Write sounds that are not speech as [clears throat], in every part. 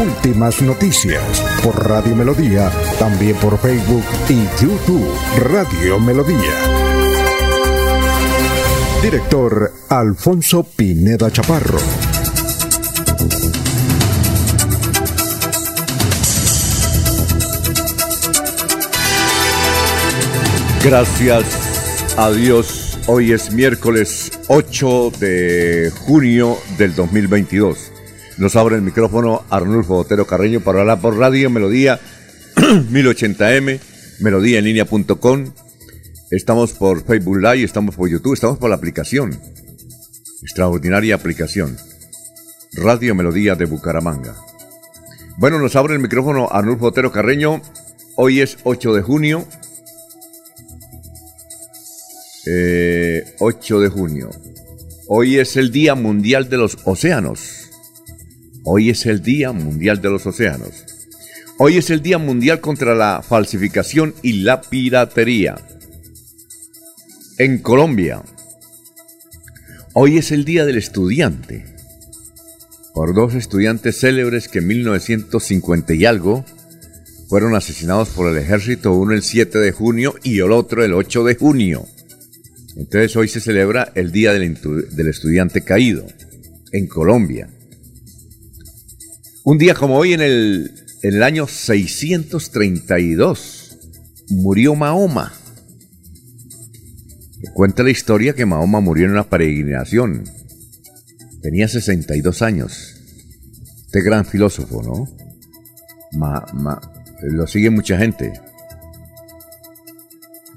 Últimas noticias por Radio Melodía, también por Facebook y YouTube Radio Melodía. Director Alfonso Pineda Chaparro. Gracias a Dios. Hoy es miércoles 8 de junio del 2022. Nos abre el micrófono Arnulfo Botero Carreño para hablar por Radio Melodía [clears throat] 1080m, melodíaenlínea.com. Estamos por Facebook Live, estamos por YouTube, estamos por la aplicación. Extraordinaria aplicación. Radio Melodía de Bucaramanga. Bueno, nos abre el micrófono Arnulfo Botero Carreño. Hoy es 8 de junio 8 eh, de junio. Hoy es el Día Mundial de los Océanos. Hoy es el Día Mundial de los Océanos. Hoy es el Día Mundial contra la Falsificación y la Piratería. En Colombia. Hoy es el Día del Estudiante. Por dos estudiantes célebres que en 1950 y algo fueron asesinados por el ejército, uno el 7 de junio y el otro el 8 de junio. Entonces hoy se celebra el Día del, Estudiante Caído en Colombia. Un día como hoy en el, en el año 632 murió Mahoma. Cuenta la historia que Mahoma murió en una peregrinación. Tenía 62 años. Este gran filósofo, ¿no? lo sigue mucha gente.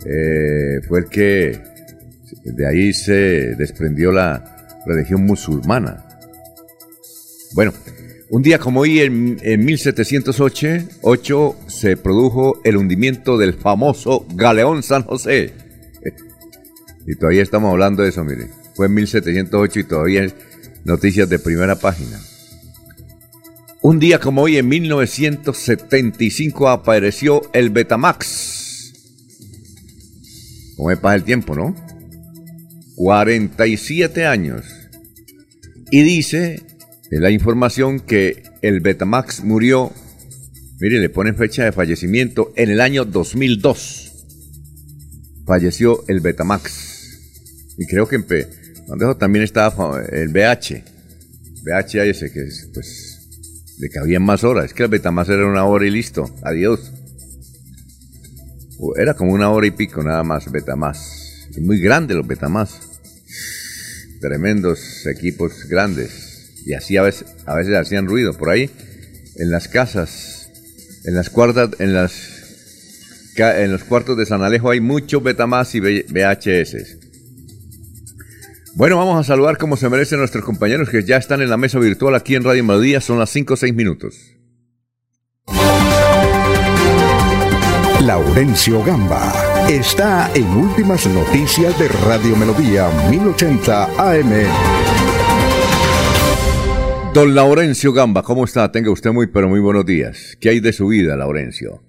Eh, fue el que de ahí se desprendió la religión musulmana. Bueno, un día como hoy, en, 1708, se produjo el hundimiento del famoso Galeón San José. [laughs] Y todavía estamos hablando de eso, mire. Fue en 1708 y todavía es noticias de primera página. Un día como hoy, en 1975, apareció el Betamax. ¿Cómo me pasa el tiempo, no? 47 años. Y dice la información que el Betamax murió, mire, le ponen fecha de fallecimiento en el año 2002. Falleció el Betamax. Y creo que en P también estaba el BH. ese que pues le cabían más horas. Es que el Betamax era una hora y listo. Adiós. Era como una hora y pico nada más Betamax muy grandes los Betamax. Tremendos equipos grandes. Y así a veces, a veces hacían ruido por ahí. En las casas, en las cuartas, en las en los cuartos de San Alejo hay muchos Betamax y VHS. Bueno, vamos a saludar como se merecen nuestros compañeros que ya están en la mesa virtual aquí en Radio Melodía. Son las 5 o 6 minutos. Laurencio Gamba está en Últimas Noticias de Radio Melodía 1080 AM. Don Laurencio Gamba, ¿cómo está? Tenga usted muy, pero muy buenos días. ¿Qué hay de su vida, Laurencio?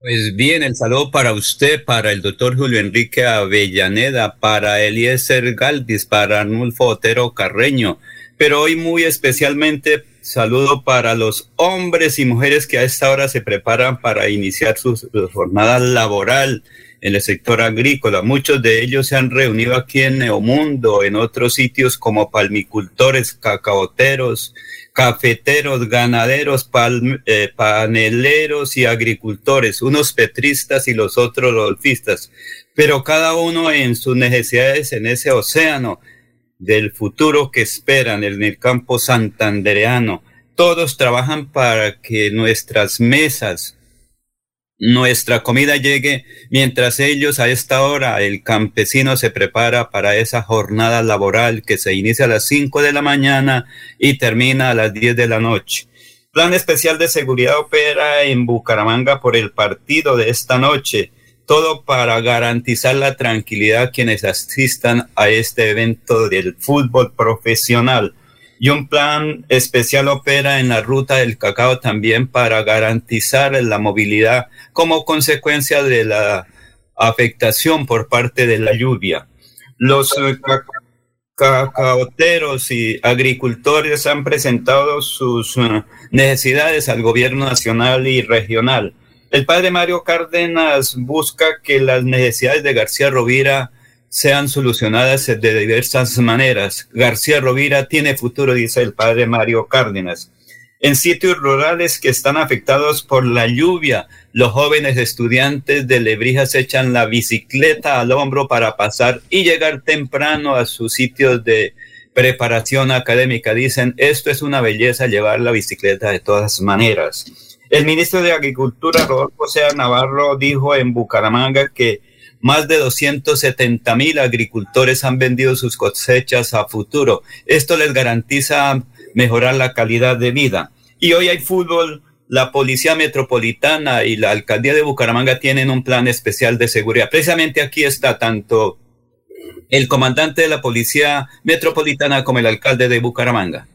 Pues bien, el saludo para usted, para el doctor Julio Enrique Avellaneda, para Eliezer Galvis, para Arnulfo Otero Carreño, pero hoy muy especialmente saludo para los hombres y mujeres que a esta hora se preparan para iniciar su, jornada laboral en el sector agrícola. Muchos de ellos se han reunido aquí en Neomundo, en otros sitios como palmicultores, cacaoteros, cafeteros, ganaderos, eh, paneleros y agricultores, unos petristas y los otros golfistas, pero cada uno en sus necesidades en ese océano del futuro que esperan en el campo santandereano. Todos trabajan para que nuestras mesas, nuestra comida llegue mientras ellos a esta hora, el campesino se prepara para esa jornada laboral que se inicia a las 5 de la mañana y termina a las 10 de la noche. Plan especial de seguridad opera en Bucaramanga por el partido de esta noche todo para garantizar la tranquilidad a quienes asistan a este evento del fútbol profesional. Y un plan especial opera en la ruta del cacao también para garantizar la movilidad como consecuencia de la afectación por parte de la lluvia. Los eh, cacaoteros y agricultores han presentado sus eh, necesidades al gobierno nacional y regional el padre Mario Cárdenas busca que las necesidades de García Rovira sean solucionadas de diversas maneras. García Rovira tiene futuro, dice el padre Mario Cárdenas. En sitios rurales que están afectados por la lluvia, los jóvenes estudiantes de Lebrijas echan la bicicleta al hombro para pasar y llegar temprano a sus sitios de preparación académica. Dicen, esto es una belleza llevar la bicicleta de todas maneras. El ministro de Agricultura, Rodolfo Sea Navarro, dijo en Bucaramanga que más de 270 mil agricultores han vendido sus cosechas a futuro. Esto les garantiza mejorar la calidad de vida. Y hoy hay fútbol. La Policía Metropolitana y la Alcaldía de Bucaramanga tienen un plan especial de seguridad. Precisamente aquí está tanto el comandante de la Policía Metropolitana como el alcalde de Bucaramanga.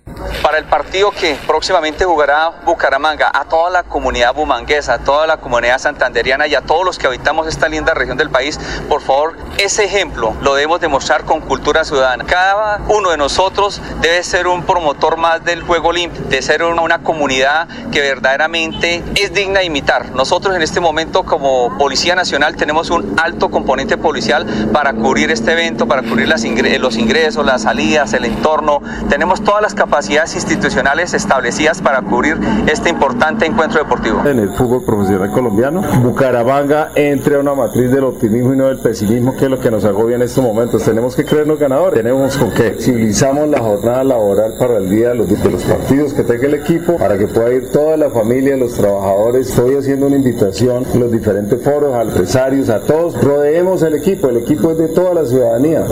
Para el partido que próximamente jugará Bucaramanga, a toda la comunidad bumanguesa, a toda la comunidad santanderiana y a todos los que habitamos esta linda región del país, por favor, ese ejemplo lo debemos demostrar con cultura ciudadana. Cada uno de nosotros debe ser un promotor más del juego limpio, de ser una, comunidad que verdaderamente es digna de imitar. Nosotros en este momento como Policía Nacional tenemos un alto componente policial para cubrir este evento, para cubrir las los ingresos, las salidas, el entorno. Tenemos todas las capacidades institucionales establecidas para cubrir este importante encuentro deportivo. En el fútbol profesional colombiano, Bucaramanga entre a una matriz del optimismo y no del pesimismo, que es lo que nos agobia en estos momentos. Tenemos que creernos ganadores. Tenemos con qué. Civilizamos la jornada laboral para el día de los, partidos que tenga el equipo, para que pueda ir toda la familia, los trabajadores. Estoy haciendo una invitación a los diferentes foros, a empresarios, a todos. Rodeemos el equipo. El equipo es de toda la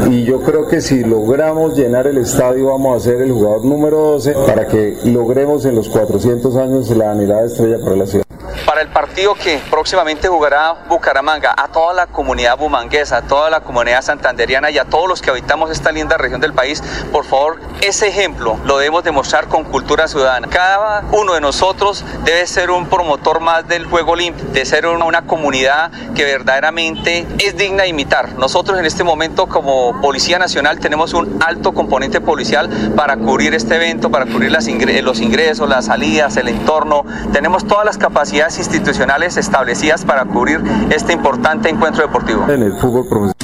Y yo creo que si logramos llenar el estadio, vamos a ser el jugador número 12 para que logremos en los 400 años la anhelada estrella para la ciudad para el partido que próximamente jugará Bucaramanga, a toda la comunidad bumanguesa, a toda la comunidad santanderiana y a todos los que habitamos esta linda región del país, por favor, ese ejemplo lo debemos demostrar con cultura ciudadana. Cada uno de nosotros debe ser un promotor más del juego limpio, de ser una, comunidad que verdaderamente es digna de imitar. Nosotros en este momento como Policía Nacional tenemos un alto componente policial para cubrir este evento, para cubrir los ingresos, las salidas, el entorno. Tenemos todas las capacidades institucionales establecidas para cubrir este importante encuentro deportivo. En el fútbol profesional.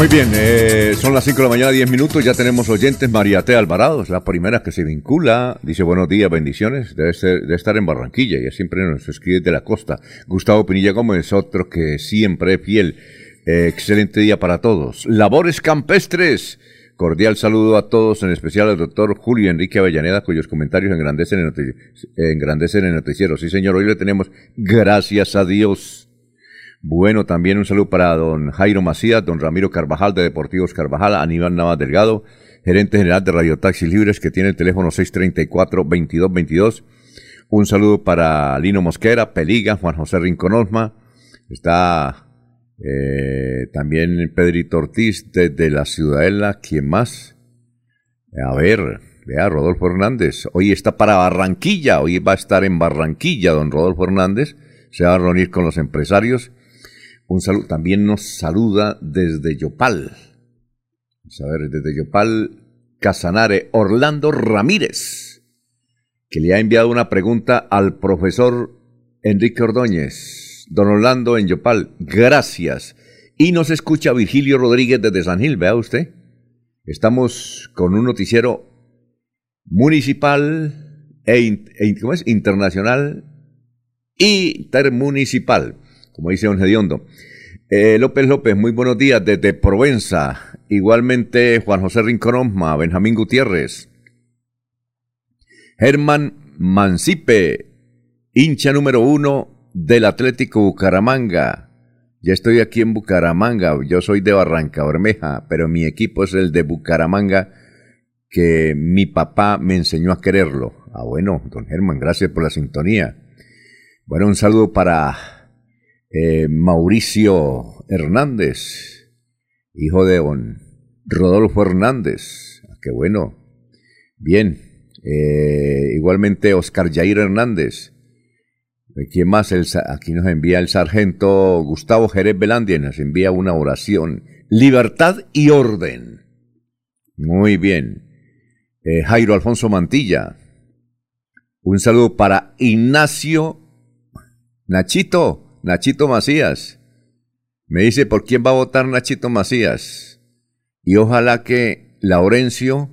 Muy bien, eh, son las 5 de la mañana, 10 minutos, ya tenemos oyentes. María T. Alvarado es la primera que se vincula. Dice buenos días, bendiciones. Debe, ser, debe estar en Barranquilla, ya siempre nos escribe de la costa. Gustavo Pinilla Gómez, otro que siempre es fiel. Eh, excelente día para todos. Labores campestres. Cordial saludo a todos, en especial al doctor Julio Enrique Avellaneda, cuyos comentarios engrandecen el, engrandecen noticiero. Sí, señor, hoy le tenemos gracias a Dios. Bueno, también un saludo para don Jairo Macías, don Ramiro Carvajal de Deportivos Carvajal, Aníbal Navas Delgado, gerente general de Radio Taxi Libres, que tiene el teléfono 634-2222. Un saludo para Lino Mosquera, Peliga, Juan José Rinconosma. Está eh, también Pedrito Ortiz desde la Ciudadela. ¿Quién más? A ver, vea, Rodolfo Hernández. Hoy está para Barranquilla. Hoy va a estar en Barranquilla, don Rodolfo Hernández. Se va a reunir con los empresarios. Un saludo. También nos saluda desde Yopal. Vamos a ver, desde Yopal, Casanare, Orlando Ramírez, que le ha enviado una pregunta al profesor Enrique Ordóñez. Don Orlando en Yopal, gracias. Y nos escucha Virgilio Rodríguez desde San Gil, vea usted. Estamos con un noticiero municipal e, e ¿cómo es? internacional intermunicipal, como dice don Gediondo. Eh, López López, muy buenos días desde Provenza. Igualmente Juan José Rinconoma, Benjamín Gutiérrez. Germán Mancipe, hincha número uno del Atlético Bucaramanga. Ya estoy aquí en Bucaramanga, yo soy de Barranca Bermeja, pero mi equipo es el de Bucaramanga, que mi papá me enseñó a quererlo. Ah, bueno, don Germán, gracias por la sintonía. Bueno, un saludo para eh, Mauricio Hernández, hijo de don Rodolfo Hernández. Ah, qué bueno. Bien. Eh, igualmente Oscar Jair Hernández. ¿Quién más? aquí nos envía el sargento Gustavo Jerez Belandia, nos envía una oración. Libertad y orden. Muy bien. Eh, Jairo Alfonso Mantilla. Un saludo para Ignacio Nachito, Nachito Macías. Me dice por quién va a votar Nachito Macías. Y ojalá que Laurencio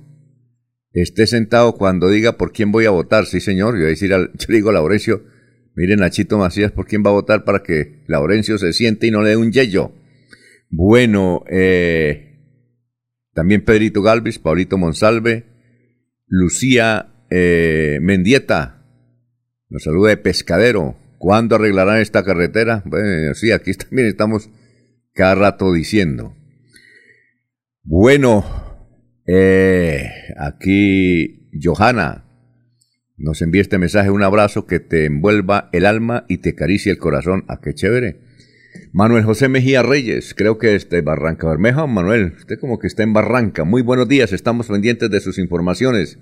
esté sentado cuando diga por quién voy a votar. Sí, señor. Yo, decir [laughs] yo le digo a Laurencio, mire Nachito Macías por quién va a votar para que Laurencio se siente y no le dé un yello. Bueno, eh, también Pedrito Galvis, Paulito Monsalve, Lucía eh, Mendieta, nos saluda de Pescadero. ¿Cuándo arreglarán esta carretera? Bueno, sí, aquí también [laughs] estamos cada rato diciendo. Bueno, eh, aquí Johanna nos envía este mensaje, un abrazo que te envuelva el alma y te acaricie el corazón. ¿A ah, qué chévere? Manuel José Mejía Reyes, creo que este Barranca Bermeja. Manuel, usted como que está en Barranca. Muy buenos días, estamos pendientes de sus informaciones.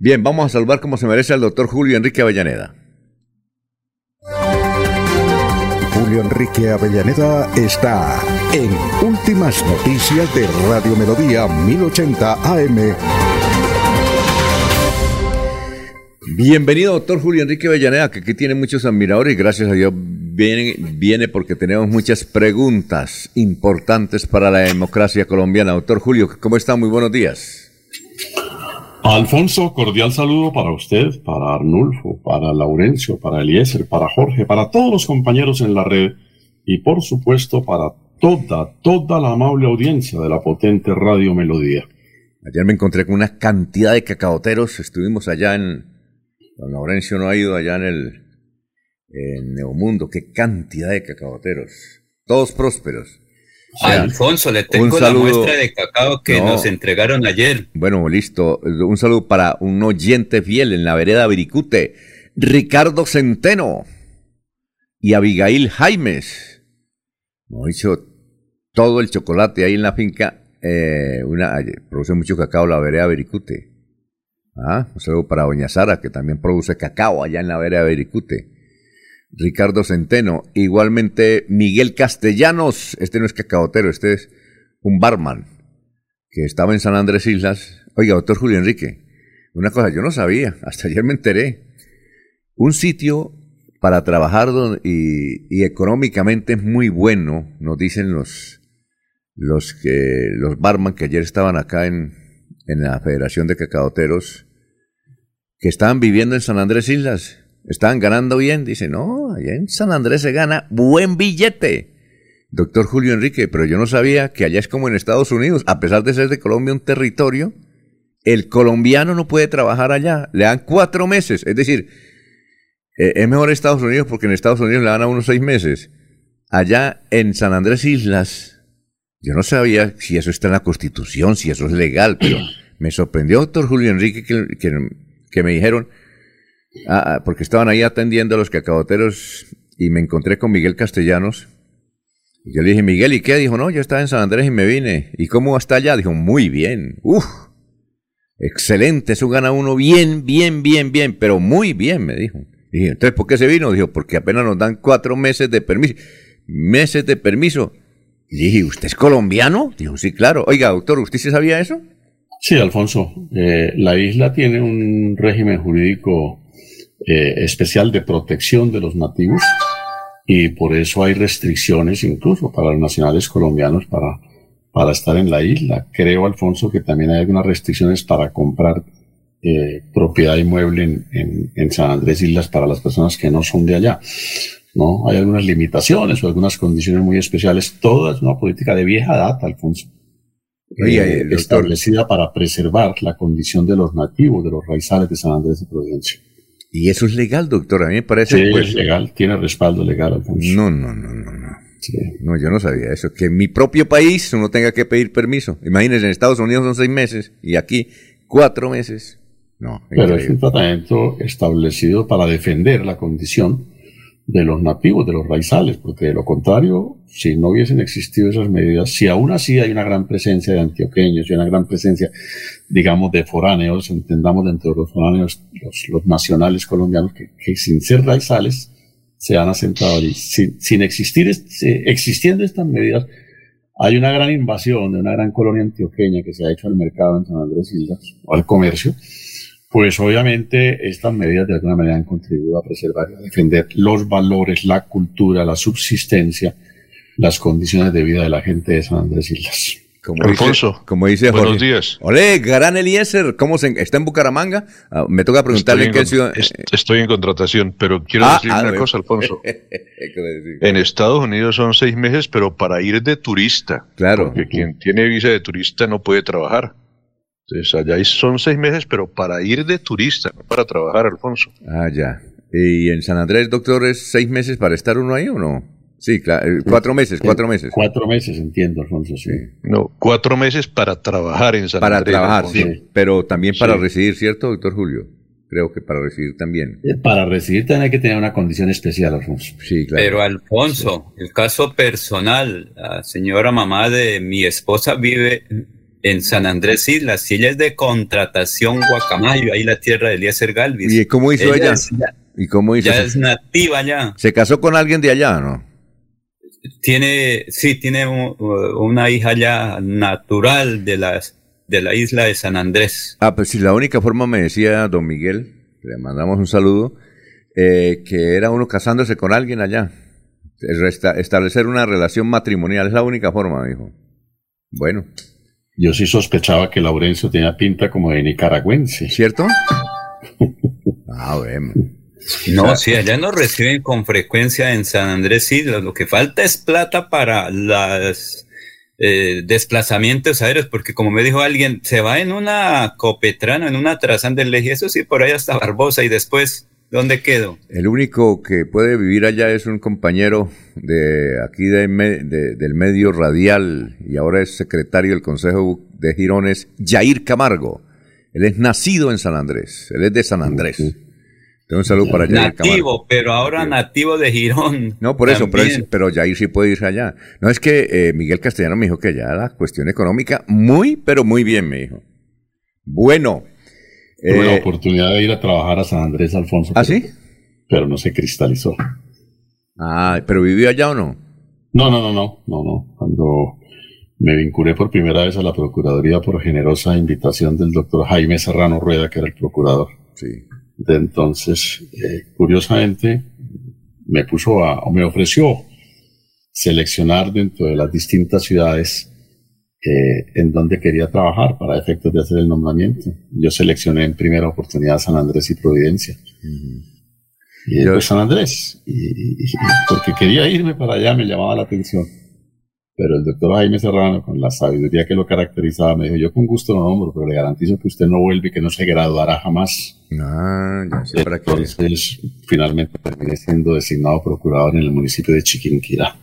Bien, vamos a saludar como se merece al doctor Julio Enrique Avellaneda. Julio Enrique Avellaneda está en Últimas Noticias de Radio Melodía 1080 AM. Bienvenido, doctor Julio Enrique Avellaneda, que aquí tiene muchos admiradores y gracias a Dios viene, viene porque tenemos muchas preguntas importantes para la democracia colombiana. Doctor Julio, ¿cómo está? Muy buenos días. Alfonso, cordial saludo para usted, para Arnulfo, para Laurencio, para Eliezer, para Jorge, para todos los compañeros en la red y por supuesto para toda, toda la amable audiencia de la potente Radio Melodía. Ayer me encontré con una cantidad de cacaoteros, estuvimos allá en... Don Laurencio no ha ido allá en el en Neomundo, qué cantidad de cacaoteros, todos prósperos. Alfonso, le tengo la muestra de cacao que nos entregaron ayer. Bueno, listo. Un saludo para un oyente fiel en la vereda Viricute, Ricardo Centeno y Abigail Jaimes. Hemos dicho todo el chocolate ahí en la finca. Eh, una, produce mucho cacao la vereda Viricute. Ah, un saludo para Doña Sara, que también produce cacao allá en la vereda Viricute. Ricardo Centeno. Igualmente Miguel Castellanos, este no es cacaotero, este es un barman que estaba en San Andrés Islas. Oiga, doctor Julio Enrique, una cosa, yo no sabía, [laughs] hasta ayer me enteré. Un sitio para trabajar y, económicamente es muy bueno, nos dicen los, los, que, los barman que ayer estaban acá en, en la Federación de Cacaoteros, que estaban viviendo en San Andrés Islas Estaban ganando bien. Dice, no, allá en San Andrés se gana buen billete. Doctor Julio Enrique, pero yo no sabía que allá es como en Estados Unidos, a pesar de ser de Colombia un territorio, el colombiano no puede trabajar allá. Le dan cuatro meses. Es decir, eh, es mejor Estados Unidos porque en Estados Unidos le dan a unos seis meses. Allá en San Andrés Islas, yo no sabía si eso está en la Constitución, si eso es legal, pero [clears throat] me sorprendió, doctor Julio Enrique, que, que me dijeron, Ah, ah, porque estaban ahí atendiendo a los cacaboteros y me encontré con Miguel Castellanos. Y yo le dije, Miguel, ¿y qué? Dijo, no, yo estaba en San Andrés y me vine. ¿Y cómo está allá? Dijo, muy bien. Uf, excelente, eso gana uno bien, bien, bien, bien, pero muy bien, me dijo. Y dije, entonces, ¿por qué se vino? Dijo, porque apenas nos dan cuatro meses de permiso. Meses de permiso. Y dije, ¿usted es colombiano? Dijo, sí, claro. Oiga, doctor, ¿usted se sabía eso? Sí, Alfonso. Eh, la isla tiene un régimen jurídico eh, especial de protección de los nativos y por eso hay restricciones incluso para los nacionales colombianos para, para estar en la isla. Creo, Alfonso, que también hay algunas restricciones para comprar eh, propiedad inmueble en, en, San Andrés Islas para las personas que no son de allá. ¿No? Hay algunas limitaciones o algunas condiciones muy especiales. Toda es una política de vieja data, Alfonso. Eh, establecida para preservar la condición de los nativos, de los raizales de San Andrés y Providencia. Y eso es legal, doctor. A mí me parece. Sí, pues, es legal, tiene respaldo legal. No, no, no, no, no. No, yo no sabía eso. Que en mi propio país uno tenga que pedir permiso. Imagínense, en Estados Unidos son seis meses y aquí cuatro meses. No. Pero es un tratamiento establecido para defender la condición de los nativos, de los raizales, porque de lo contrario, si no hubiesen existido esas medidas, si aún así hay una gran presencia de antioqueños y una gran presencia, digamos, de foráneos, entendamos dentro de los foráneos los, nacionales colombianos, que, sin ser raizales se han asentado allí. Sin, sin existir, existiendo estas medidas, hay una gran invasión de una gran colonia antioqueña que se ha hecho al mercado en San Andrés Islas, o al comercio, pues obviamente estas medidas de alguna manera han contribuido a preservar y a defender los valores, la cultura, la subsistencia, las condiciones de vida de la gente de San Andrés Islas. Como Alfonso, dice, como dice buenos días. Ole, Gran Eliezer, ¿cómo se, está en Bucaramanga? Ah, me toca preguntarle estoy en qué ciudad. estoy en contratación, pero quiero Ah, decir ah, una bueno. cosa, Alfonso. [laughs] En Estados Unidos son seis meses, pero para ir de turista. Claro. Porque quien tiene visa de turista no puede trabajar. Entonces allá son seis meses, pero para ir de turista, no para trabajar, Alfonso. Ah, ya. ¿Y en San Andrés, doctor, es seis meses para estar uno ahí o no? Sí, claro, eh, cuatro meses, cuatro meses. Cuatro meses, entiendo, Alfonso, sí. No, cuatro meses para trabajar en San Para Andrés. trabajar, Alfonso. sí. Pero también para Sí. residir, ¿cierto, doctor Julio? Creo que para residir también. Eh, Para recibir también hay que tener una condición especial, Alfonso. Sí, claro. Pero Alfonso, el caso personal, la señora mamá de mi esposa vive en San Andrés Islas y ella es de contratación Guacamayo, ahí la tierra de Eliezer Galvis. ¿Y cómo hizo ella? es- ¿Y cómo hizo? ya ¿Se, es nativa ya. se casó con alguien de allá, no? Tiene, sí, tiene un- una hija ya natural de las de la isla de San Andrés. Ah, pues sí, la única forma me decía don Miguel, le mandamos un saludo, eh, que era uno casándose con alguien allá. Resta- establecer una relación matrimonial es la única forma, dijo. Bueno, Yo sí sospechaba que Laurencio tenía pinta como de nicaragüense. ¿cierto? [laughs] Ah, bueno. No, sí, allá nos reciben con frecuencia en San Andrés Islas. Lo que falta es plata para los desplazamientos aéreos, porque como me dijo alguien, se va en una copetrana, en una trazán del eje, eso sí, por ahí hasta Barbosa, y después, ¿dónde quedo? El único que puede vivir allá es un compañero de aquí de del medio radial y ahora es secretario del Consejo de Girones, Jair Camargo. Él es nacido en San Andrés, él es de San Andrés. Tengo un saludo para Jair Camargo. Nativo, pero ahora nativo de Girón. No, por eso, pero Jair sí puede irse allá. No, es que eh, Miguel Castellano me dijo que ya la cuestión económica, muy, pero muy bien, me dijo. Bueno. Tuve la eh, oportunidad de ir a trabajar a San Andrés, Alfonso. ¿Ah, pero- sí? Pero no se cristalizó. Ah, pero vivió allá o no? No, no, no, no, no, no. Cuando me vinculé por primera vez a la Procuraduría por generosa invitación del doctor Jaime Serrano Rueda, que era el procurador Sí. de entonces, eh, curiosamente, me puso a, o me ofreció seleccionar dentro de las distintas ciudades eh, en donde quería trabajar para efectos de hacer el nombramiento. Yo seleccioné en primera oportunidad San Andrés y Providencia. Y Yo- San Andrés, y, y- y- porque quería irme para allá, me llamaba la atención. Pero el doctor Jaime Serrano, con la sabiduría que lo caracterizaba, me dijo, yo con gusto lo nombro, pero le garantizo que usted no vuelve y que no se graduará jamás. Ah, ya sé para qué. Entonces, finalmente terminé siendo designado procurador en el municipio de Chiquinquirá.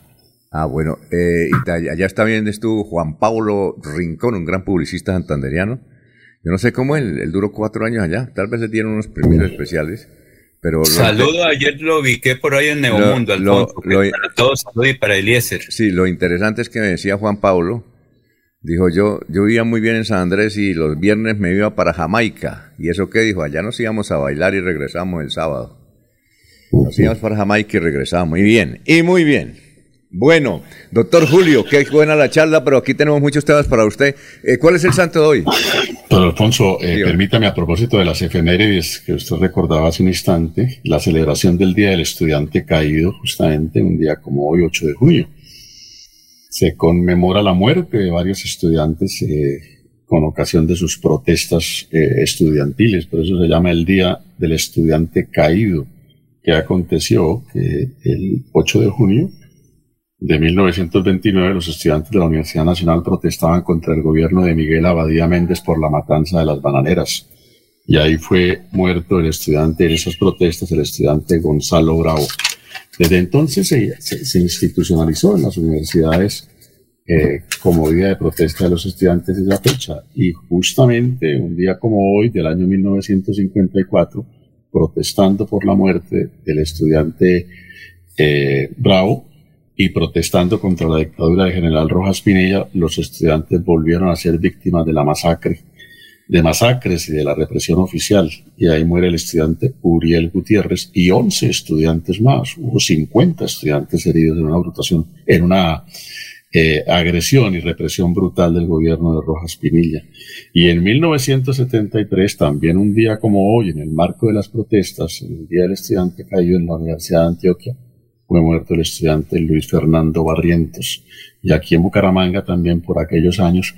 Ah, bueno, eh, y allá está bien estuvo Juan Pablo Rincón, un gran publicista santanderiano. Yo no sé cómo él, él duró cuatro años allá. Tal vez le dieron unos premios especiales. Pero Saludo, ayer lo ubiqué por ahí en Neomundo, Lo- Alfonso. lo- que lo- para todos, saludo y para Eliezer. Sí, lo interesante es que me decía Juan Pablo, dijo yo, yo vivía muy bien en San Andrés y los viernes me iba para Jamaica. ¿Y eso qué? Dijo, allá nos íbamos a bailar y regresamos el sábado. Nos íbamos para Jamaica y regresamos. Muy bien, y muy bien. Bueno, doctor Julio, qué buena la charla, pero aquí tenemos muchos temas para usted. Eh, ¿Cuál es el santo de hoy? Pero Alfonso, eh, permítame a propósito de las efemérides que usted recordaba hace un instante, la celebración del Día del Estudiante Caído, justamente un día como hoy, 8 de junio. Se conmemora la muerte de varios estudiantes eh, con ocasión de sus protestas estudiantiles, por eso se llama el Día del Estudiante Caído, que aconteció que el 8 de junio de 1929 los estudiantes de la Universidad Nacional protestaban contra el gobierno de Miguel Abadía Méndez por la matanza de las bananeras. Y ahí fue muerto el estudiante en esas protestas, el estudiante Gonzalo Bravo. Desde entonces se, se- se institucionalizó en las universidades eh, como día de protesta de los estudiantes esa fecha. Y justamente un día como hoy, del año 1954, protestando por la muerte del estudiante eh, Bravo y protestando contra la dictadura de General Rojas Pinilla, los estudiantes volvieron a ser víctimas de la masacre, de masacres y de la represión oficial. Y ahí muere el estudiante Uriel Gutiérrez y 11 estudiantes más. Hubo 50 estudiantes heridos en una votación, en una eh, agresión y represión brutal del gobierno de Rojas Pinilla. Y en 1973, también un día como hoy, en el marco de las protestas, el Día del Estudiante caído en la Universidad de Antioquia, fue muerto el estudiante Luis Fernando Barrientos. Y aquí en Bucaramanga también por aquellos años,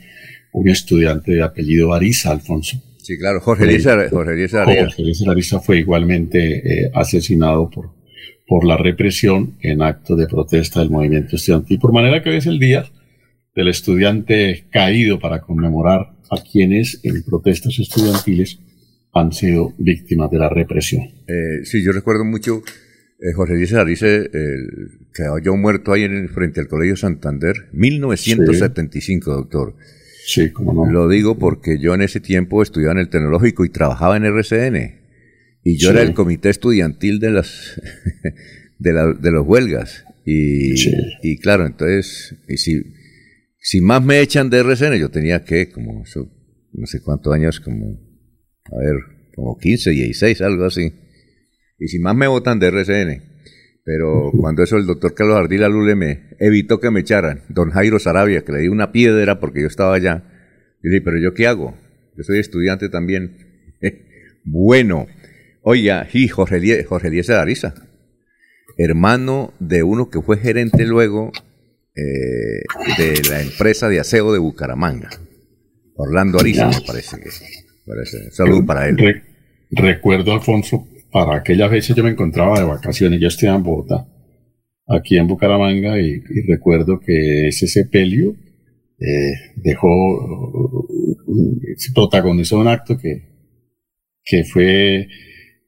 un estudiante de apellido Ariza, Alfonso. Sí, claro, Jorge Eliezer Jorge Ariza fue igualmente eh, asesinado por por la represión en actos de protesta del movimiento estudiantil. Por manera que hoy es el día del estudiante caído para conmemorar a quienes en protestas estudiantiles han sido víctimas de la represión. Eh, sí, yo recuerdo mucho eh, José Luis Arice, que yo muerto ahí en, frente al Colegio Santander, 1975, doctor. Sí, como no. Lo digo porque yo en ese tiempo estudiaba en el tecnológico y trabajaba en RCN. Y yo era el comité estudiantil de las [laughs] de, la, de los huelgas. Y, y claro, entonces, y si, si más me echan de RCN, yo tenía que, como, no sé cuántos años, como, a ver, como 15, 16, algo así. Y si más me votan de RCN, pero cuando eso el doctor Carlos Ardila Lule me evitó que me echaran, don Jairo Sarabia, que le di una piedra porque yo estaba allá, y dije, pero yo qué hago? Yo soy estudiante también. [laughs] bueno, Oiga, y Jorge, Eliezer Ariza, hermano de uno que fue gerente luego eh, de la empresa de aseo de Bucaramanga. Orlando Ariza, me parece que. Parece. Salud para él. recuerdo, Alfonso, para aquellas veces yo me encontraba de vacaciones, yo estoy en Bogotá, aquí en Bucaramanga, y, recuerdo que ese sepelio eh, dejó, protagonizó un acto que, que fue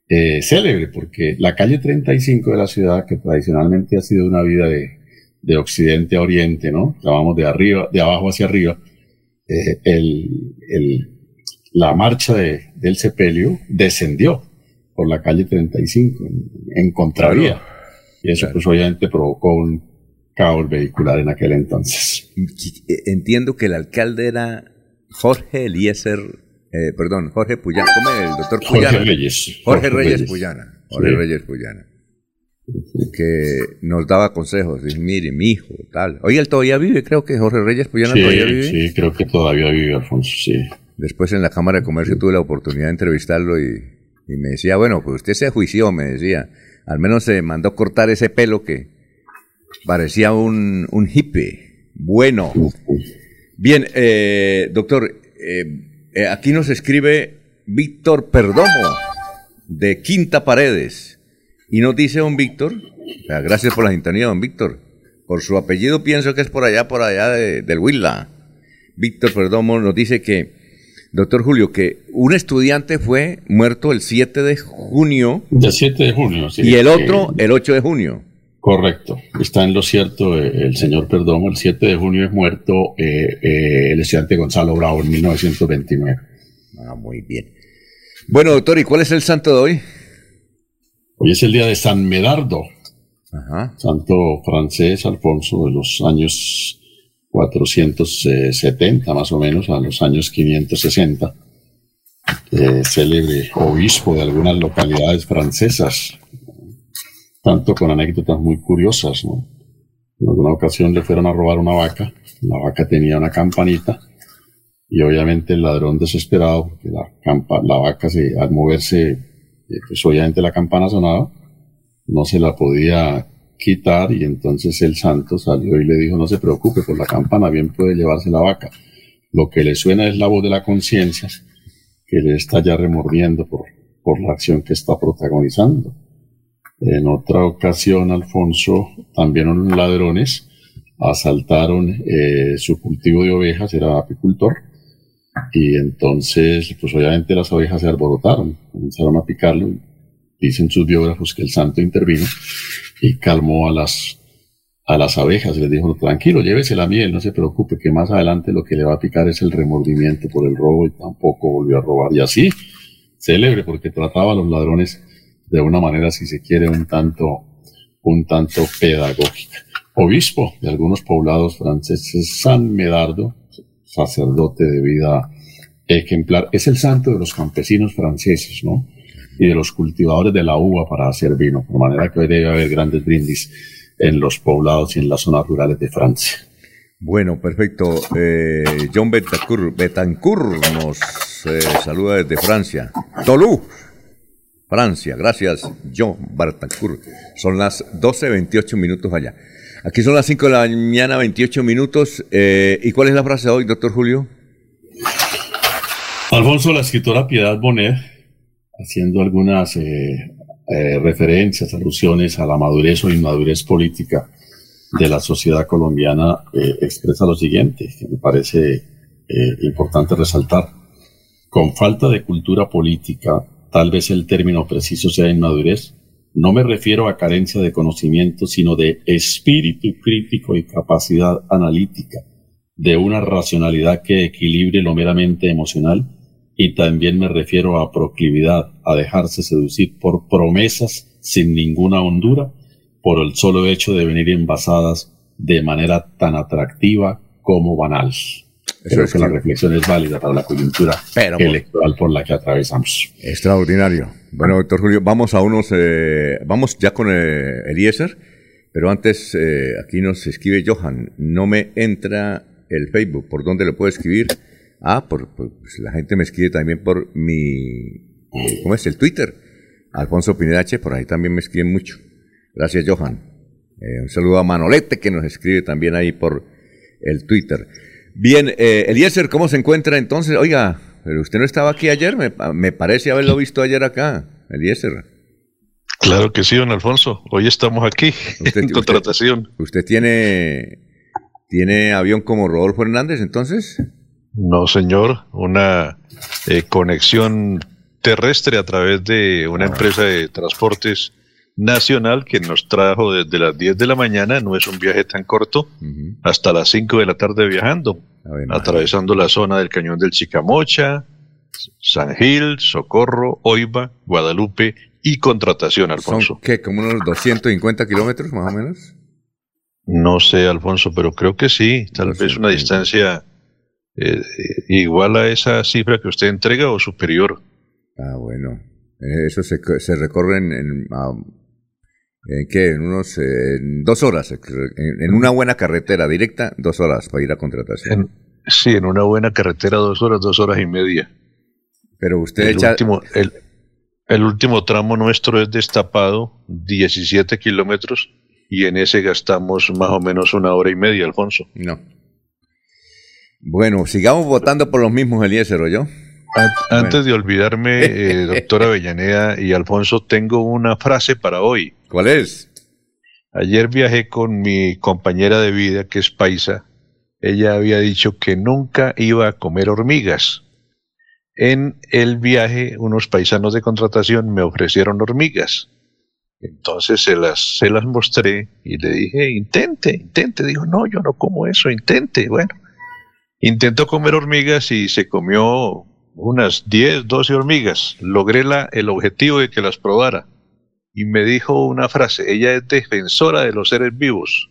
eh, célebre, porque la calle 35 de la ciudad, que tradicionalmente ha sido una vida de, de occidente a oriente, ¿no? Llamamos de arriba, de abajo hacia arriba, eh, el, el, la marcha de, del sepelio descendió por la calle 35 en, en contravía. Y eso pues obviamente provocó un caos vehicular en aquel entonces. Entiendo que el alcalde era Jorge Eliezer eh, perdón, Jorge Puyana, ¿cómo es el doctor Puyana? Jorge Reyes. Jorge, Reyes, Puyana, Jorge Reyes Puyana, que nos daba consejos, dice, mire, mi hijo, tal. Oye, él todavía vive, creo que Jorge Reyes Puyana todavía vive. Sí, creo que todavía vive, Alfonso, sí. Después en la Cámara de Comercio tuve la oportunidad de entrevistarlo y, me decía, bueno, pues usted se juició, me decía, al menos se mandó cortar ese pelo que parecía un, un hippie. Bueno. Bien, eh, doctor, eh, eh, aquí nos escribe Víctor Perdomo, de Quinta Paredes. Y nos dice don Víctor, gracias por la sintonía, don Víctor. Por su apellido pienso que es por allá, por allá del Huila. Víctor Perdomo nos dice que, doctor Julio, que un estudiante fue muerto el 7 de junio. El 7 de junio, sí. Y el otro el 8 de junio. Correcto, está en lo cierto eh, el señor Perdomo. El 7 de junio es muerto eh, eh, el estudiante Gonzalo Bravo en 1929. Ah, muy bien. Bueno, doctor, ¿y cuál es el santo de hoy? Hoy es el día de San Medardo, Ajá. santo francés Alfonso de los años 470 más o menos a los años 560. célebre obispo de algunas localidades francesas, tanto con anécdotas muy curiosas, ¿no? En alguna ocasión le fueron a robar una vaca, la vaca tenía una campanita y obviamente el ladrón desesperado, porque la, vaca al moverse, eh, pues obviamente la campana sonaba, no se la podía quitar y entonces el santo salió y le dijo no se preocupe por la campana, bien puede llevarse la vaca. Lo que le suena es la voz de la conciencia que le está ya remordiendo por, por la acción que está protagonizando. En otra ocasión, Alfonso, también unos ladrones asaltaron eh, su cultivo de ovejas, era apicultor, y entonces, pues obviamente las ovejas se alborotaron, comenzaron a picarlo. Dicen sus biógrafos que el santo intervino y calmó a las, a las abejas. Les dijo, tranquilo, llévese la miel, no se preocupe, que más adelante lo que le va a picar es el remordimiento por el robo y tampoco volvió a robar. Y así, célebre, porque trataba a los ladrones de una manera, si se quiere, un tanto un tanto pedagógica. Obispo de algunos poblados franceses, San Medardo, sacerdote de vida ejemplar, es el santo de los campesinos franceses, ¿no? Y de los cultivadores de la uva para hacer vino, de manera que hoy debe haber grandes brindis en los poblados y en las zonas rurales de Francia. Bueno, perfecto. Eh, John Betancourt, Betancourt nos eh, saluda desde Francia. Tolú, Francia. Gracias, John Betancourt. Son las 12.28 minutos allá. Aquí son las 5 de la mañana, 28 minutos. Eh, ¿Y cuál es la frase de hoy, doctor Julio? Alfonso, la escritora Piedad Bonet, haciendo algunas referencias, alusiones a la madurez o inmadurez política de la sociedad colombiana eh, expresa lo siguiente, que me parece eh, importante resaltar. Con falta de cultura política, tal vez el término preciso sea inmadurez, no me refiero a carencia de conocimiento, sino de espíritu crítico y capacidad analítica, de una racionalidad que equilibre lo meramente emocional, y también me refiero a proclividad, a dejarse seducir por promesas sin ninguna hondura, por el solo hecho de venir envasadas de manera tan atractiva como banal. Creo que la reflexión es válida para la coyuntura electoral por la que atravesamos. Extraordinario. Bueno, doctor Julio, vamos a unos, eh, vamos ya con eh, Eliezer, pero antes eh, aquí nos escribe Johan, no me entra el Facebook, ¿por dónde lo puedo escribir? Ah, por, pues la gente me escribe también por mi, ¿cómo es? El Twitter. Alfonso Pineda H, por ahí también me escriben mucho. Gracias, Johan. Eh, un saludo a Manolete, que nos escribe también ahí por el Twitter. Bien, eh, Eliezer, ¿cómo se encuentra entonces? Oiga, pero usted no estaba aquí ayer, me, parece haberlo visto ayer acá, Eliezer. Claro que sí, don Alfonso. Hoy estamos aquí en contratación. Usted, tiene, tiene avión como Rodolfo Hernández entonces? No, señor. Una eh, conexión terrestre a través de una empresa de transportes nacional que nos trajo desde las 10 de la mañana, no es un viaje tan corto, hasta las 5 de la tarde viajando, atravesando la zona del Cañón del Chicamocha, San Gil, Socorro, Oiva, Guadalupe y Contratación, Alfonso. ¿Son qué, como unos 250 kilómetros más o menos? No sé, Alfonso, pero creo que sí, tal vez una distancia eh, igual a esa cifra que usted entrega o superior. Ah, bueno. Eh, eso se, se recorre en, ¿En qué? En unos dos horas. En, una buena carretera directa, dos horas para ir a contratación. sí, en una buena carretera, dos horas, dos horas y media. Pero usted el Último, el, el, último tramo nuestro es destapado, 17 kilómetros, y en ese gastamos más o menos una hora y media, Alfonso. No. Bueno, sigamos votando por los mismos, Eliezer, ¿o yo? Antes de olvidarme, eh, [laughs] doctora Avellaneda y Alfonso, tengo una frase para hoy. ¿Cuál es? Ayer viajé con mi compañera de vida, que es paisa. Ella había dicho que nunca iba a comer hormigas. En el viaje, unos paisanos de contratación me ofrecieron hormigas. Entonces se las, se las mostré y le dije, intente, intente. Dijo, no, yo no como eso, intente. Bueno, intentó comer hormigas y se comió unas 10, 12 hormigas. Logré la, el objetivo de que las probara. Y me dijo una frase, ella es defensora de los seres vivos.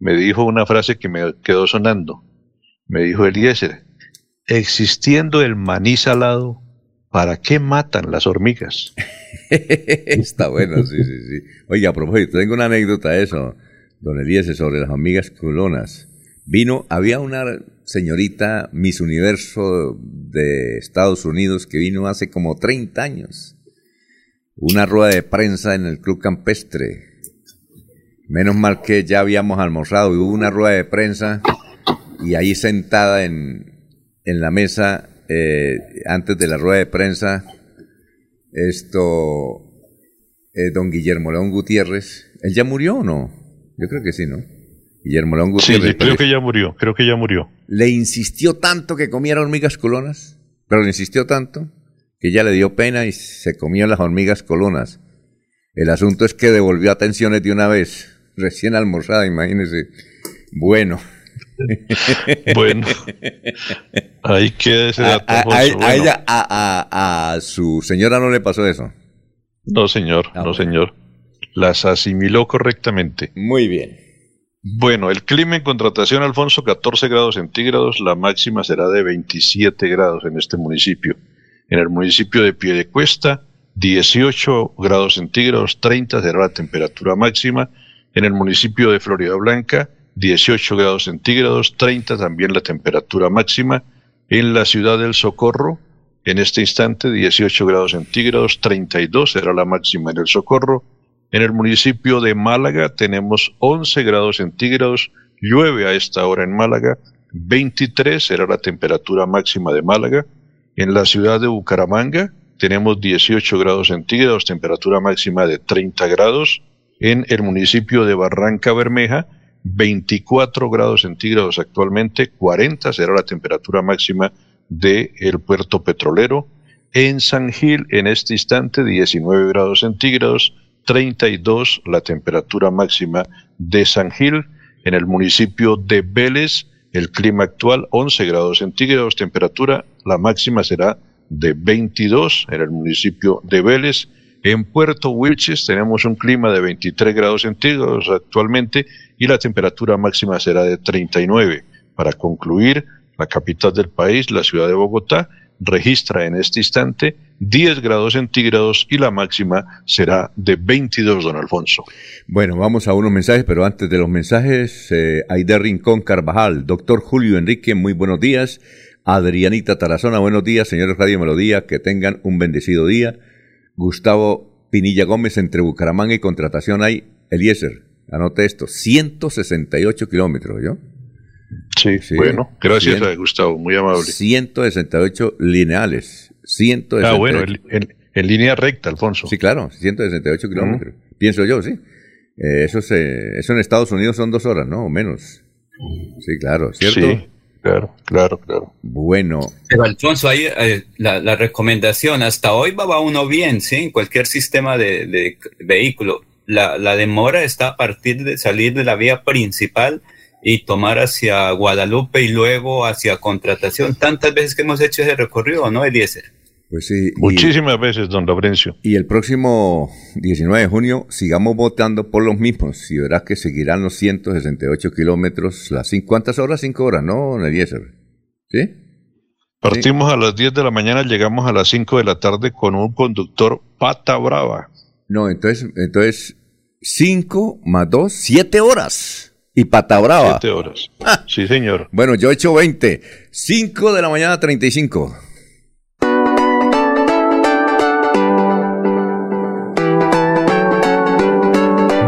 Me dijo una frase que me quedó sonando. Me dijo Eliezer, existiendo el maní salado, ¿para qué matan las hormigas? [laughs] Está bueno, sí, sí, sí. Oiga, a propósito, tengo una anécdota de eso, don Eliezer, sobre las hormigas culonas. Vino, había una señorita Miss Universo de Estados Unidos que vino hace como 30 años. Una rueda de prensa en el Club Campestre. Menos mal que ya habíamos almorzado y hubo una rueda de prensa y ahí sentada en, en la mesa eh, antes de la rueda de prensa esto eh, don Guillermo León Gutiérrez. ¿Él ya murió o no? Yo creo que sí, ¿no? Guillermo León Gutiérrez. Sí, creo que ya murió, creo que ya murió. Le insistió tanto que comiera hormigas colonas, pero le insistió tanto que ya le dio pena y se comió las hormigas colonas. El asunto es que devolvió atenciones de una vez, recién almorzada, imagínese. Bueno. [laughs] bueno, ahí queda ese dato. A, ella, a, a, su señora no le pasó eso. No, señor, ah, no, señor. las asimiló correctamente. Muy bien. Bueno, el clima en contratación, Alfonso, 14 grados centígrados, la máxima será de 27 grados en este municipio. En el municipio de Piedecuesta, 18 grados centígrados, 30 será la temperatura máxima. En el municipio de Florida Blanca, 18 grados centígrados, 30 también la temperatura máxima. En la ciudad del Socorro, en este instante, 18 grados centígrados, 32 será la máxima en el Socorro. En el municipio de Málaga tenemos 11 grados centígrados, llueve a esta hora en Málaga, 23 será la temperatura máxima de Málaga. En la ciudad de Bucaramanga tenemos 18 grados centígrados, temperatura máxima de 30 grados. En el municipio de Barranca Bermeja, 24 grados centígrados actualmente, 40 será la temperatura máxima del el puerto petrolero. En San Gil, en este instante, 19 grados centígrados, 32 la temperatura máxima de San Gil. En el municipio de Vélez, el clima actual 11 grados centígrados, temperatura, la máxima será de 22 en el municipio de Vélez. En Puerto Wilches tenemos un clima de 23 grados centígrados actualmente y la temperatura máxima será de 39. Para concluir, la capital del país, la ciudad de Bogotá, registra en este instante 10 grados centígrados y la máxima será de 22, don Alfonso. Bueno, vamos a unos mensajes, pero antes de los mensajes, eh, Aide Rincón Carvajal, doctor Julio Enrique, muy buenos días. Adrianita Tarazona, buenos días, señores Radio Melodía, que tengan un bendecido día. Gustavo Pinilla Gómez, entre Bucaramanga y contratación hay Eliezer, anote esto, 168 kilómetros, ¿yo? Sí, bueno, gracias a Gustavo, muy amable. 168 lineales. 168. Ah, bueno, en, línea recta, Alfonso. Sí, claro, 168 kilómetros. Pienso yo, sí. Eh, eso, se, eso en Estados Unidos son dos horas, ¿no? O menos. Sí, claro, ¿cierto? Sí, claro, claro, claro. Bueno. Pero Alfonso, ahí eh, la, recomendación, hasta hoy va, uno bien, ¿sí? En cualquier sistema de, de vehículo. La, la demora está a partir de salir de la vía principal y tomar hacia Guadalupe y luego hacia contratación. Tantas veces que hemos hecho ese recorrido, ¿no, Eliezer? Pues sí. Muchísimas veces, don Laurencio. Y el próximo 19 de junio sigamos votando por los mismos y verás que seguirán los 168 kilómetros, las cinco, ¿cuántas horas? Cinco horas, ¿no, Eliezer? ¿Sí? Partimos a las 10 de la mañana, llegamos a las 5 de la tarde con un conductor pata brava. No, entonces, entonces 5 más 2, 7 horas y pata brava. Siete horas. Ah. Sí, señor. [laughs] Bueno, yo he hecho 20. 5 de la mañana, 35.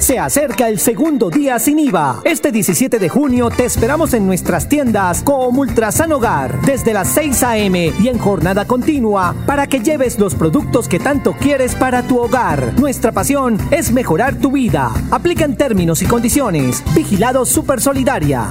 Se acerca el segundo día sin IVA. Este 17 de junio te esperamos en nuestras tiendas como Ultrasan Hogar desde las 6 a.m. y en jornada continua para que lleves los productos que tanto quieres para tu hogar. Nuestra pasión es mejorar tu vida. Aplica en términos y condiciones. Vigilado Super Solidaria.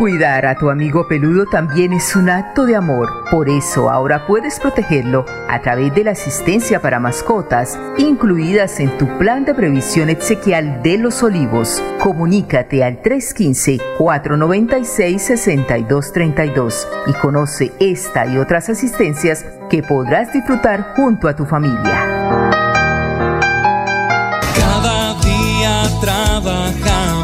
Cuidar a tu amigo peludo también es un acto de amor. Por eso ahora puedes protegerlo a través de la asistencia para mascotas incluidas en tu plan de previsión exequial de los olivos. Comunícate al 315-496-6232 y conoce esta y otras asistencias que podrás disfrutar junto a tu familia.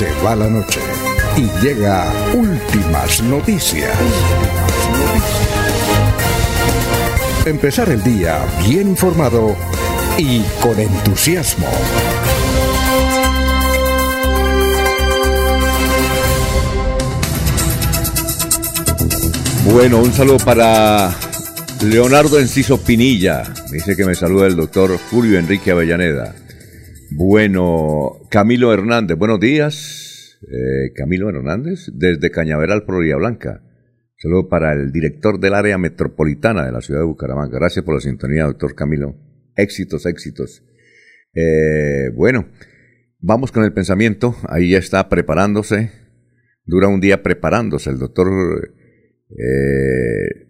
Se va la noche y llega últimas noticias. Empezar el día bien informado y con entusiasmo. Bueno, un saludo para Leonardo Enciso Pinilla. Dice que me saluda el doctor Julio Enrique Avellaneda. Bueno, Camilo Hernández, buenos días. Eh, Camilo Hernández, desde Cañaveral, Florida Blanca. Saludo para el director del área metropolitana de la ciudad de Bucaramanga. Gracias por la sintonía, doctor Camilo. Éxitos, éxitos. Eh, bueno, vamos con el pensamiento. Ahí ya está preparándose. Dura un día preparándose el doctor eh,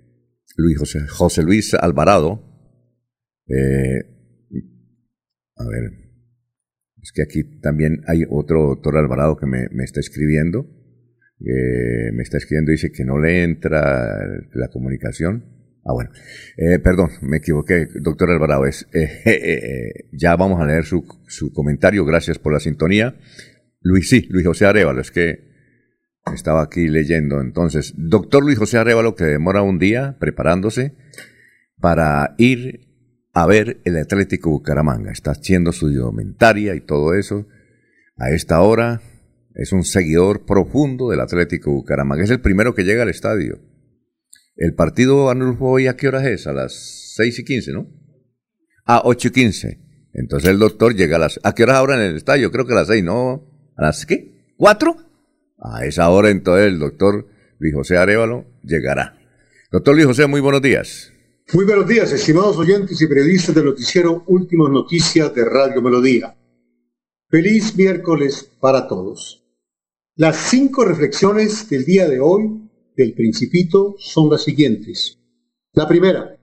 Luis José, José Luis Alvarado. A ver, es que aquí también hay otro doctor Alvarado que me, está escribiendo. Eh, me está escribiendo, dice que no le entra la comunicación. Ah, bueno. Eh, perdón, me equivoqué, doctor Alvarado. Es, [laughs] eh, ya vamos a leer su, su, comentario. Gracias por la sintonía. Luis, sí, Luis José Arevalo, es que estaba aquí leyendo. Entonces, doctor Luis José Arevalo, que demora un día preparándose para ir a ver el Atlético Bucaramanga. Está haciendo su indumentaria y todo eso. A esta hora es un seguidor profundo del Atlético Bucaramanga. Es el primero que llega al estadio. El partido Anulfo hoy a qué hora es? A las 6 y 15, ¿no? A 8 y 15. Entonces el doctor llega a las... ¿A qué hora ahora en el estadio? Creo que a las 6, ¿no? ¿A las qué? ¿Cuatro? A esa hora entonces el doctor Luis José Arevalo llegará. Doctor Luis José, muy buenos días. Muy buenos días, estimados oyentes y periodistas del noticiero Últimas Noticias de Radio Melodía. Feliz miércoles para todos. Las cinco reflexiones del día de hoy del principito son las siguientes. La primera,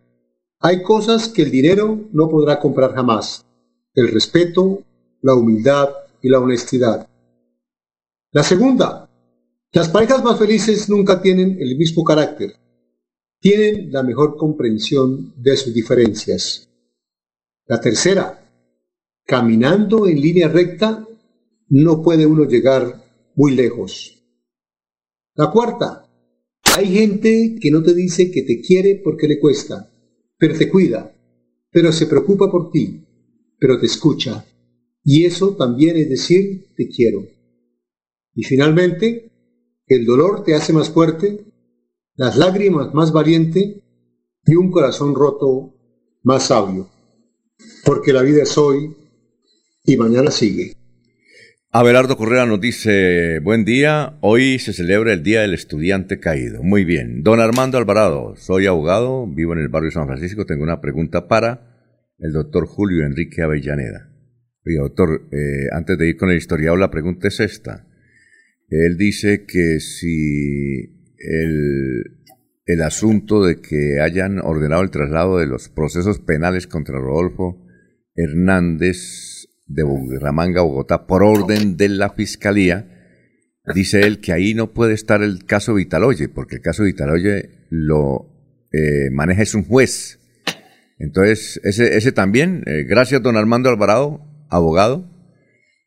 hay cosas que el dinero no podrá comprar jamás. El respeto, la humildad y la honestidad. La segunda, las parejas más felices nunca tienen el mismo carácter. Tienen la mejor comprensión de sus diferencias. La tercera, caminando en línea recta no puede uno llegar muy lejos. La cuarta, hay gente que no te dice que te quiere porque le cuesta, pero te cuida, pero se preocupa por ti, pero te escucha. Y eso también es decir, te quiero. Y finalmente, el dolor te hace más fuerte, las lágrimas más valiente y un corazón roto más sabio. Porque la vida es hoy y mañana sigue. Abelardo Correa nos dice, buen día, hoy se celebra el Día del Estudiante Caído. Muy bien. Don Armando Alvarado, soy abogado, vivo en el barrio San Francisco, tengo una pregunta para el doctor Julio Enrique Avellaneda. Oiga, doctor, eh, antes de ir con el historiado, la pregunta es esta. Él dice que si el, el asunto de que hayan ordenado el traslado de los procesos penales contra Rodolfo Hernández de Bucaramanga, Bogotá, por orden de la Fiscalía, dice él que ahí no puede estar el caso Vitaloye, porque el caso Vitaloye lo eh, maneja es un juez. Entonces, ese, ese también, eh, gracias don Armando Alvarado, abogado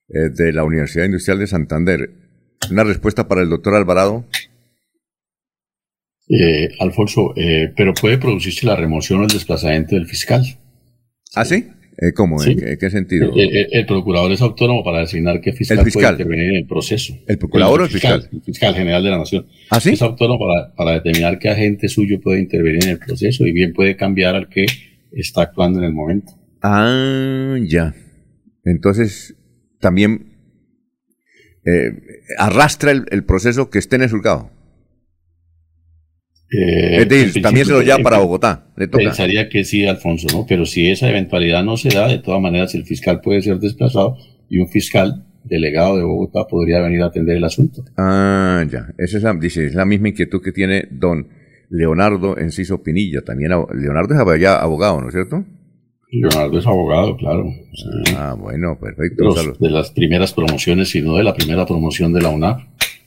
eh, de la Universidad Industrial de Santander. Una respuesta para el doctor Alvarado. Alfonso, pero puede producirse la remoción o el desplazamiento del fiscal. ¿Ah, sí? Eh, ¿Cómo? Sí. ¿En, qué- en qué sentido? El, el- el procurador es autónomo para designar qué fiscal, El fiscal. puede intervenir en el proceso. ¿El procurador o el fiscal? El fiscal general de la Nación. ¿Ah, sí? Es autónomo para, para determinar qué agente suyo puede intervenir en el proceso y bien puede cambiar al que está actuando en el momento. Ah, ya. Entonces, también eh, arrastra el, el proceso que esté en el juzgado. Eh, es decir, también se lo lleva para Bogotá. Le toca. Pensaría que sí, Alfonso, ¿no? Pero si esa eventualidad no se da, de todas maneras el fiscal puede ser desplazado y un fiscal delegado de Bogotá podría venir a atender el asunto. Ah, ya. Esa es la, dice, es la misma inquietud que tiene don Leonardo Enciso Pinilla. También, Leonardo es abogado, ¿no es cierto? Leonardo es abogado, claro. Ah, bueno, perfecto. Los- de las primeras promociones, sino de la primera promoción de la UNAP.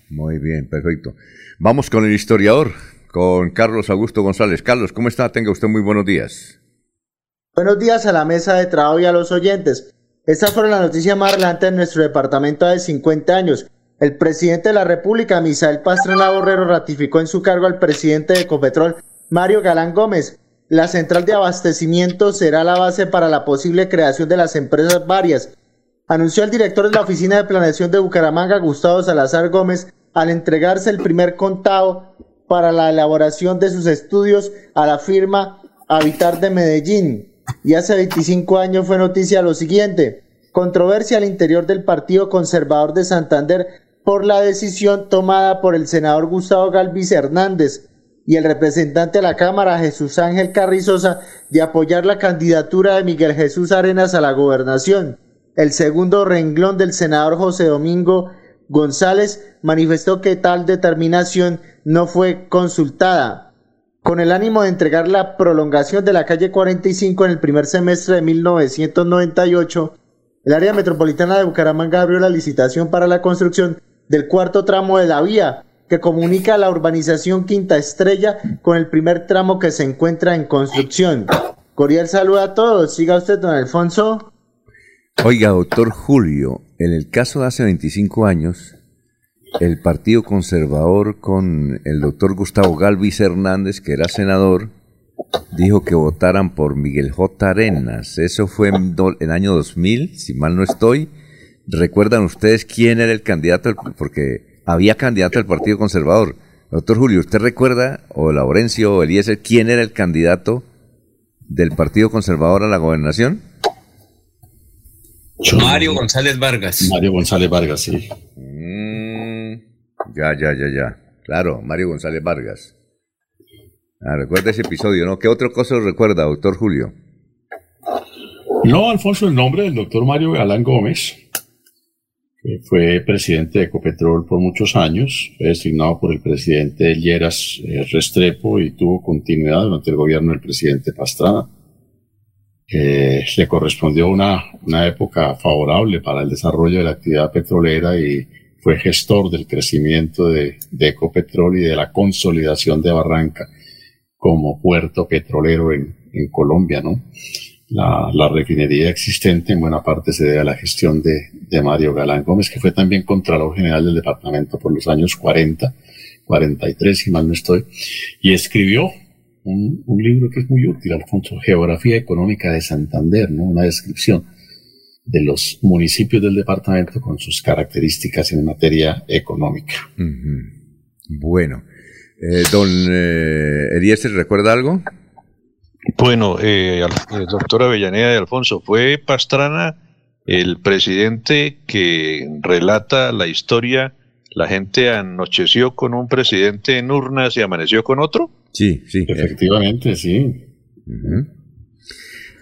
Muy bien, perfecto. Vamos con el historiador, con Carlos Augusto González. Carlos, ¿cómo está? Tenga usted muy buenos días. Buenos días a la mesa de trabajo y a los oyentes. Estas fueron las noticias más relevantes de nuestro departamento de 50 años. El presidente de la República, Misael Pastrana Borrero, ratificó en su cargo al presidente de Ecopetrol, Mario Galán Gómez. La central de abastecimiento será la base para la posible creación de las empresas varias. Anunció el director de la Oficina de Planeación de Bucaramanga, Gustavo Salazar Gómez, al entregarse el primer contado para la elaboración de sus estudios a la firma Habitar de Medellín. Y hace 25 años fue noticia lo siguiente. Controversia al interior del Partido Conservador de Santander por la decisión tomada por el senador Gustavo Galvis Hernández y el representante de la Cámara Jesús Ángel Carrizosa de apoyar la candidatura de Miguel Jesús Arenas a la gobernación. El segundo renglón del senador José Domingo González manifestó que tal determinación no fue consultada. Con el ánimo de entregar la prolongación de la calle 45 en el primer semestre de 1998, el área metropolitana de Bucaramanga abrió la licitación para la construcción del cuarto tramo de la vía que comunica la urbanización Quinta Estrella con el primer tramo que se encuentra en construcción. Cordial saludo a todos. Siga usted, don Alfonso. Oiga, doctor Julio, en el caso de hace 25 años, el Partido Conservador con el doctor Gustavo Galvis Hernández, que era senador, dijo que votaran por Miguel J. Arenas. Eso fue en en año 2000, si mal no estoy. ¿Recuerdan ustedes quién era el candidato? Porque había candidato al Partido Conservador. Doctor Julio, ¿usted recuerda, o Laurencio o Eliezer, quién era el candidato del Partido Conservador a la gobernación? Mario González Vargas. Mario González Vargas, sí. Mm, ya, ya, ya, ya. Claro, Mario González Vargas. Ah, recuerda ese episodio, ¿no? ¿Qué otra cosa recuerda, doctor Julio? No, Alfonso, el nombre del doctor Mario Galán Gómez, que fue presidente de Ecopetrol por muchos años, fue designado por el presidente Lleras eh, Restrepo y tuvo continuidad durante el gobierno del presidente Pastrana. Eh, le correspondió una, una época favorable para el desarrollo de la actividad petrolera y fue gestor del crecimiento de, de Ecopetrol y de la consolidación de Barranca como puerto petrolero en, en Colombia, ¿no? La, la refinería existente en buena parte se debe a la gestión de, de Mario Galán Gómez, que fue también Contralor General del Departamento por los años 40, 43, si mal no estoy, y escribió un, un libro que es muy útil, Alfonso, Geografía Económica de Santander, ¿no? Una descripción de los municipios del departamento con sus características en materia económica. Bueno, eh, don eh, Eliezer, ¿recuerda algo? Bueno, eh, al- el doctor Avellaneda de Alfonso, fue Pastrana el presidente que relata la historia. La gente anocheció con un presidente en urnas y amaneció con otro. Sí, sí. Efectivamente, sí.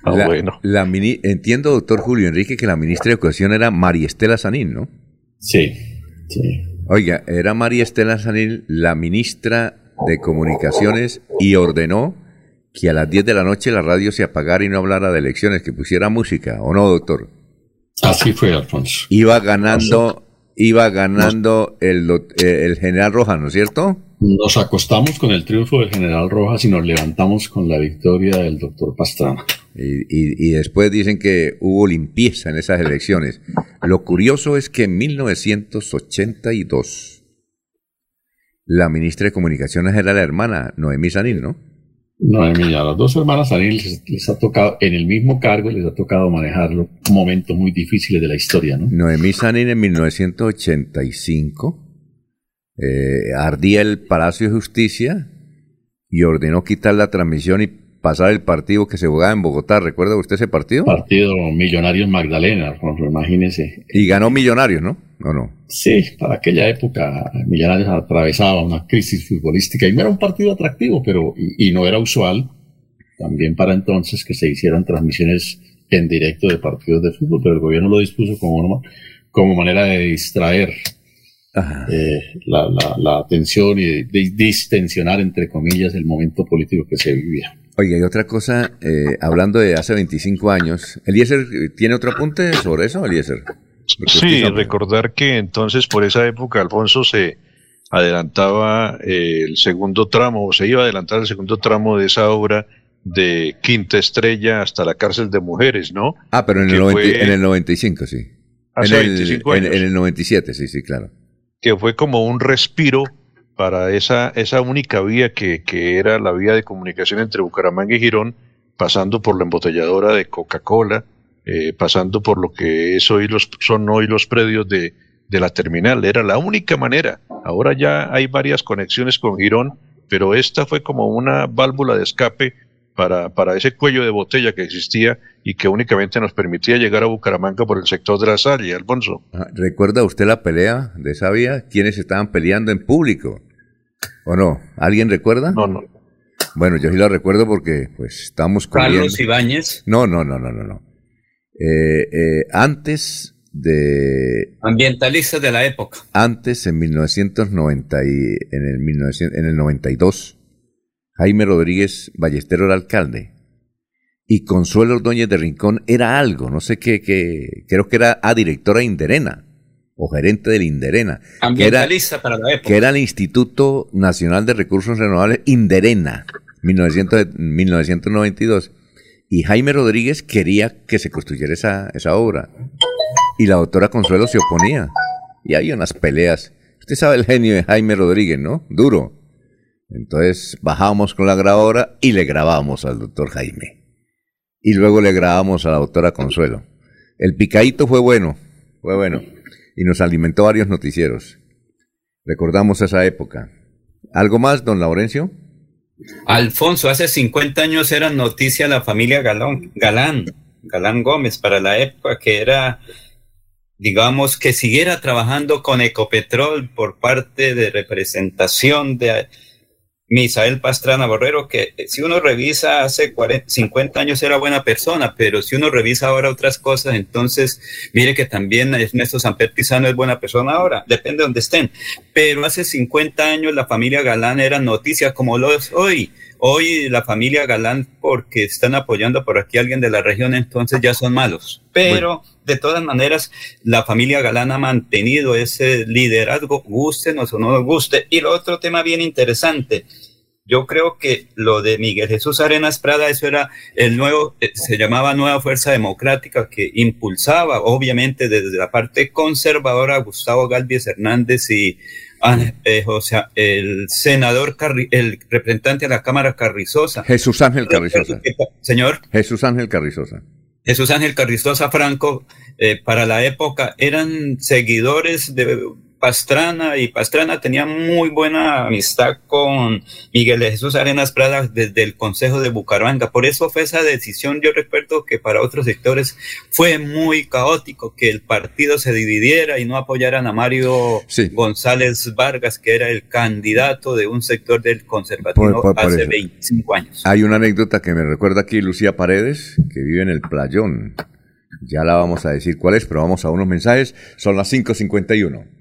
Ah, la, bueno. la mini- entiendo, doctor Julio Enrique, que la ministra de Educación era María Estela Sanín, ¿no? Sí, sí. Oiga, era María Estela Sanín la ministra de Comunicaciones y ordenó que a las 10 de la noche la radio se apagara y no hablara de elecciones, que pusiera música, ¿o no, doctor? Así fue, Alfonso. Iba ganando, iba ganando el, eh, el general Rojas, ¿no es cierto? Nos acostamos con el triunfo del general Rojas y nos levantamos con la victoria del doctor Pastrana. Y, y- y después dicen que hubo limpieza en esas elecciones. Lo curioso es que en 1982 la ministra de Comunicaciones era la hermana Noemí Sanín, ¿no? Noemí, a las dos hermanas Sanín les, ha tocado, en el mismo cargo, les ha tocado manejar momentos muy difíciles de la historia, ¿no? Noemí Sanín en 1985 eh, ardía el Palacio de Justicia y ordenó quitar la transmisión y pasar el partido que se jugaba en Bogotá. ¿Recuerda usted ese partido? Partido Millonarios Magdalena, imagínese. Y ganó Millonarios, ¿no? ¿O no? Sí, para aquella época Millonarios atravesaba una crisis futbolística y no era un partido atractivo, pero y, y no era usual también para entonces que se hicieran transmisiones en directo de partidos de fútbol, pero el gobierno lo dispuso como, como manera de distraer eh, la, la, la, atención y de, distensionar, entre comillas, el momento político que se vivía. Oiga, y otra cosa, eh, hablando de hace 25 años, ¿Eliezer tiene otro apunte sobre eso, Eliezer? Sí, recordar que entonces por esa época Alfonso se adelantaba eh, el segundo tramo, o se iba a adelantar el segundo tramo de esa obra de Quinta Estrella hasta la cárcel de mujeres, ¿no? Ah, pero en, el, 90, en el 95, sí. Hace en, el, 25 años. En, en el 97, sí, sí, claro. Que fue como un respiro para esa, esa única vía que, que era la vía de comunicación entre Bucaramanga y Girón, pasando por la embotelladora de Coca-Cola, eh, pasando por lo que es hoy los, son hoy los predios de, de la terminal. Era la única manera. Ahora ya hay varias conexiones con Girón, pero esta fue como una válvula de escape para, para ese cuello de botella que existía y que únicamente nos permitía llegar a Bucaramanga por el sector de la Salle, Alfonso. Ah, ¿Recuerda usted la pelea de esa vía? ¿Quiénes estaban peleando en público? ¿O no? ¿Alguien recuerda? No, no. Bueno, yo sí lo recuerdo porque pues estamos comiendo. Carlos Ibáñez. No, no, no, no, no, no. Eh, eh, antes de... Ambientalistas de la época. Antes, en 1990 y en el, 1900, en el 92, Jaime Rodríguez Ballestero era alcalde y Consuelo Ordóñez de Rincón era algo, no sé qué, qué creo que era a directora Inderena o gerente del Inderena. Ambientalista que era, para la época. Que era el Instituto Nacional de Recursos Renovables Inderena, 1900, 1992. Y Jaime Rodríguez quería que se construyera esa, esa obra. Y la doctora Consuelo se oponía. Y había unas peleas. Usted sabe el genio de Jaime Rodríguez, ¿no? Duro. Entonces bajábamos con la grabadora y le grabábamos al doctor Jaime. Y luego le grabamos a la doctora Consuelo. El picadito fue bueno, fue bueno. Y nos alimentó varios noticieros. Recordamos esa época. ¿Algo más, don Laurencio? Alfonso, hace 50 años era noticia la familia Galán, Galán, Galán Gómez, para la época que era, digamos, que siguiera trabajando con Ecopetrol por parte de representación de Misael Pastrana Borrero, que si uno revisa hace 40, 50 años era buena persona, pero si uno revisa ahora otras cosas, entonces mire que también Ernesto Samper Pizano es buena persona ahora, depende de donde estén. Pero hace 50 años la familia Galán era noticia como lo es hoy. Hoy la familia Galán, porque están apoyando por aquí a alguien de la región, entonces ya son malos. Pero bueno. de todas maneras, la familia Galán ha mantenido ese liderazgo, gustenos o no nos guste. Y lo otro tema bien interesante, yo creo que lo de Miguel Jesús Arenas Prada, eso era el nuevo, se llamaba Nueva Fuerza Democrática, que impulsaba, obviamente, desde la parte conservadora, Gustavo Galvez Hernández y eh, o sea, el senador, Carri el representante de la Cámara Carrizosa. Jesús Ángel Carrizosa. Señor. Jesús Ángel Carrizosa. Jesús Ángel Carrizosa Franco, eh, para la época, eran seguidores de Pastrana y Pastrana tenía muy buena amistad con Miguel de Jesús Arenas Prada desde el Consejo de Bucaramanga. Por eso fue esa decisión, yo recuerdo que para otros sectores fue muy caótico que el partido se dividiera y no apoyaran a Mario sí. González Vargas, que era el candidato de un sector del conservativo por, por, por hace eso. 25 años. Hay una anécdota que me recuerda aquí Lucía Paredes, que vive en el Playón. Ya la vamos a decir cuál es, pero vamos a unos mensajes. Son las 5.51.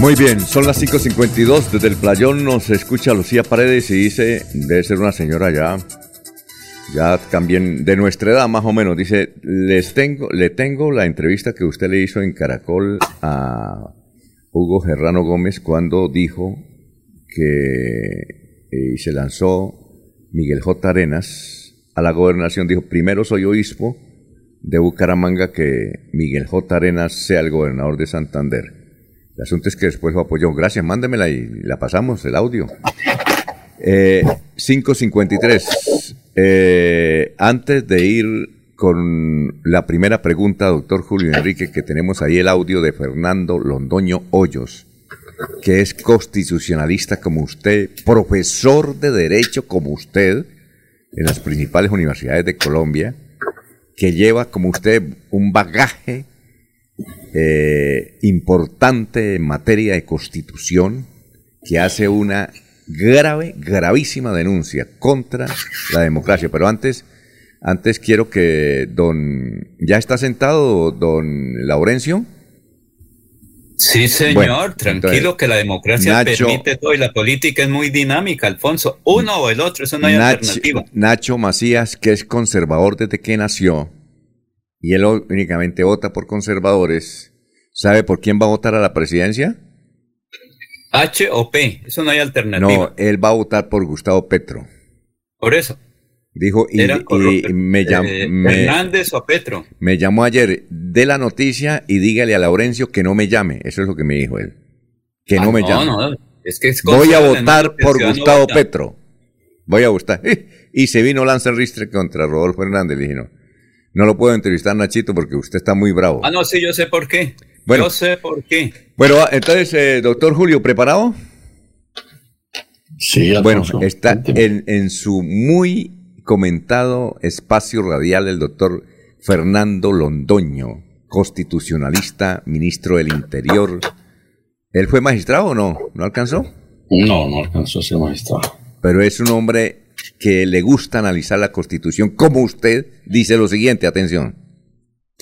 Muy bien, son las 5.52. Desde el playón nos escucha Lucía Paredes y dice, debe ser una señora ya, ya también de nuestra edad más o menos. Dice, les tengo, le tengo la entrevista que usted le hizo en Caracol a Hugo Gerrano Gómez cuando dijo que y se lanzó Miguel J. Arenas a la gobernación. Dijo, primero soy obispo de Bucaramanga que Miguel J. Arenas sea el gobernador de Santander. El asunto es que después lo apoyó. Gracias, mándemela y la pasamos, el audio. Eh, 553. Eh, antes de ir con la primera pregunta, doctor Julio Enrique, que tenemos ahí el audio de Fernando Londoño Hoyos, que es constitucionalista como usted, profesor de Derecho como usted, en las principales universidades de Colombia, que lleva como usted un bagaje eh, importante en materia de constitución que hace una grave, gravísima denuncia contra la democracia. Pero antes, antes quiero que don... ¿Ya está sentado don Laurencio? Sí, señor, tranquilo que la democracia permite todo y la política es muy dinámica, Alfonso. Uno o el otro, eso no hay alternativa. Nacho Macías, que es conservador desde que nació, y él únicamente vota por conservadores, ¿sabe por quién va a votar a la presidencia? H o P, eso no hay alternativa. No, él va a votar por Gustavo Petro. Por eso. Dijo, y, me llamó. Eh, Hernández o Petro. Me llamó ayer de la noticia y dígale a Laurencio que no me llame. Eso es lo que me dijo él. Que no ah, me llame. No, no, es que Voy a votar por Gustavo Petro. Voy a votar. [laughs] Y se vino Lance Ristre contra Rodolfo Hernández. Le dije, no. No lo puedo entrevistar, Nachito, porque usted está muy bravo. Ah, no, sí, yo sé por qué. Bueno, yo sé por qué. Bueno, entonces, eh, doctor Julio, ¿preparado? Sí, Bueno, está en, en, su muy comentado espacio radial el doctor Fernando Londoño, constitucionalista, ministro del Interior. ¿Él fue magistrado o no? ¿No alcanzó? No, no alcanzó a ser magistrado. Pero es un hombre que le gusta analizar la Constitución, como usted dice lo siguiente, atención.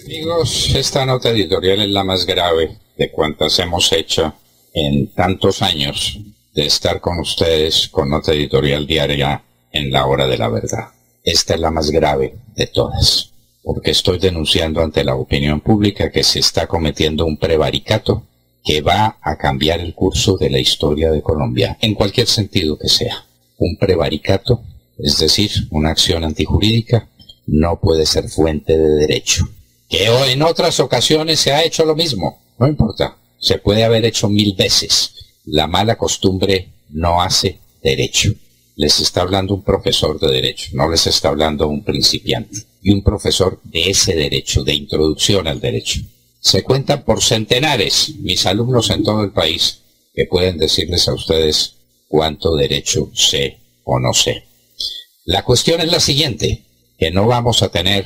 Amigos, esta nota editorial es la más grave de cuantas hemos hecho en tantos años de estar con ustedes con nota editorial diaria en la hora de la verdad. Esta es la más grave de todas, porque estoy denunciando ante la opinión pública que se está cometiendo un prevaricato que va a cambiar el curso de la historia de Colombia, en cualquier sentido que sea. Un prevaricato es decir, una acción antijurídica, no puede ser fuente de derecho. Que en otras ocasiones se ha hecho lo mismo, no importa, se puede haber hecho mil veces. La mala costumbre no hace derecho. Les está hablando un profesor de derecho, no les está hablando un principiante. Y un profesor de ese derecho, de introducción al derecho. Se cuentan por centenares mis alumnos en todo el país que pueden decirles a ustedes cuánto derecho sé o no sé. La cuestión es la siguiente, que no vamos a tener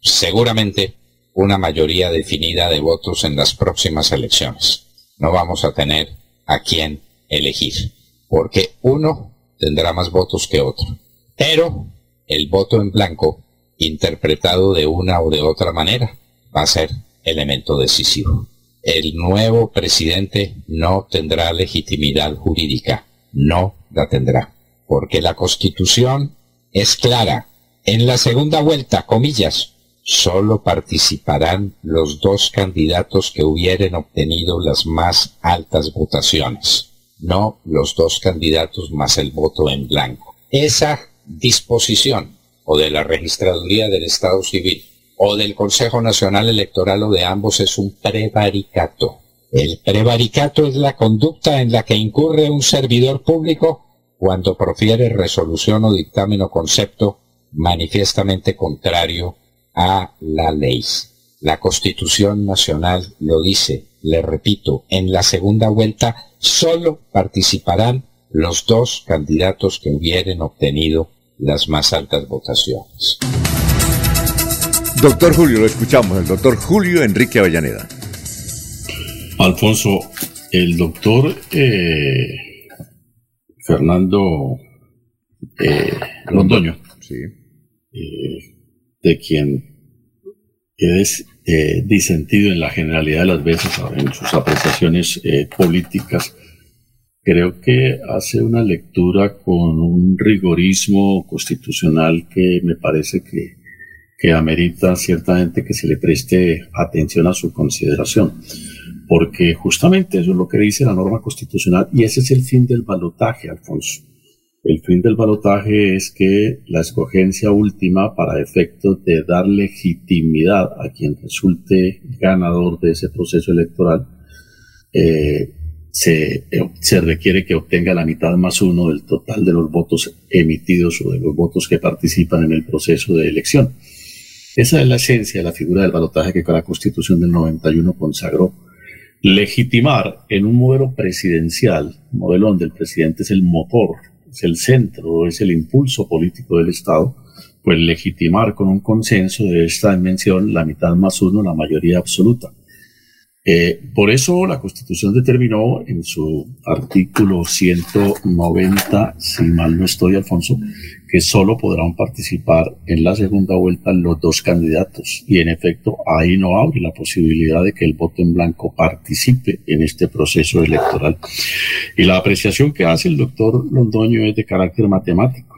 seguramente una mayoría definida de votos en las próximas elecciones. No vamos a tener a quién elegir, porque uno tendrá más votos que otro. Pero el voto en blanco, interpretado de una o de otra manera, va a ser elemento decisivo. El nuevo presidente no tendrá legitimidad jurídica, no la tendrá, porque la constitución es clara. En la segunda vuelta, comillas, solo participarán los dos candidatos que hubieren obtenido las más altas votaciones, no los dos candidatos más el voto en blanco. Esa disposición o de la Registraduría del Estado Civil o del Consejo Nacional Electoral o de ambos es un prevaricato. El prevaricato es la conducta en la que incurre un servidor público cuando profiere resolución o dictamen o concepto manifiestamente contrario a la ley. La Constitución Nacional lo dice, le repito, en la segunda vuelta solo participarán los dos candidatos que hubieren obtenido las más altas votaciones. Doctor Julio, lo escuchamos, el doctor Julio Enrique Avellaneda. Alfonso, el doctor eh, Fernando eh, Londoño, sí. eh, de quien es eh, disentido en la generalidad de las veces en sus apreciaciones políticas, creo que hace una lectura con un rigorismo constitucional que me parece que, que amerita ciertamente que se le preste atención a su consideración, porque justamente eso es lo que dice la norma constitucional y ese es el fin del balotaje, Alfonso. El fin del balotaje es que la escogencia última para efectos de dar legitimidad a quien resulte ganador de ese proceso electoral eh, se, se, requiere que obtenga la mitad más uno del total de los votos emitidos o de los votos que participan en el proceso de elección. Esa es la esencia de la figura del balotaje que la Constitución del 91 consagró. Legitimar en un modelo presidencial, modelo donde el presidente es el motor es el centro, es el impulso político del Estado, pues legitimar con un consenso de esta dimensión la mitad más uno, la mayoría absoluta. Eh, por eso la Constitución determinó en su artículo 190, si mal no estoy, Alfonso, que solo podrán participar en la segunda vuelta los dos candidatos. Y en efecto, ahí no abre la posibilidad de que el voto en blanco participe en este proceso electoral. Y la apreciación que hace el doctor Londoño es de carácter matemático.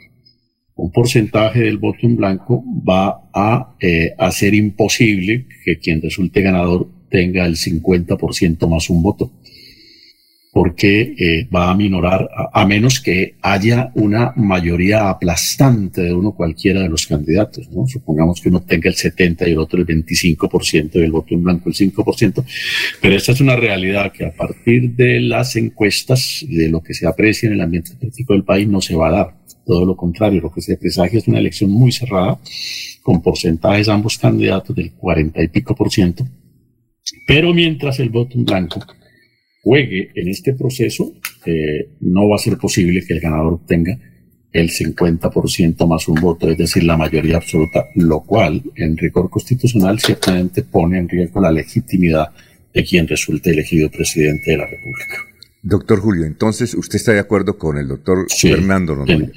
Un porcentaje del voto en blanco va a eh, hacer imposible que quien resulte ganador tenga el 50% más un voto, porque eh, va a minorar, a, menos que haya una mayoría aplastante de uno cualquiera de los candidatos. ¿no? Supongamos que uno tenga el 70 y el otro el 25% del voto en blanco, el 5%, pero esta es una realidad que a partir de las encuestas y de lo que se aprecia en el ambiente político del país no se va a dar. Todo lo contrario, lo que se presagia es una elección muy cerrada, con porcentajes ambos candidatos del 40 y pico por ciento, pero mientras el voto en blanco juegue en este proceso, eh, no va a ser posible que el ganador obtenga el 50% más un voto, es decir, la mayoría absoluta, lo cual en rigor constitucional ciertamente pone en riesgo la legitimidad de quien resulte elegido presidente de la República. Doctor Julio, entonces usted está de acuerdo con el doctor sí, Fernando Londoño.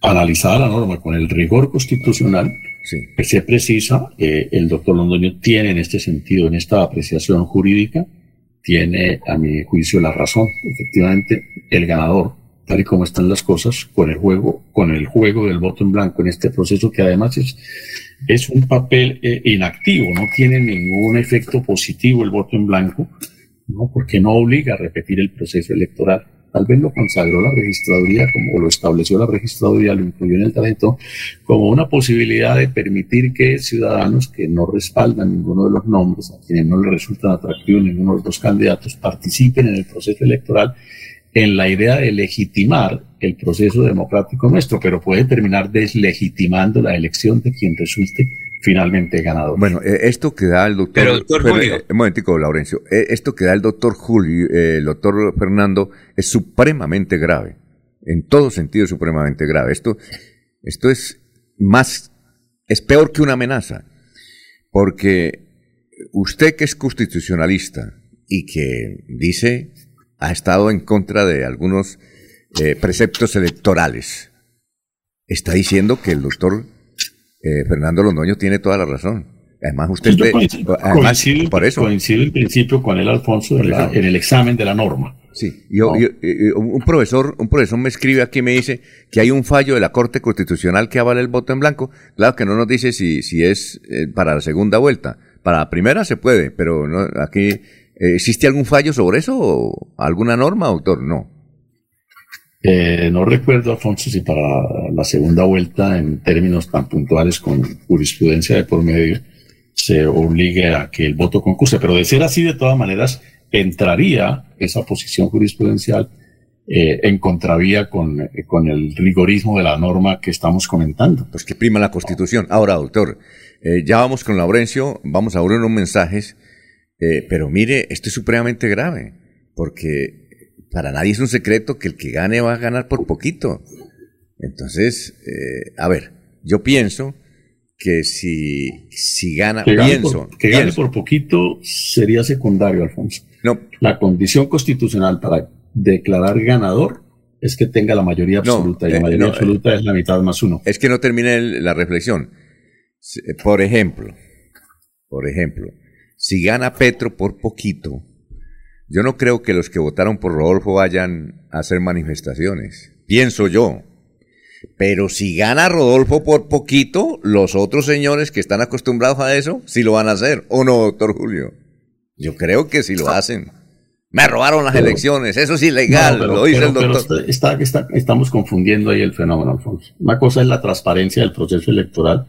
Analizada la norma con el rigor constitucional, sí. se precisa, eh, el doctor Londoño tiene en este sentido, en esta apreciación jurídica, tiene a mi juicio la razón. Efectivamente, el ganador, tal y como están las cosas, con el juego, con el juego del voto en blanco en este proceso, que además es, es un papel eh, inactivo, no tiene ningún efecto positivo el voto en blanco, ¿no? porque no obliga a repetir el proceso electoral. Tal vez lo consagró la registraduría, como lo estableció la registraduría, lo incluyó en el talento, como una posibilidad de permitir que ciudadanos que no respaldan ninguno de los nombres, a quienes no les resultan atractivos ninguno de los candidatos, participen en el proceso electoral en la idea de legitimar el proceso democrático nuestro, pero puede terminar deslegitimando la elección de quien resulte finalmente ganador. Bueno, eh, esto que da el doctor... Pero, doctor Julio. eh, un momentico, Laurencio. Eh, esto que da el doctor Julio, el doctor Fernando, es supremamente grave. En todo sentido, supremamente grave. Esto, esto es más... Es peor que una amenaza. Porque usted que es constitucionalista y que dice ha estado en contra de algunos eh, preceptos electorales, está diciendo que el doctor eh, Fernando Londoño tiene toda la razón. Además, usted Yo coincido, además, coincido- por eso. coincido en principio con él, Alfonso, en, la- el examen de la norma. Sí, yo, No. yo- eh, un profesor, un profesor me escribe aquí y me dice que hay un fallo de la Corte Constitucional que avala el voto en blanco. Claro que no nos dice si, si es eh, para la segunda vuelta. Para la primera se puede, pero no, aquí eh, existe algún fallo sobre eso o alguna norma, doctor. No. Eh, no recuerdo, Alfonso, si para la segunda vuelta, en términos tan puntuales con jurisprudencia de por medio, se obligue a que el voto concurse. Pero de ser así, de todas maneras, entraría esa posición jurisprudencial eh, en contravía con, eh, con el rigorismo de la norma que estamos comentando. Pues que prima la Constitución. Ahora, doctor, eh, ya vamos con Laurencio, vamos a abrir unos mensajes, pero mire, esto es supremamente grave, porque para nadie es un secreto que el que gane va a ganar por poquito. Entonces, eh, a ver, yo pienso que si, si gana, Que gane, pienso, por, que gane por poquito sería secundario, Alfonso. No. La condición constitucional para declarar ganador es que tenga la mayoría No, absoluta. y la eh, mayoría no, absoluta es la mitad más uno. Es que no termine el- la reflexión. Por ejemplo, por ejemplo, si gana Petro por poquito, yo no creo que los que votaron por Rodolfo vayan a hacer manifestaciones. Pienso yo. Pero si gana Rodolfo por poquito, los otros señores que están acostumbrados a eso, sí lo van a hacer. ¿O no, doctor Julio? Yo creo que sí lo hacen. Me robaron las Pero- elecciones, eso es ilegal, No, pero- lo dice pero- el doctor. está- está- está- estamos confundiendo ahí el fenómeno, Alfonso. Una cosa es la transparencia del proceso electoral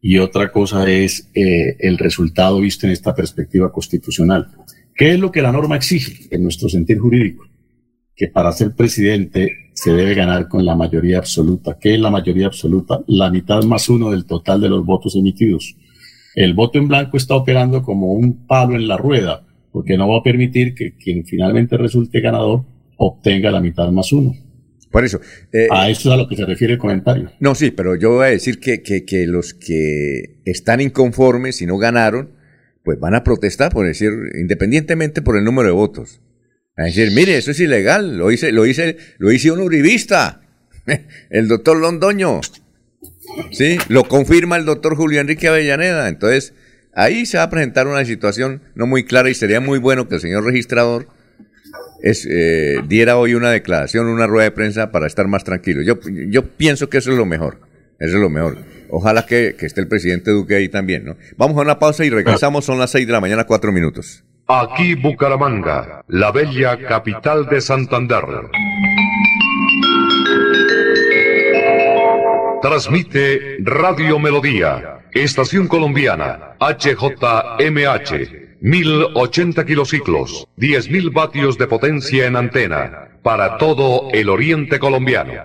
y otra cosa es eh, el resultado visto en esta perspectiva constitucional. ¿Qué es lo que la norma exige en nuestro sentir jurídico? Que para ser presidente se debe ganar con la mayoría absoluta. ¿Qué es la mayoría absoluta? La mitad más uno del total de los votos emitidos. El voto en blanco está operando como un palo en la rueda, porque no va a permitir que quien finalmente resulte ganador obtenga la mitad más uno. Por eso. eh, a eso es a lo que se refiere el comentario. No, sí, pero yo voy a decir que, que, que los que están inconformes y no ganaron, pues van a protestar por decir, independientemente por el número de votos. A decir, mire, eso es ilegal, lo hice, lo hice, lo hice un uribista, [laughs] el doctor Londoño. Sí, lo confirma el doctor Julio Enrique Avellaneda. Entonces, ahí se va a presentar una situación no muy clara y sería muy bueno que el señor registrador es, eh, diera hoy una declaración, una rueda de prensa para estar más tranquilo. Yo, yo pienso que eso es lo mejor. Eso es lo mejor. Ojalá que, que esté el presidente Duque ahí también, ¿no? Vamos a una pausa y regresamos. Son las seis de la mañana, cuatro minutos. Aquí Bucaramanga, la bella capital de Santander. Transmite Radio Melodía, Estación Colombiana, HJMH, 1080 kilociclos, 10.000 vatios de potencia en antena, para todo el oriente colombiano.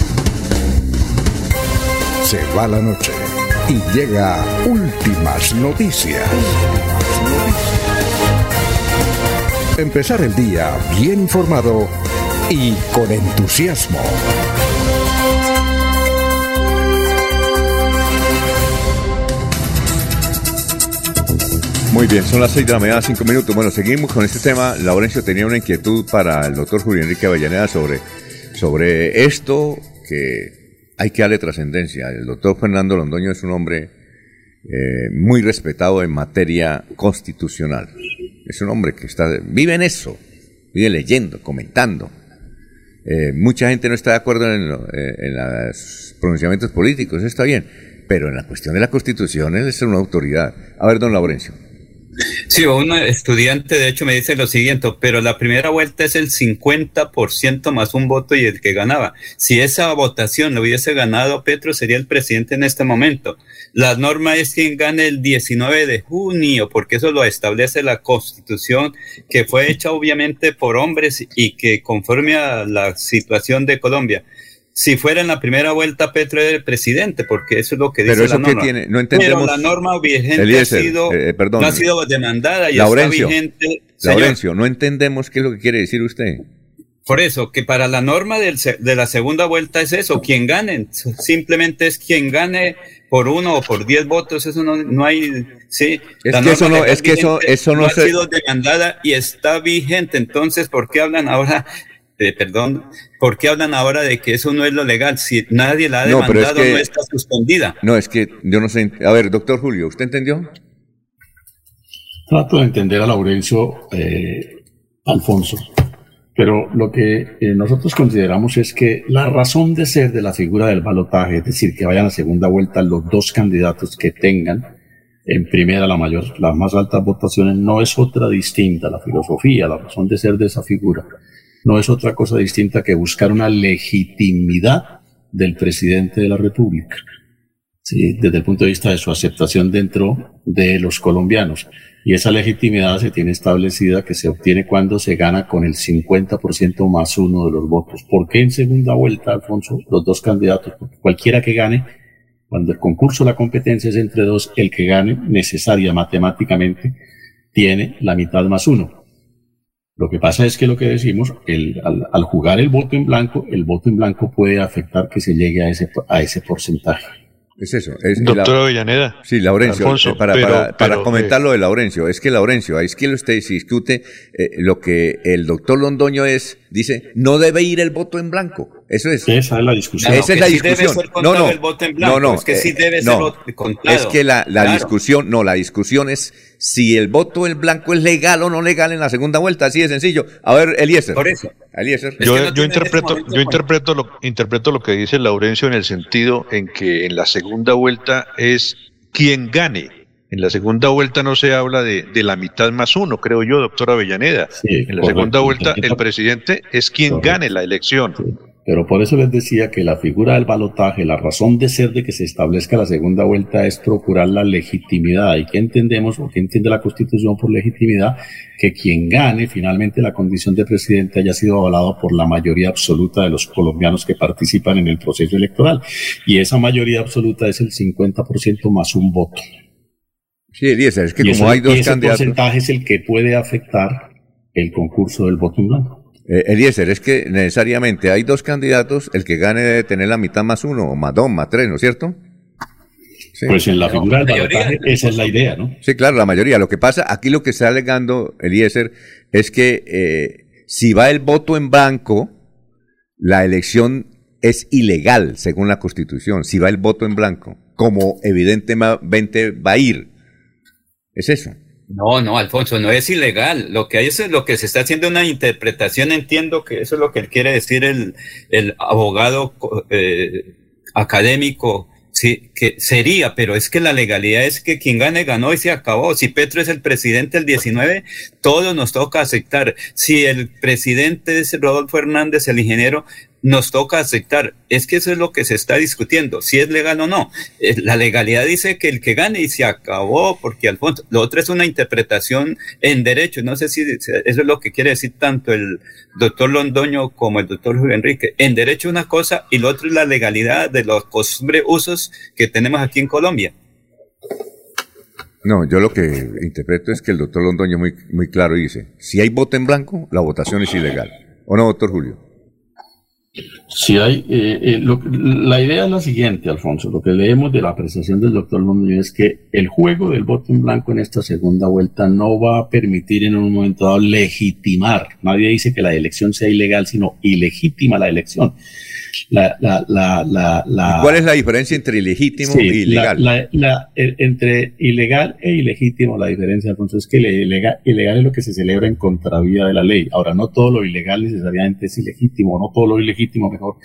Se va la noche y llega últimas noticias. Empezar el día bien informado y con entusiasmo. Muy bien, son las seis de la mañana, cinco minutos. Bueno, seguimos con este tema. Laurencio tenía una inquietud para el doctor Julio Enrique Avellaneda sobre, sobre esto que hay que darle trascendencia. El doctor Fernando Londoño es un hombre eh, muy respetado en materia constitucional. Es un hombre que está, vive en eso, vive leyendo, comentando. Eh, mucha gente no está de acuerdo en, eh, en los pronunciamientos políticos, está bien, pero en la cuestión de la constitución él es una autoridad. A ver, don Laurencio. Sí, un estudiante de hecho me dice lo siguiente, pero la primera vuelta es el 50% más un voto y el que ganaba. Si esa votación lo hubiese ganado Petro, sería el presidente en este momento. La norma es quien gane el 19 de junio, porque eso lo establece la constitución, que fue hecha obviamente por hombres y que conforme a la situación de Colombia. Si fuera en la primera vuelta, Petro era el presidente, porque eso es lo que dice Pero eso la norma. tiene, no entendemos. Pero la norma vigente Eliezer, ha sido, eh, perdón. no ha sido demandada y Laurencio, está vigente. Laurencio, no entendemos qué es lo que quiere decir usted. por eso, que para la norma del de la segunda vuelta es eso, quien gane, simplemente es quien gane por uno o por diez votos, eso no, no hay, sí. Es la que eso no- es que eso- eso no ha se- sido demandada y está vigente, entonces, ¿por qué hablan ahora? De perdón, ¿por qué hablan ahora de que eso no es lo legal? Si nadie la ha No, pero es demandado, que- no está suspendida. No, es que yo no sé. A ver, doctor Julio, ¿usted entendió? Trato de entender a Laurencio eh, Alfonso, pero lo que eh, nosotros consideramos es que la razón de ser de la figura del balotaje, es decir, que vayan a segunda vuelta los dos candidatos que tengan en primera la mayor, las más altas votaciones, no es otra distinta, la filosofía, la razón de ser de esa figura, no es otra cosa distinta que buscar una legitimidad del presidente de la República, ¿sí? desde el punto de vista de su aceptación dentro de los colombianos. Y esa legitimidad se tiene establecida que se obtiene cuando se gana con el 50% más uno de los votos. ¿Por qué en segunda vuelta, Alfonso, los dos candidatos? Cualquiera que gane, cuando el concurso, la competencia es entre dos, el que gane necesaria matemáticamente tiene la mitad más uno. Lo que pasa es que lo que decimos, el, al, al, jugar el voto en blanco, el voto en blanco puede afectar que se llegue a ese, a ese porcentaje. Es eso. Es Doctor la, Avellaneda. Sí, Laurencio. Alfonso, eh, para, pero- para, para pero, comentar eh, lo de Laurencio. Es que Laurencio, es que usted se discute eh, lo que el doctor Londoño es, dice, no debe ir el voto en blanco. Eso es. Esa es la discusión. Esa es la discusión. no, no. el voto en blanco, no, no. es que sí eh, debe no. ser contado. Es que la, la Claro. discusión, no, la discusión es si el voto en blanco es legal o no legal en la segunda vuelta. Así de sencillo. A ver, Eliezer. Por eso. Eliezer. Yo, yo interpreto, yo interpreto lo, interpreto lo que dice Laurencio en el sentido en que en la segunda vuelta es quien gane. En la segunda vuelta no se habla de, de la mitad más uno, creo yo, doctor Avellaneda. en la correcto, segunda vuelta el presidente es quien Correcto. gane la elección. Pero por eso les decía que la figura del balotaje, la razón de ser de que se establezca la segunda vuelta es procurar la legitimidad. ¿Y qué entendemos o qué entiende la Constitución por legitimidad? Que quien gane finalmente la condición de presidente haya sido avalado por la mayoría absoluta de los colombianos que participan en el proceso electoral. Y esa mayoría absoluta es el 50% más un voto. Sí, Eliezer, es que y como ese, hay dos ese candidatos. porcentaje es el que puede afectar el concurso del voto en blanco. Eh, Eliezer, es que necesariamente hay dos candidatos, el que gane debe tener la mitad más uno, o más dos, más tres, ¿no es cierto? Sí. Pues en la figura del balotaje esa es la idea, ¿no? Sí, claro, la mayoría. Lo que pasa, aquí lo que está alegando Eliezer es que eh, si va el voto en blanco, la elección es ilegal, según la Constitución, si va el voto en blanco, como evidentemente va a ir. Es eso. No, no, Alfonso, no es ilegal. Lo que hay es lo que se está haciendo una interpretación. Entiendo que eso es lo que quiere decir el, el abogado eh, académico. Sí, que sería, pero es que la legalidad es que quien gane ganó y se acabó. Si Petro es el presidente el 19, todo nos toca aceptar. Si el presidente es Rodolfo Hernández, el ingeniero, nos toca aceptar. Es que eso es lo que se está discutiendo, si es legal o no. Eh, La legalidad dice que el que gane y se acabó, porque Alfonso, lo otro es una interpretación en derecho. No sé si eso es lo que quiere decir tanto el doctor Londoño como el doctor Julio Enrique. En derecho una cosa y lo otro es la legalidad de los costumbres, usos que tenemos aquí en Colombia. No, yo lo que interpreto es que el doctor Londoño muy, muy claro dice, si hay voto en blanco, la votación es ilegal. ¿O no, doctor Julio? Yeah. Si hay, eh, eh, lo- la idea es la siguiente, Alfonso. Lo que leemos de la apreciación del doctor Londoño es que el juego del voto en blanco en esta segunda vuelta no va a permitir en un momento dado legitimar. Nadie dice que la elección sea ilegal, sino ilegítima la elección. La, la, la, la, la- ¿Cuál es la diferencia entre ilegítimo Sí, e ilegal? entre ilegal e ilegítimo, la diferencia, Alfonso, es que ilegal, ilegal es lo que se celebra en contravía de la ley. Ahora, no todo lo ilegal necesariamente es ilegítimo, no todo lo ilegítimo, mejor,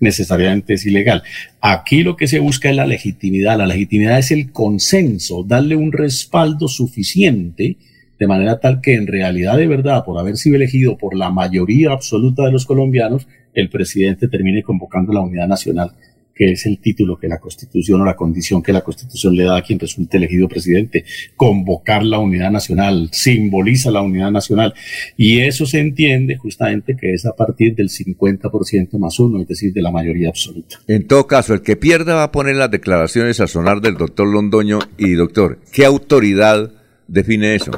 necesariamente es ilegal. Aquí lo que se busca es la legitimidad. La legitimidad es el consenso, darle un respaldo suficiente de manera tal que en realidad de verdad, por haber sido elegido por la mayoría absoluta de los colombianos, el presidente termine convocando la unidad nacional, que es el título que la Constitución o la condición que la Constitución le da a quien resulte elegido presidente. Convocar la unidad nacional, simboliza la unidad nacional. Y eso se entiende justamente que es a partir del 50% más uno, es decir, de la mayoría absoluta. En todo caso, el que pierda va a poner las declaraciones a sonar del doctor Londoño y doctor, ¿qué autoridad define eso?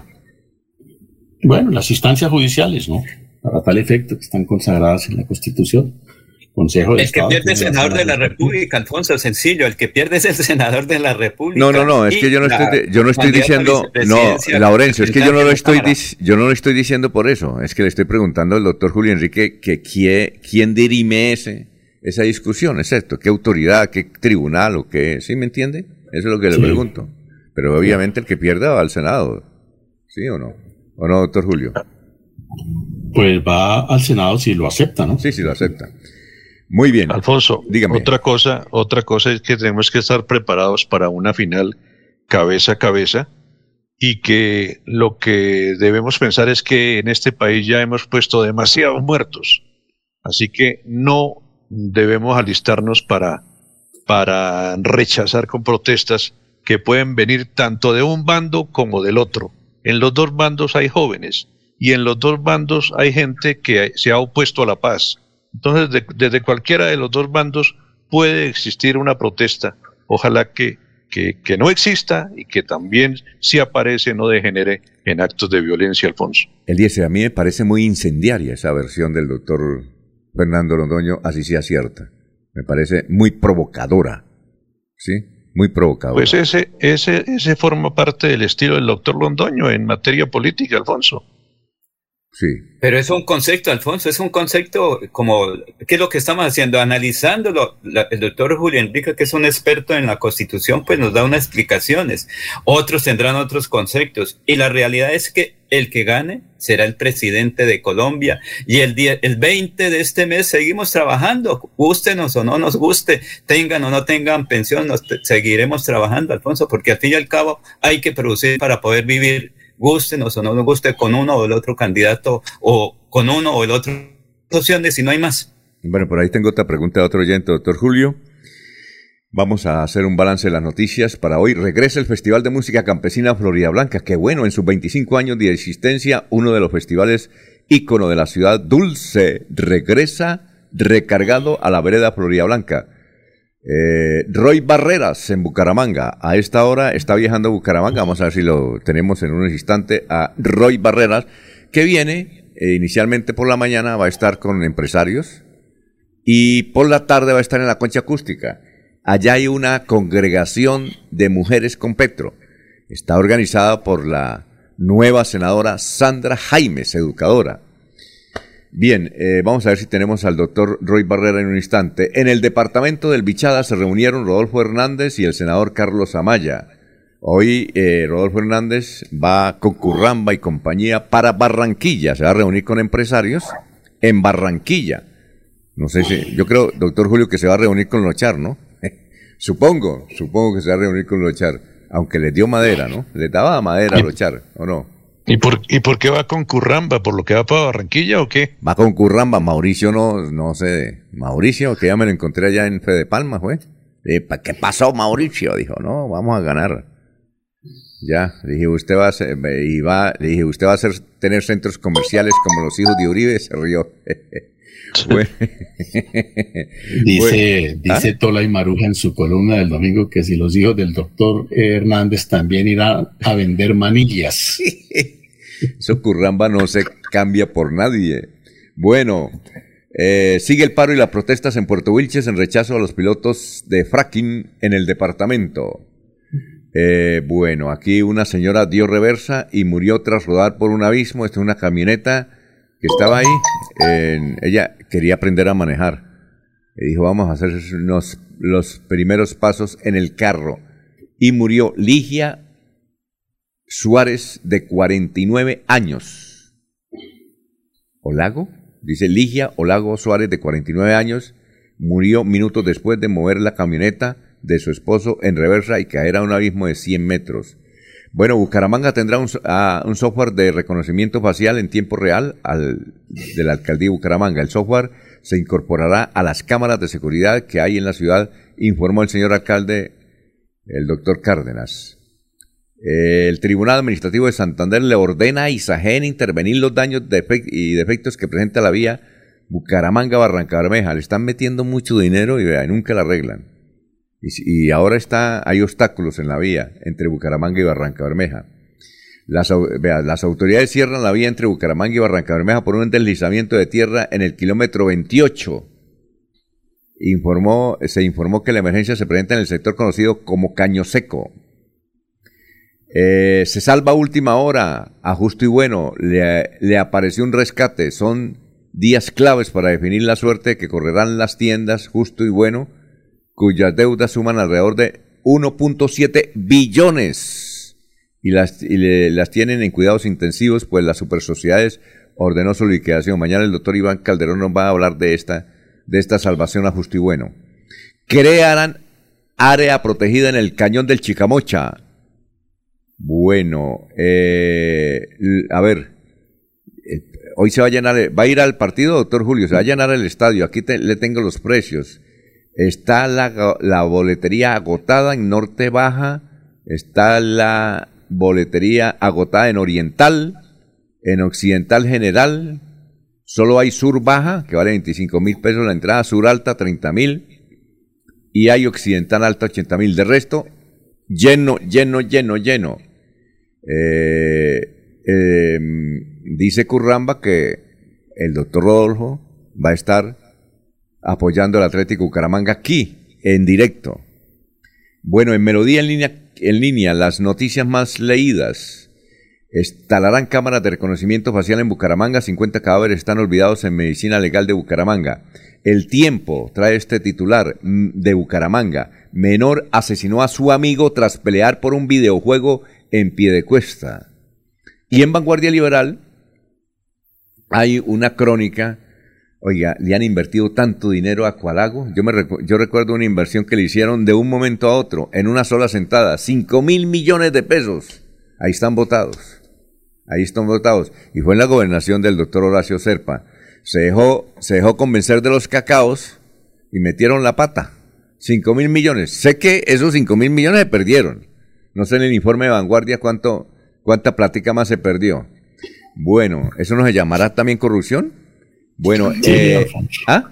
Bueno, las instancias judiciales, ¿no? Para tal efecto que están consagradas en la Constitución. Consejo de El que Estado. pierde es tiene senador de la. República, Alfonso, sencillo. El que pierde es el senador de la República. No, no, no, es que yo no estoy, yo no estoy diciendo, no, Laurencio, es que yo no lo estoy, yo no lo estoy diciendo por eso, es que le estoy preguntando al doctor Julio Enrique que quién, quién dirime ese, esa discusión, exacto, qué autoridad, qué tribunal o qué, ¿sí me entiende? Eso es lo que le Sí. pregunto. Pero obviamente el que pierda va al Senado, ¿sí o no? ¿O no, doctor Julio? Pues va al Senado si lo acepta, ¿no? Sí, sí, lo acepta. Muy bien. Alfonso, Dígame. otra cosa, otra cosa es que tenemos que estar preparados para una final cabeza a cabeza y que lo que debemos pensar es que en este país ya hemos puesto demasiados muertos. Así que no debemos alistarnos para, para rechazar con protestas que pueden venir tanto de un bando como del otro. En los dos bandos hay jóvenes y en los dos bandos hay gente que se ha opuesto a la paz. Entonces, desde cualquiera de los dos bandos puede existir una protesta. Ojalá que, que, que, no exista y que también, si aparece, no degenere en actos de violencia, Alfonso. Él dice, a mí me parece muy incendiaria esa versión del doctor Fernando Londoño, así sea cierta. Me parece muy provocadora. ¿Sí? Muy provocadora. Pues ese, ese, ese forma parte del estilo del doctor Londoño en materia política, Alfonso. Sí. Pero es un concepto, Alfonso, es un concepto como, ¿qué es lo que estamos haciendo? Analizándolo, la, el doctor Julio Enrique, que es un experto en la Constitución, pues nos da unas explicaciones. Otros tendrán otros conceptos. Y la realidad es que el que gane será el presidente de Colombia. Y el, día, el 20 de este mes seguimos trabajando, gustenos o no nos guste, tengan o no tengan pensión, nos seguiremos trabajando, Alfonso, porque al fin y al cabo hay que producir para poder vivir gustenos o no nos guste con uno o el otro candidato o con uno o el otro opciones y no hay más. Bueno, por ahí tengo otra pregunta de otro oyente, doctor Julio. Vamos a hacer un balance de las noticias para hoy. Regresa el Festival de Música Campesina Florida Blanca. Qué bueno, en sus 25 años de existencia, uno de los festivales ícono de la ciudad dulce regresa recargado a la vereda Florida Blanca. Eh, Roy Barreras en Bucaramanga. A esta hora está viajando a Bucaramanga. Vamos a ver si lo tenemos en un instante a Roy Barreras, que viene eh, inicialmente por la mañana, va a estar con empresarios y por la tarde va a estar en la concha acústica. Allá hay una congregación de mujeres con Petro. Está organizada por la nueva senadora Sandra Jaimes, educadora. Bien, eh, vamos a ver si tenemos al doctor Roy Barrera en un instante. En el departamento del Bichada se reunieron Rodolfo Hernández y el senador Carlos Amaya. Hoy eh, Rodolfo Hernández va con Curramba y compañía para Barranquilla. Se va a reunir con empresarios en Barranquilla. No sé si, yo creo, doctor Julio, que se va a reunir con Lochar, ¿no? [laughs] supongo, supongo que se va a reunir con Lochar. Aunque le dio madera, ¿no? Le daba madera a Lochar, ¿o no? ¿Y por, ¿Y por qué va con Curramba? ¿Por lo que va para Barranquilla o qué? Va con Curramba, Mauricio no, no sé, Mauricio, que ya me lo encontré allá en Fede Palma. Eh, ¿Qué pasó, Mauricio? Dijo, no, vamos a ganar. Ya, dije, usted va a ser, y va, dije, usted va a hacer, tener centros comerciales como los hijos de Uribe, se rió. [laughs] [laughs] bueno. dice, ¿Ah? dice Tola y Maruja en su columna del domingo que si los hijos del doctor Hernández también irán a vender manillas. [laughs] Eso curramba no se cambia por nadie. Bueno, eh, sigue el paro y las protestas en Puerto Wilches en rechazo a los pilotos de fracking en el departamento. Eh, bueno, aquí una señora dio reversa y murió tras rodar por un abismo. Esta es una camioneta estaba ahí. Ella quería aprender a manejar. Y dijo, vamos a hacer unos, los primeros pasos en el carro. Y murió Ligia Suárez, de 49 años. ¿Olago? Dice Ligia Olago Suárez, de 49 años. Murió minutos después de mover la camioneta de su esposo en reversa y caer a un abismo de 100 metros. Bueno, Bucaramanga tendrá un, uh, un, software de reconocimiento facial en tiempo real al, de la alcaldía de Bucaramanga. El software se incorporará a las cámaras de seguridad que hay en la ciudad, informó el señor alcalde, el doctor Cárdenas. El Tribunal Administrativo de Santander le ordena a Isagen intervenir los daños y defectos que presenta la vía Bucaramanga-Barranca Bermeja. Le están metiendo mucho dinero y vea, nunca la arreglan. Y, ahora está, hay obstáculos en la vía entre Bucaramanga y Barranca Bermeja. Las, autoridades cierran la vía entre Bucaramanga y Barranca Bermeja por un deslizamiento de tierra en el kilómetro 28. Informó, se informó que la emergencia se presenta en el sector conocido como Caño Seco. Eh, se salva última hora, a justo y bueno, le, le apareció un rescate. Son días claves para definir la suerte que correrán las tiendas justo y bueno cuyas deudas suman alrededor de 1.7 billones y, las, y las tienen en cuidados intensivos, pues las supersociedades ordenó su liquidación. Mañana el doctor Iván Calderón nos va a hablar de esta, de esta salvación a justo y bueno. Crearán área protegida en el cañón del Chicamocha. Bueno, eh, a ver, hoy se va a llenar, va a ir al partido, doctor Julio, se va a llenar el estadio. Aquí te- le tengo los precios. Está la, boletería agotada en Norte Baja, está la boletería agotada en Oriental, en Occidental General, solo hay Sur Baja, que vale 25 mil pesos la entrada, Sur Alta 30 mil, y hay Occidental Alta 80 mil. De resto, lleno, lleno, lleno, lleno. Eh, eh, dice Curramba que el doctor Rodolfo va a estar apoyando al Atlético Bucaramanga aquí, en directo. Bueno, en Melodía en línea, en línea, las noticias más leídas. Instalarán cámaras de reconocimiento facial en Bucaramanga. 50 cadáveres están olvidados en Medicina Legal de Bucaramanga. El tiempo trae este titular mm, de Bucaramanga. Menor asesinó a su amigo tras pelear por un videojuego en Piedecuesta. Y en Vanguardia Liberal hay una crónica. Oiga, le han invertido tanto dinero a Cualago. Yo, me recu- yo recuerdo una inversión que le hicieron de un momento a otro, en una sola sentada. 5 mil millones de pesos. Ahí están votados. Ahí están votados. Y fue en la gobernación del doctor Horacio Serpa. Se dejó, se dejó convencer de los cacaos y metieron la pata. 5 mil millones. Sé que esos 5 mil millones se perdieron. No sé en el informe de vanguardia cuánto, cuánta plática más se perdió. Bueno, ¿eso no se llamará también corrupción? Bueno, Sí, eh. ¿ah?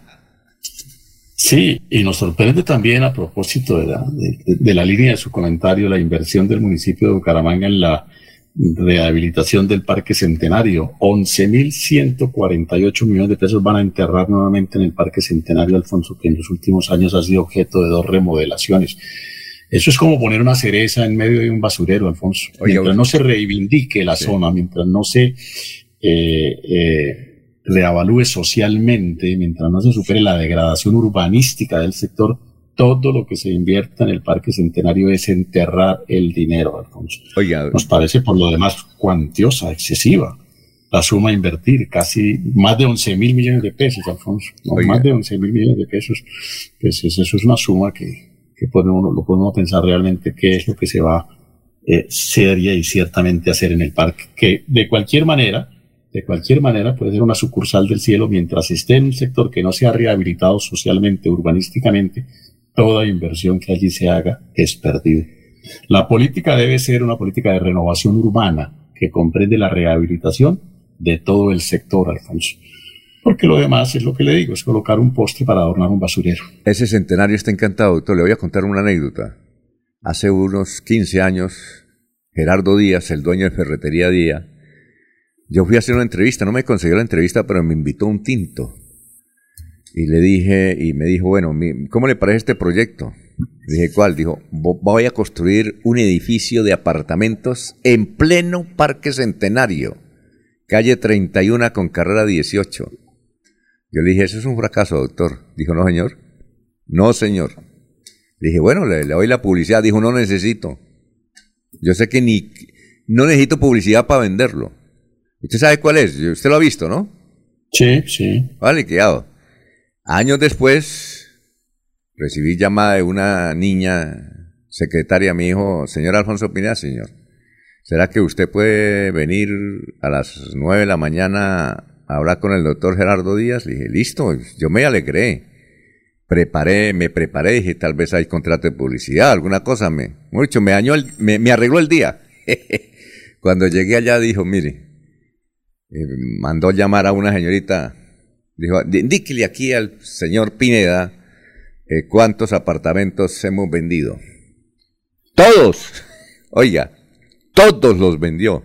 Sí, y nos sorprende también a propósito de la, de, de la línea de su comentario, la inversión del municipio de Bucaramanga en la rehabilitación del Parque Centenario. 11.148 millones de pesos van a enterrar nuevamente en el Parque Centenario, Alfonso, que en los últimos años ha sido objeto de dos remodelaciones. Eso es como poner una cereza en medio de un basurero, Alfonso. mientras no se reivindique la zona, mientras no se eh, eh, reavalúe socialmente, mientras no se supere la degradación urbanística del sector, todo lo que se invierta en el Parque Centenario es enterrar el dinero, Alfonso. Oiga, Nos parece por lo demás cuantiosa, excesiva. La suma a invertir, casi más de 11 mil millones de pesos, Alfonso. ¿no? Más de 11 mil millones de pesos. Pues eso es una suma que, que puede uno, lo uno pensar realmente qué es lo que se va eh, seria y ciertamente hacer en el parque. Que de cualquier manera, de cualquier manera puede ser una sucursal del cielo mientras esté en un sector que no sea rehabilitado socialmente, urbanísticamente, toda inversión que allí se haga es perdida. La política debe ser una política de renovación urbana que comprende la rehabilitación de todo el sector, Alfonso. Porque lo demás es lo que le digo, es colocar un postre para adornar un basurero. Ese centenario está encantado, doctor. Le voy a contar una anécdota. Hace unos 15 años, Gerardo Díaz, el dueño de Ferretería Díaz, yo fui a hacer una entrevista, no me consiguió la entrevista, pero me invitó un tinto. Y le dije, y me dijo, bueno, ¿cómo le parece este proyecto? Le dije, ¿cuál? Dijo, "Vo- voy a construir un edificio de apartamentos en pleno Parque Centenario, calle 31 con carrera 18. Yo le dije, eso es un fracaso, doctor. Dijo, no, señor. No, señor. Le dije, bueno, le, le doy la publicidad. Dijo, no necesito. Yo sé que ni no necesito publicidad para venderlo. ¿Usted sabe cuál es? Usted lo ha visto, ¿no? Sí, sí. Vale, quedado. Años después, recibí llamada de una niña secretaria, me dijo, señor Alfonso Pineda, señor, ¿será que usted puede venir a las nueve de la mañana a hablar con el doctor Gerardo Díaz? Le dije, listo, yo me alegré. Preparé, me preparé, dije, tal vez hay contrato de publicidad, alguna cosa, me, mucho, me, dañó el- me, me arregló el día. [laughs] Cuando llegué allá dijo, mire, eh, mandó llamar a una señorita, dijo, "Di- indíquele aquí al señor Pineda eh, cuántos apartamentos hemos vendido. Todos, oiga, todos los vendió.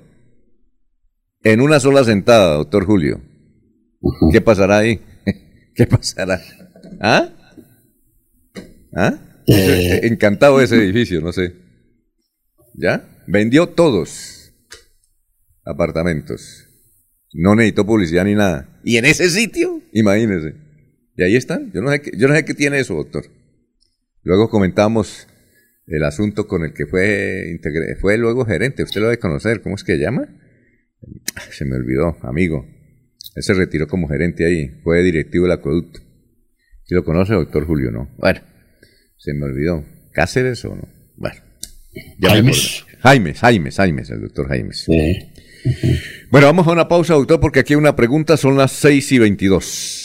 En una sola sentada, doctor Julio. ¿Qué pasará ahí? [laughs] ¿Qué pasará? ¿Ah? ¿Ah? Eh. Encantado ese edificio, no sé. ¿Ya? Vendió todos apartamentos. No necesitó publicidad ni nada. Y en ese sitio, imagínese. Y ahí están. Yo no sé qué, yo no sé qué tiene eso, doctor. Luego comentamos el asunto con el que fue integre- fue luego gerente. Usted lo debe conocer. ¿Cómo es que se llama? Se me olvidó, amigo. Él se retiró como gerente ahí. Fue directivo del acueducto. ¿Sí lo conoce, doctor Julio? No. Bueno, se me olvidó. ¿Cáceres o no? Bueno. ya me Jaimes. Jaimes, Jaimes, Jaimes, el doctor Jaimes. Bueno, vamos a una pausa, doctor, porque aquí hay una pregunta, son las 6 y 22.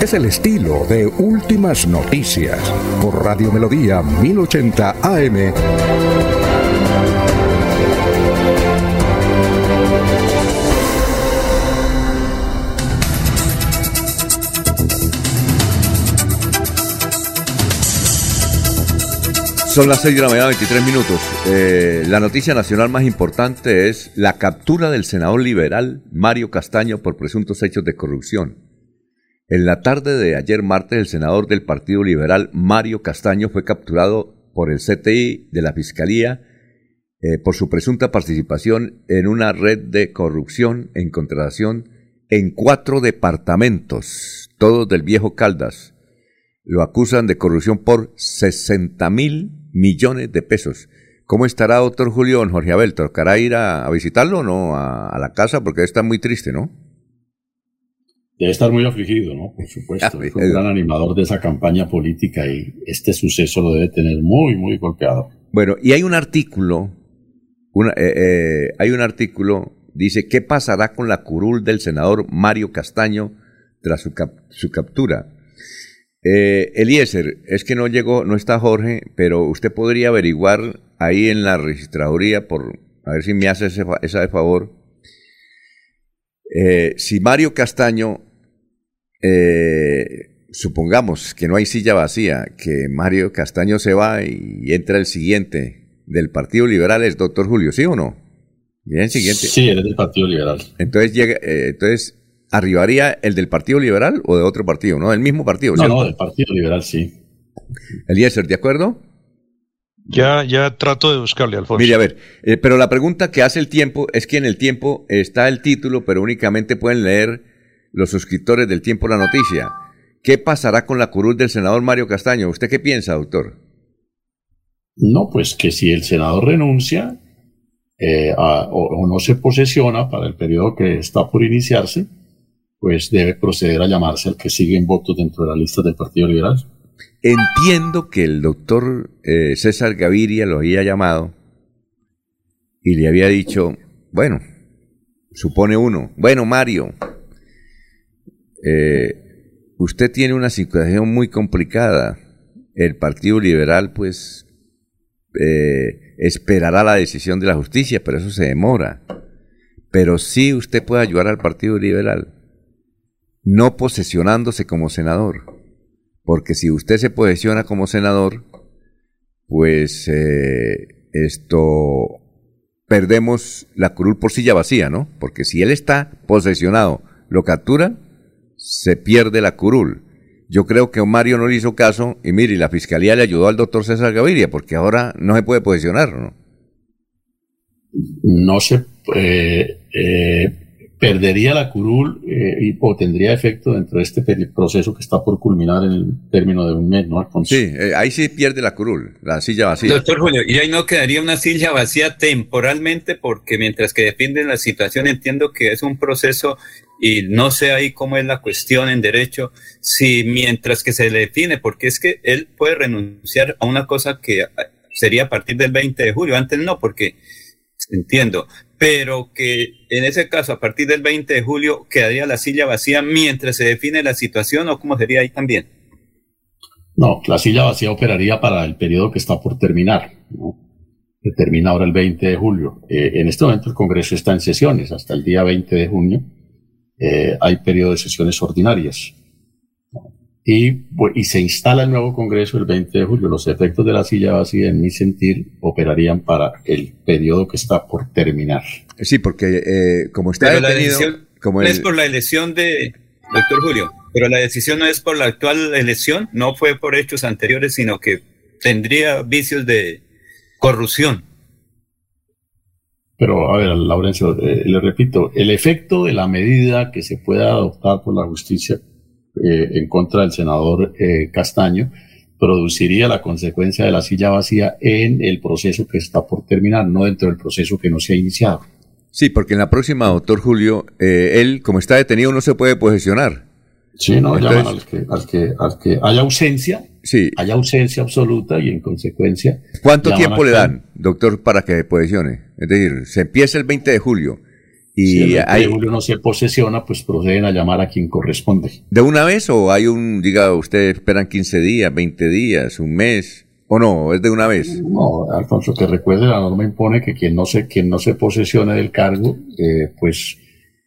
Es el estilo de Últimas Noticias por Radio Melodía 1080 AM. Son las 6 de la mañana, 23 minutos. Eh, la noticia nacional más importante es la captura del senador liberal Mario Castaño por presuntos hechos de corrupción. En la tarde de ayer martes, el senador del Partido Liberal Mario Castaño fue capturado por el CTI de la Fiscalía eh, por su presunta participación en una red de corrupción en contratación en cuatro departamentos, todos del viejo Caldas. Lo acusan de corrupción por 60 mil millones de pesos. ¿Cómo estará doctor Julián Jorge Abel? ¿Tocará ir a, visitarlo o no a, a la casa? Porque está muy triste, ¿no? Debe estar muy afligido, ¿no? Por supuesto. Es un gran animador de esa campaña política y este suceso lo debe tener muy, muy golpeado. Bueno, y hay un artículo, una, eh, eh, hay un artículo, dice, ¿qué pasará con la curul del senador Mario Castaño tras su, cap- su captura? Eh, Eliezer, es que no llegó, no está Jorge, pero usted podría averiguar ahí en la registraduría, por, a ver si me hace ese, esa de favor, eh, si Mario Castaño, eh, supongamos que no hay silla vacía, que Mario Castaño se va y entra el siguiente del Partido Liberal, es doctor Julio, ¿sí o no? Bien, el siguiente. Sí, eres del Partido Liberal. Entonces llega, eh, entonces arribaría el del Partido Liberal o de otro partido, ¿no? Del mismo partido, No, ¿cierto? no, del Partido Liberal sí. Eliezer, ¿de acuerdo? Ya, ya trato de buscarle, Alfonso. Mire, a ver, eh, pero la pregunta que hace el tiempo es que en el tiempo está el título, pero únicamente pueden leer los suscriptores del tiempo la noticia. ¿Qué pasará con la curul del senador Mario Castaño? ¿Usted qué piensa, doctor? No, pues que si el senador renuncia eh, a- o, o no se posesiona para el periodo que está por iniciarse, pues debe proceder a llamarse al que sigue en votos dentro de la lista del Partido Liberal. Entiendo que el doctor eh, César Gaviria lo había llamado y le había dicho, bueno, supone uno, bueno Mario, eh, usted tiene una situación muy complicada. El Partido Liberal, pues, eh, esperará la decisión de la justicia, pero eso se demora. Pero sí usted puede ayudar al Partido Liberal, no posesionándose como senador. Porque si usted se posesiona como senador, pues eh, esto perdemos la curul por silla vacía, ¿no? Porque si él está posesionado, lo captura, se pierde la curul. Yo creo que Mario no le hizo caso y mire, la fiscalía le ayudó al doctor César Gaviria porque ahora no se puede posesionar, ¿no? No se eh, eh, perdería la curul eh, y, o tendría efecto dentro de este proceso que está por culminar en el término de un mes, ¿no, Alfonso? Sí, eh, ahí sí pierde la curul, la silla vacía. Doctor Julio, y ahí no quedaría una silla vacía temporalmente porque mientras que depende de la situación entiendo que es un proceso y no sé ahí cómo es la cuestión en derecho, si mientras que se le define, porque es que él puede renunciar a una cosa que ah, sería a partir del 20 de julio, antes no, porque entiendo, pero que en ese caso a partir del 20 de julio quedaría la silla vacía mientras se define la situación o cómo sería ahí también. No, la silla vacía operaría para el periodo que está por terminar. ¿no? que termina ahora el 20 de julio. Eh, en este momento el Congreso está en sesiones hasta el día 20 de junio. Eh, hay periodo de sesiones ordinarias. Y, se instala el nuevo Congreso el 20 de julio. Los efectos de la silla vacía, en mi sentir, operarían para el periodo que está por terminar. Sí, porque eh, como está Pero la detenido, decisión como no el- es por la elección de doctor Julio, pero la decisión no es por la actual elección, no fue por hechos anteriores, sino que tendría vicios de corrupción. Pero, a ver, Laurencio, eh, le repito, el efecto de la medida que se pueda adoptar por la justicia eh, en contra del senador eh, Castaño produciría la consecuencia de la silla vacía en el proceso que está por terminar, no dentro del proceso que no se ha iniciado. Sí, porque en la próxima, doctor Julio, eh, él, como está detenido, no se puede posesionar. Sí, no, Entonces- llaman al que, al que, al que haya ausencia, Sí. haya ausencia absoluta y en consecuencia. ¿Cuánto tiempo le dan, doctor, para que posesione? Es decir, se empieza el 20 de julio y Si el 20 hay, de julio no se posesiona, pues proceden a llamar a quien corresponde. ¿de una vez o hay un, diga, ustedes esperan 15 días, 20 días, un mes? ¿O no? ¿Es de una vez? No, Alfonso, que recuerde, la norma impone que quien no se, quien no se posesione del cargo, eh, pues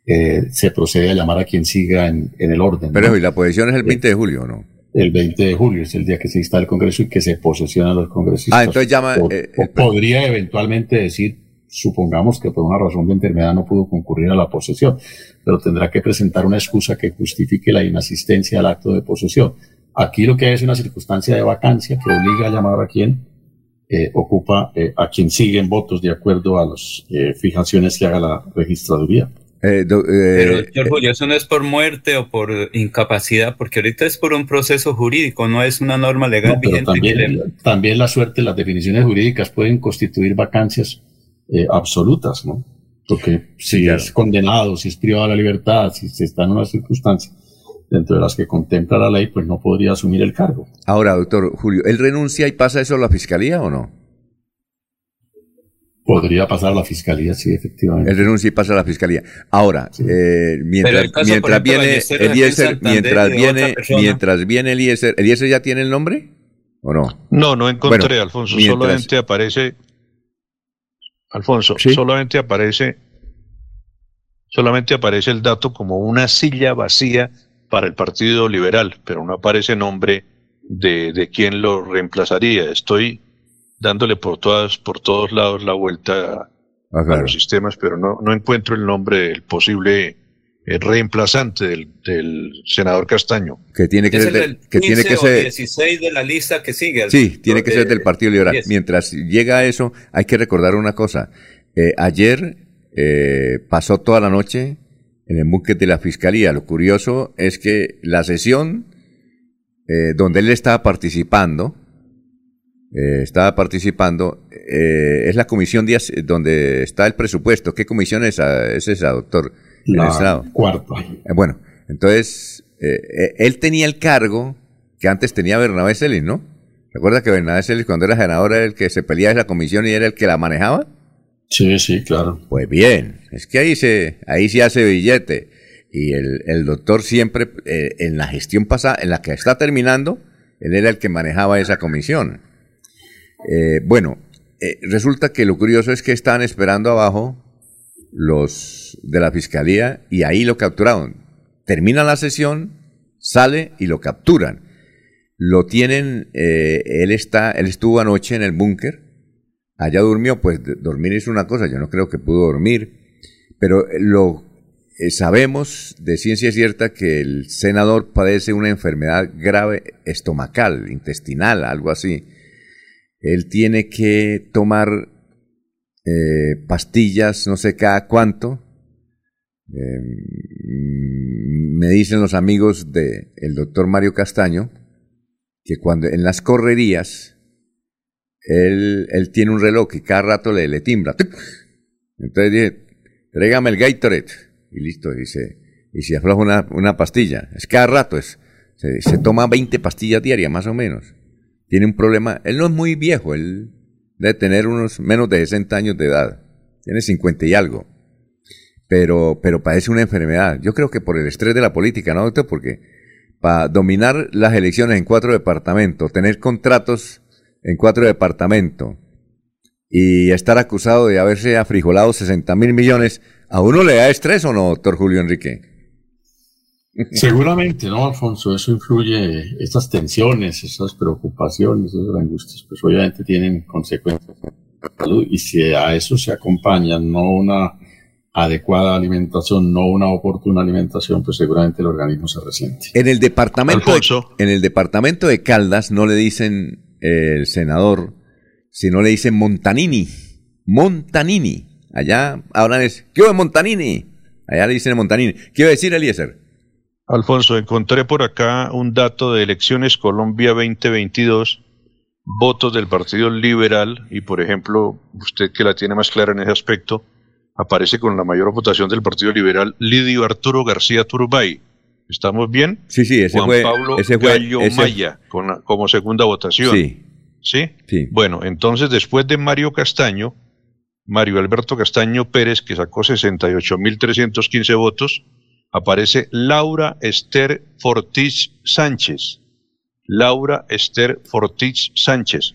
eh, se procede a llamar a quien siga en, en el orden. Pero ¿no? ¿y la posesión es el 20 de julio o no? El 20 de julio es el día que se instala el Congreso y que se posesionan los congresistas. Ah, entonces llama, O- eh, o podría eventualmente decir, supongamos que por una razón de enfermedad no pudo concurrir a la posesión, pero tendrá que presentar una excusa que justifique la inasistencia al acto de posesión. Aquí lo que hay es una circunstancia de vacancia que obliga a llamar a quien eh, ocupa, eh, a quien sigue en votos de acuerdo a las eh, fijaciones que haga la registraduría. Eh, do- eh, Pero, doctor Julio, eso no es por muerte o por incapacidad, porque ahorita es por un proceso jurídico, no es una norma legal No, vigente. también, le- también la suerte, las definiciones jurídicas pueden constituir vacancias eh, absolutas, ¿no? Porque si es condenado, si es privado de la libertad, si se está en una circunstancia dentro de las que contempla la ley, pues no podría asumir el cargo. Ahora, doctor Julio, ¿él renuncia y pasa eso a la fiscalía o no? Podría pasar a la fiscalía, sí, efectivamente. Él renuncia y pasa a la fiscalía. Ahora, eh, Pero mientras, el caso, mientras ejemplo, viene Eliezer mientras viene, mientras viene Eliezer, ¿Eliezer ya tiene el nombre? ¿O no? No, no encontré, Bueno, Alfonso. mientras- Solamente aparece. Alfonso, solamente aparece. Solamente aparece el dato como una silla vacía para el Partido Liberal, pero no aparece nombre de, de quién lo reemplazaría. Estoy dándole por todas, por todos lados la vuelta Ah, a los sistemas, pero no, no encuentro el nombre del posible eh, reemplazante del, del senador Castaño. Que tiene que es ser, del que tiene 15 que o ser, 16 de la lista que sigue. el- sí, tiene que ser del Partido Liberal. 10. Mientras llega a eso, hay que recordar una cosa. Eh, ayer eh, pasó toda la noche en el búnker de la fiscalía. Lo curioso es que la sesión eh, donde él estaba participando, eh, estaba participando, eh, es la comisión de as- donde está el presupuesto. ¿Qué comisión es esa, es esa doctor? La el Senado. cuarta. Eh, bueno, entonces, eh, eh, él tenía el cargo que antes tenía Bernabé Celis, ¿no? ¿Recuerda que Bernabé Celis cuando era senador era el que se peleaba en la comisión y era el que la manejaba? Sí, sí, claro. Pues bien, es que ahí se, ahí se hace billete. Y el, el doctor siempre, eh, en la gestión pasada, en la que está terminando, él era el que manejaba esa comisión. Eh, bueno, eh, resulta que lo curioso es que estaban esperando abajo los de la fiscalía y ahí lo capturaron. Termina la sesión, sale y lo capturan. Lo tienen, eh, él está, él estuvo anoche en el búnker, allá durmió, pues dormir es una cosa, yo no creo que pudo dormir, pero lo eh, sabemos de ciencia cierta que el senador padece una enfermedad grave estomacal, intestinal, algo así. Él tiene que tomar eh, pastillas, no sé cada cuánto. Eh, me dicen los amigos del doctor Mario Castaño que cuando en las correrías él, él tiene un reloj que cada rato le, le timbra. Entonces dije, tráigame el Gatorade. Y listo, y se, y se afloja una, una pastilla. Es cada rato, es, se, se toma 20 pastillas diarias, más o menos. Tiene un problema, él no es muy viejo, él debe tener unos menos de 60 años de edad. Tiene 50 y algo. Pero, pero padece una enfermedad. Yo creo que por el estrés de la política, ¿no, doctor? Porque para dominar las elecciones en cuatro departamentos, tener contratos en cuatro departamentos, y estar acusado de haberse afrijolado 60 mil millones, ¿a uno le da estrés o no, doctor Julio Enrique? Seguramente, ¿no, Alfonso? Eso influye, estas tensiones, esas preocupaciones, esas angustias, pues obviamente tienen consecuencias en la salud y si a eso se acompaña no una adecuada alimentación, no una oportuna alimentación, pues seguramente el organismo se resiente. En el departamento, de, en el departamento de Caldas no le dicen eh, el senador, sino le dicen Montanini. Montanini. Allá hablan es, ¿qué hubo Montanini? Allá le dicen Montanini. ¿Qué iba a decir Eliezer? Alfonso, encontré por acá un dato de Elecciones Colombia 2022, votos del Partido Liberal, y por ejemplo, usted que la tiene más clara en ese aspecto, aparece con la mayor votación del Partido Liberal, Lidio Arturo García Turbay. ¿Estamos bien? Sí, sí, ese Juan fue- Pablo ese fue- Gallo ese- Maya, con la- como segunda votación. Sí. ¿Sí? Sí. Bueno, entonces después de Mario Castaño, Mario Alberto Castaño Pérez, que sacó 68.315 votos, aparece Laura Esther Fortich Sánchez. Laura Esther Fortich Sánchez.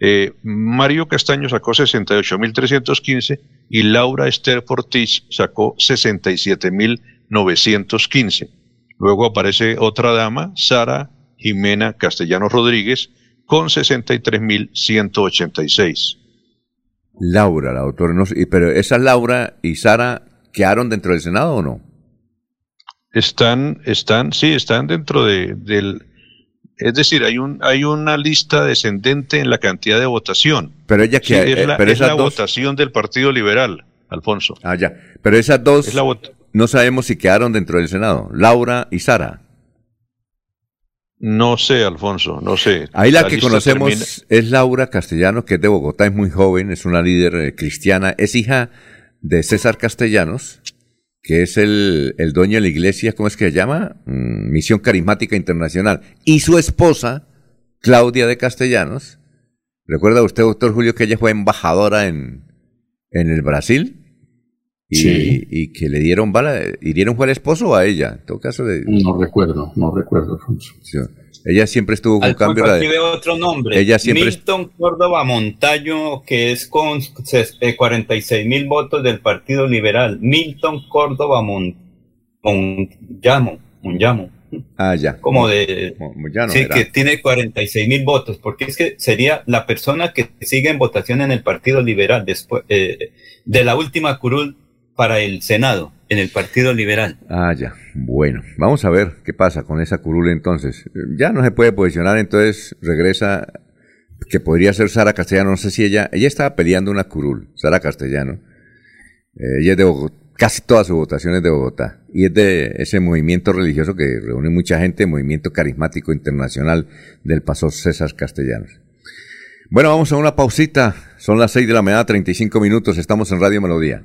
Eh, Mario Castaño sacó 68.315 y Laura Esther Fortich sacó 67.915. Luego aparece otra dama, Sara Jimena Castellano Rodríguez, con 63.186. Laura, la y- pero esa Laura y Sara quedaron dentro del Senado o no? Están, están, sí, están dentro de, del, es decir, hay un, hay una lista descendente en la cantidad de votación. Pero ella Sí, que es la, pero es esas la dos. votación del Partido Liberal, Alfonso. Ah, ya. Pero esas dos Es la vot- no sabemos si quedaron dentro del Senado. Laura y Sara. No sé, Alfonso, no sé. Ahí la, que conocemos termina- es Laura Castellanos, que es de Bogotá, es muy joven, es una líder eh, cristiana, es hija de César Castellanos, que es el, el dueño de la iglesia, ¿cómo es que se llama? Mm, Misión Carismática Internacional. Y su esposa, Claudia de Castellanos, ¿recuerda usted, doctor Julio, que ella fue embajadora en, en el Brasil? Y, Sí. y que le dieron bala, ¿hirieron fue al esposo o a ella? En todo caso, de, No recuerdo, no recuerdo, Alfonso. Sí. Ella siempre estuvo con cambio. veo otro nombre. Ella siempre Milton Córdoba Montaño, que es con ses- eh, 46 mil votos del Partido Liberal. Milton Córdoba Mon, Monllamo, Monllamo. Ah, ya. Como de... sí, era. que tiene 46 mil votos, porque es que sería la persona que sigue en votación en el Partido Liberal después eh, de la última curul para el Senado, en el Partido Liberal. Ah, ya. Bueno, vamos a ver qué pasa con esa curul entonces. Ya no se puede posicionar, entonces regresa, que podría ser Sara Castellano, no sé si ella, ella estaba peleando una curul, Sara Castellano. Eh, ella es de Bogotá, casi todas sus votaciones de Bogotá. Y es de ese movimiento religioso que reúne mucha gente, Movimiento Carismático Internacional del Paso César Castellanos. Bueno, vamos a una pausita. Son las 6 de la mañana, 35 minutos. Estamos en Radio Melodía.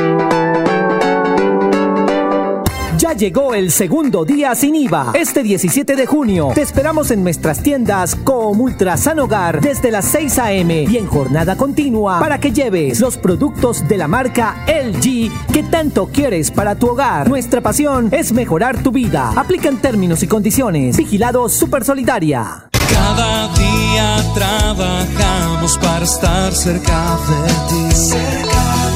Ya llegó el segundo día sin IVA. Este 17 de junio te esperamos en nuestras tiendas como Ultrasan Hogar desde las 6 a.m. y en jornada continua para que lleves los productos de la marca LG que tanto quieres para tu hogar. Nuestra pasión es mejorar tu vida. Aplican términos y condiciones. Vigilado Super Solidaria. Cada día trabajamos para estar cerca de ti.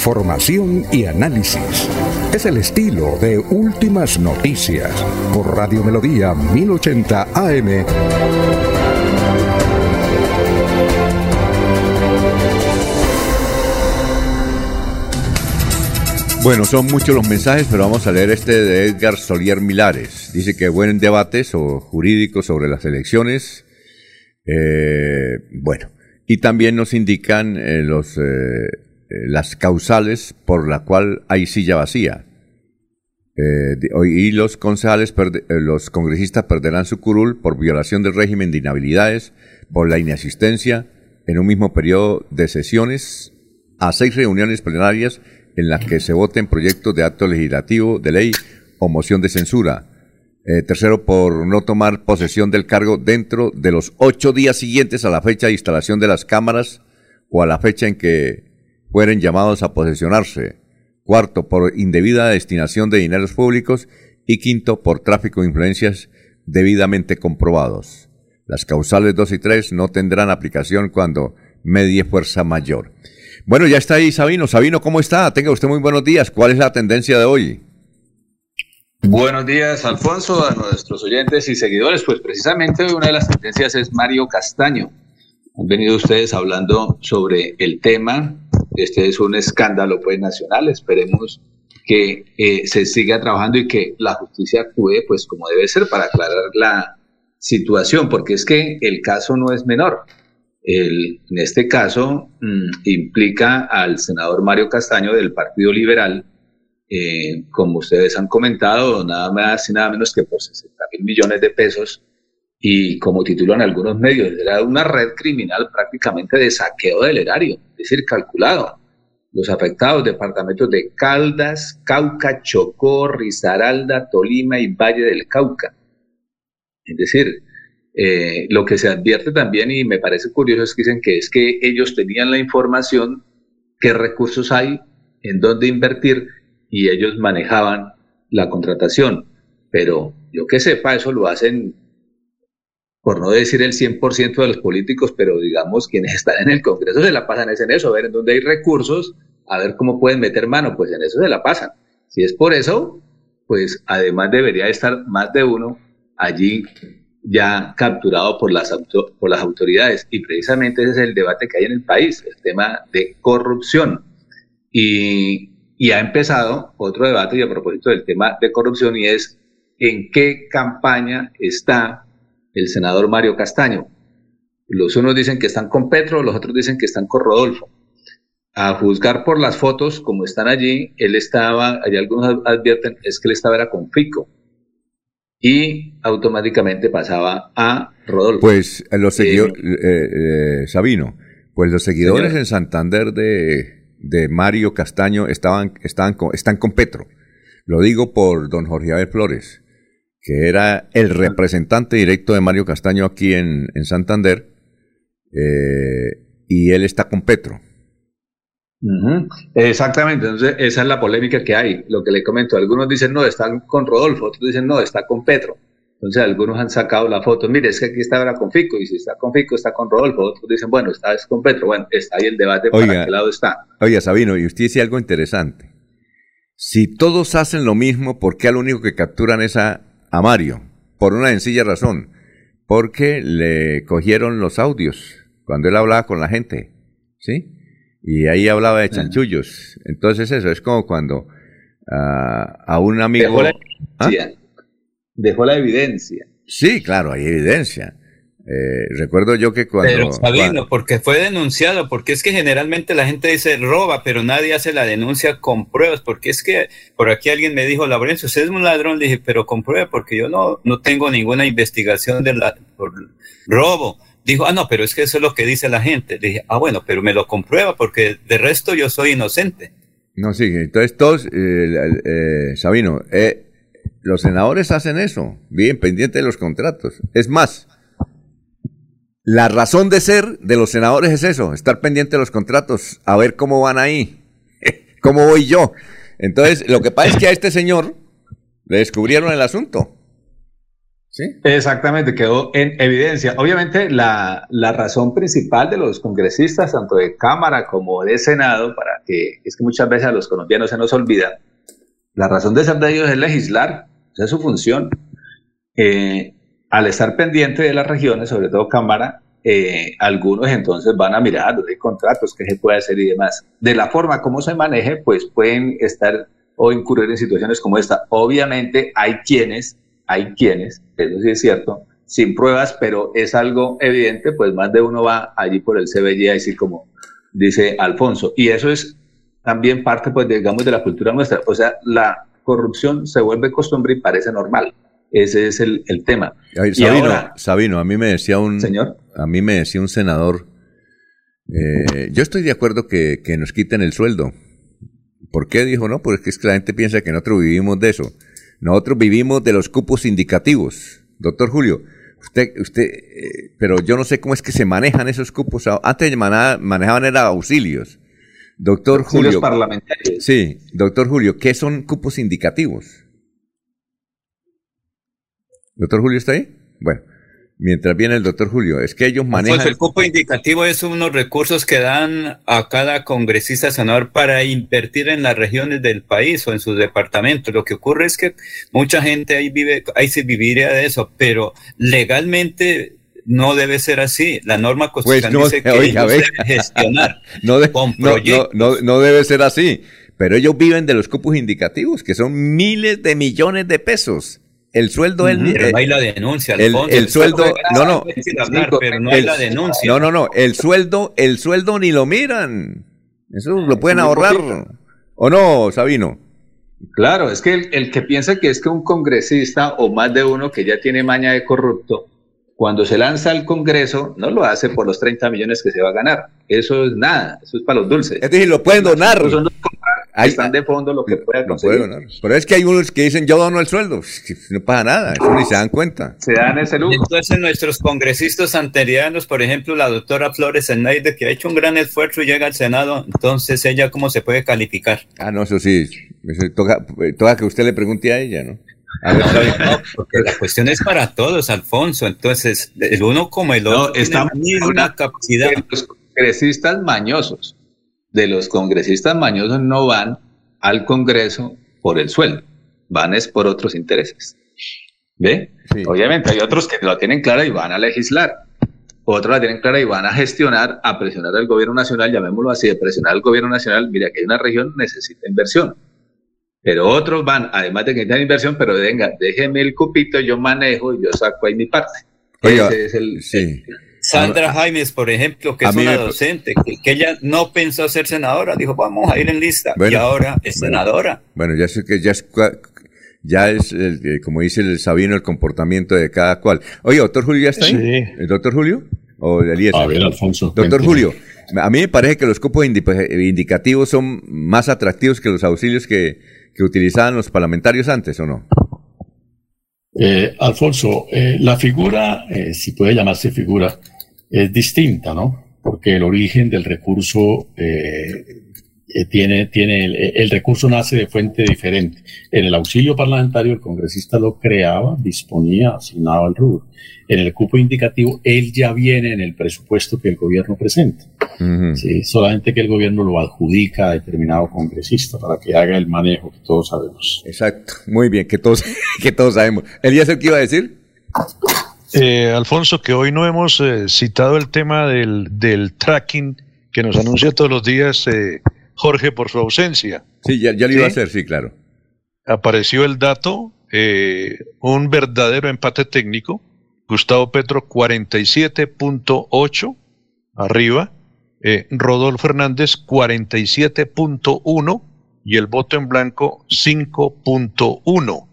Información y análisis. Es el estilo de Últimas Noticias por Radio Melodía 1080 AM. Bueno, son muchos los mensajes, pero vamos a leer este de Edgar Solier Milares. Dice que buen debate o jurídico sobre las elecciones. Eh, bueno, y también nos indican eh, los, eh, las causales por la cual hay silla vacía. y los concejales, los congresistas perderán su curul por violación del régimen de inhabilidades, por la inasistencia en un mismo periodo de sesiones a seis reuniones plenarias en las que se voten proyectos de acto legislativo, de ley o moción de censura. Eh, tercero, por no tomar posesión del cargo dentro de los ocho días siguientes a la fecha de instalación de las cámaras o a la fecha en que fueren llamados a posesionarse. Cuarto, por indebida destinación de dineros públicos. Y quinto, por tráfico de influencias debidamente comprobados. Las causales 2 y 3 no tendrán aplicación cuando medie fuerza mayor. Bueno, ya está ahí Sabino. Sabino, ¿cómo está? Tenga usted muy buenos días. ¿Cuál es la tendencia de hoy? Buenos días, Alfonso, a nuestros oyentes y seguidores. Pues precisamente una de las tendencias es Mario Castaño. Han venido ustedes hablando sobre el tema. Este es un escándalo pues nacional. Esperemos que eh, se siga trabajando y que la justicia actúe pues como debe ser para aclarar la situación, porque es que el caso no es menor. El, en este caso mm, implica al senador Mario Castaño del Partido Liberal, eh, como ustedes han comentado, nada más y nada menos que por 60 mil millones de pesos y como titulan algunos medios, era una red criminal prácticamente de saqueo del erario, es decir, calculado. Los afectados departamentos de Caldas, Cauca, Chocó, Risaralda, Tolima y Valle del Cauca. Es decir, eh, lo que se advierte también, y me parece curioso, es que dicen que es que ellos tenían la información, qué recursos hay, en dónde invertir, y ellos manejaban la contratación. Pero yo que sepa, eso lo hacen, por no decir el 100% de los políticos, pero digamos quienes [laughs] están en el Congreso se la pasan es en eso, a ver en dónde hay recursos, a ver cómo pueden meter mano, pues en eso se la pasan. Si es por eso, pues además debería estar más de uno allí ya capturado por las, por las autoridades. Y precisamente ese es el debate que hay en el país, el tema de corrupción. Y, y ha empezado otro debate y a propósito del tema de corrupción y es en qué campaña está el senador Mario Castaño. Los unos dicen que están con Petro, los otros dicen que están con Rodolfo. A juzgar por las fotos, como están allí, él estaba, allí algunos advierten, es que él estaba era con Fico y automáticamente pasaba a Rodolfo. Pues eh, los seguidores, eh, eh, Sabino, pues los seguidores en Santander de, de, Mario Castaño estaban, estaban con, están con Petro. Lo digo por don Jorge Abel Flores, que era el representante directo de Mario Castaño aquí en, en Santander, y él está con Petro. Exactamente, entonces esa es la polémica que hay, lo que le comento, algunos dicen no, están con Rodolfo, otros dicen no, está con Petro, entonces algunos han sacado la foto, mire, es que aquí está ahora con Fico, y si está con Fico está con Rodolfo, otros dicen, bueno, está con Petro, bueno, está ahí el debate para qué lado está. Oiga, Sabino, y usted dice algo interesante, si todos hacen lo mismo, ¿por qué al único que capturan es a, Mario? Por una sencilla razón, porque le cogieron los audios cuando él hablaba con la gente, ¿sí? Y ahí hablaba de chanchullos. Entonces eso es como cuando ah, a un amigo... Dejó la ¿Ah? Dejó la evidencia. Sí, claro, hay evidencia. Eh, recuerdo yo que cuando... Pero Sabino, cuando- porque fue denunciado, porque es que generalmente la gente dice roba, pero nadie hace la denuncia con pruebas, porque es que por aquí alguien me dijo, Laurencio, usted es un ladrón, le dije, pero con pruebas, porque yo no, no tengo ninguna investigación de la, por robo. Dijo, ah, no, pero es que eso es lo que dice la gente. Le dije, ah, bueno, pero me lo comprueba, porque de resto yo soy inocente. No, sí, entonces todos, eh, eh, Sabino, eh, los senadores hacen eso, bien pendiente de los contratos. Es más, la razón de ser de los senadores es eso, estar pendiente de los contratos, a ver cómo van ahí, [laughs] cómo voy yo. Entonces, lo que pasa es que a este señor le descubrieron el asunto. Exactamente, quedó en evidencia. Obviamente, la, la razón principal de los congresistas, tanto de Cámara como de Senado, para que es que muchas veces a los colombianos se nos olvida, la razón de ser de ellos es legislar, es su función. Eh, al estar pendiente de las regiones, sobre todo Cámara, eh, algunos entonces van a mirar los contratos, qué se puede hacer y demás. De la forma como se maneje, pues pueden estar o incurrir en situaciones como esta. Obviamente hay quienes, hay quienes, eso sí es cierto, sin pruebas, pero es algo evidente, pues más de uno va allí por el CBI, así como dice Alfonso. Y eso es también parte, pues, digamos, de la cultura nuestra. O sea, la corrupción se vuelve costumbre y parece normal. Ese es el, el tema. Ay, Sabino, ahora- Sabino, a mí me decía un Señor. a mí me decía un senador, eh, yo estoy de acuerdo que, que nos quiten el sueldo. ¿Por qué? Dijo, no, porque es que la gente piensa que nosotros vivimos de eso. Nosotros vivimos de los cupos indicativos. Doctor Julio, usted, usted, eh, pero yo no sé cómo es que se manejan esos cupos. Antes mana- manejaban era auxilios. Doctor Auxilios Julio. parlamentarios. Sí, doctor Julio, ¿qué son cupos indicativos? ¿Doctor Julio está ahí? Bueno, mientras viene el doctor Julio, es que ellos manejan... Pues el cupo indicativo es unos recursos que dan a cada congresista senador para invertir en las regiones del país o en sus departamentos. Lo que ocurre es que mucha gente ahí vive, ahí se viviría de eso, pero legalmente no debe ser así. La norma Pues constitucional no, dice que oiga, ellos deben gestionar. [laughs] no, de- con no, no, proyectos. no, no debe ser así. Pero ellos viven de los cupos indicativos, que son miles de millones de pesos. El sueldo es... Pero no hay la denuncia, el, el sueldo... No, no. Pero no hay el- la denuncia. No, no, no. El sueldo, el sueldo ni lo miran. Eso lo pueden ahorrar. poquito. ¿O no, Sabino? Claro, es que el, el que piensa que es que un congresista o más de uno que ya tiene maña de corrupto, cuando se lanza al Congreso, no lo hace por los 30 millones que se va a ganar. Eso es nada, eso es para los dulces. Es decir, lo pueden donar. Son los están de fondo lo que pueda conseguir. puede donar. Pero es que hay unos que dicen, yo dono el sueldo. No pasa nada, eso ni se dan cuenta. Se dan ese lujo. Entonces nuestros congresistas anteriores, por ejemplo, la doctora Flores Enaide, que ha hecho un gran esfuerzo y llega al Senado, entonces ella cómo se puede calificar. Ah, no, eso sí. Eso toca, toca que usted le pregunte a ella, ¿no? A ver, Sabino. No, porque la cuestión es para todos, Alfonso. Entonces, el uno como el otro No, tiene estamos la misma hablando capacidad. los congresistas mañosos. De los congresistas mañosos no van al Congreso por el sueldo, van es por otros intereses. ¿Ve? Obviamente hay otros que lo tienen clara y van a legislar. Otros la tienen clara y van a gestionar, a presionar al gobierno nacional, llamémoslo así, de presionar al gobierno nacional, mira que hay una región necesita inversión. Pero otros van, además de que necesitan inversión, pero venga, déjeme el cupito, yo manejo y yo saco ahí mi parte. Oiga, Ese es el, sí. Sandra Jaimes, por ejemplo, que a es una me- docente, que, que ella no pensó ser senadora, dijo, vamos a ir en lista, Bueno, y ahora es bueno. senadora. Bueno, ya sé que ya es, ya es el- eh, como dice el Sabino, el comportamiento de cada cual. Oye, doctor Julio, ¿ya está ahí? Sí. ¿El doctor Julio? ¿O Eliezer? A ver, Alfonso, Doctor. Julio, a mí me parece que los cupos indi- indicativos son más atractivos que los auxilios que, que utilizaban los parlamentarios antes, ¿o no? Eh, Alfonso, eh, la figura, eh, si puede llamarse figura, es distinta, ¿no? Porque el origen del recurso eh, eh, tiene, tiene el, el recurso nace de fuente diferente. En el auxilio parlamentario el congresista lo creaba, disponía, asignaba el rubro. En el cupo indicativo él ya viene en el presupuesto que el gobierno presenta. Sí, solamente que el gobierno lo adjudica a determinado congresista para que haga el manejo que todos sabemos. Exacto, muy bien, que todos, [laughs] que todos sabemos. ¿Eliezer qué iba a decir? Eh, Alfonso, que hoy no hemos eh, citado el tema del, del, tracking que nos anuncia todos los días eh, Jorge por su ausencia. Sí, ya, ya lo iba a hacer, sí, claro. Apareció el dato, un verdadero empate técnico. Gustavo Petro 47.8 arriba, Rodolfo Hernández 47.1 y el voto en blanco 5.1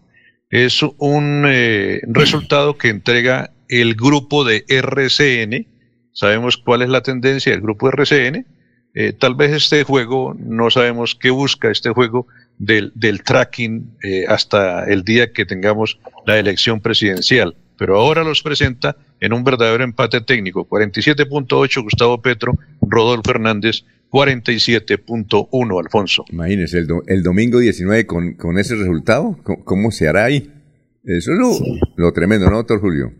es un eh, resultado que entrega el grupo de RCN. Sabemos cuál es la tendencia del grupo RCN. Eh, tal vez este juego, no sabemos qué busca este juego del, del tracking eh, hasta el día que tengamos la elección presidencial. Pero ahora los presenta en un verdadero empate técnico. 47.8 Gustavo Petro, Rodolfo Hernández 47.1, Alfonso. Imagínese, el, domingo 19 con, con ese resultado, ¿cómo, se hará ahí? Eso es lo, tremendo, ¿no, doctor Julio?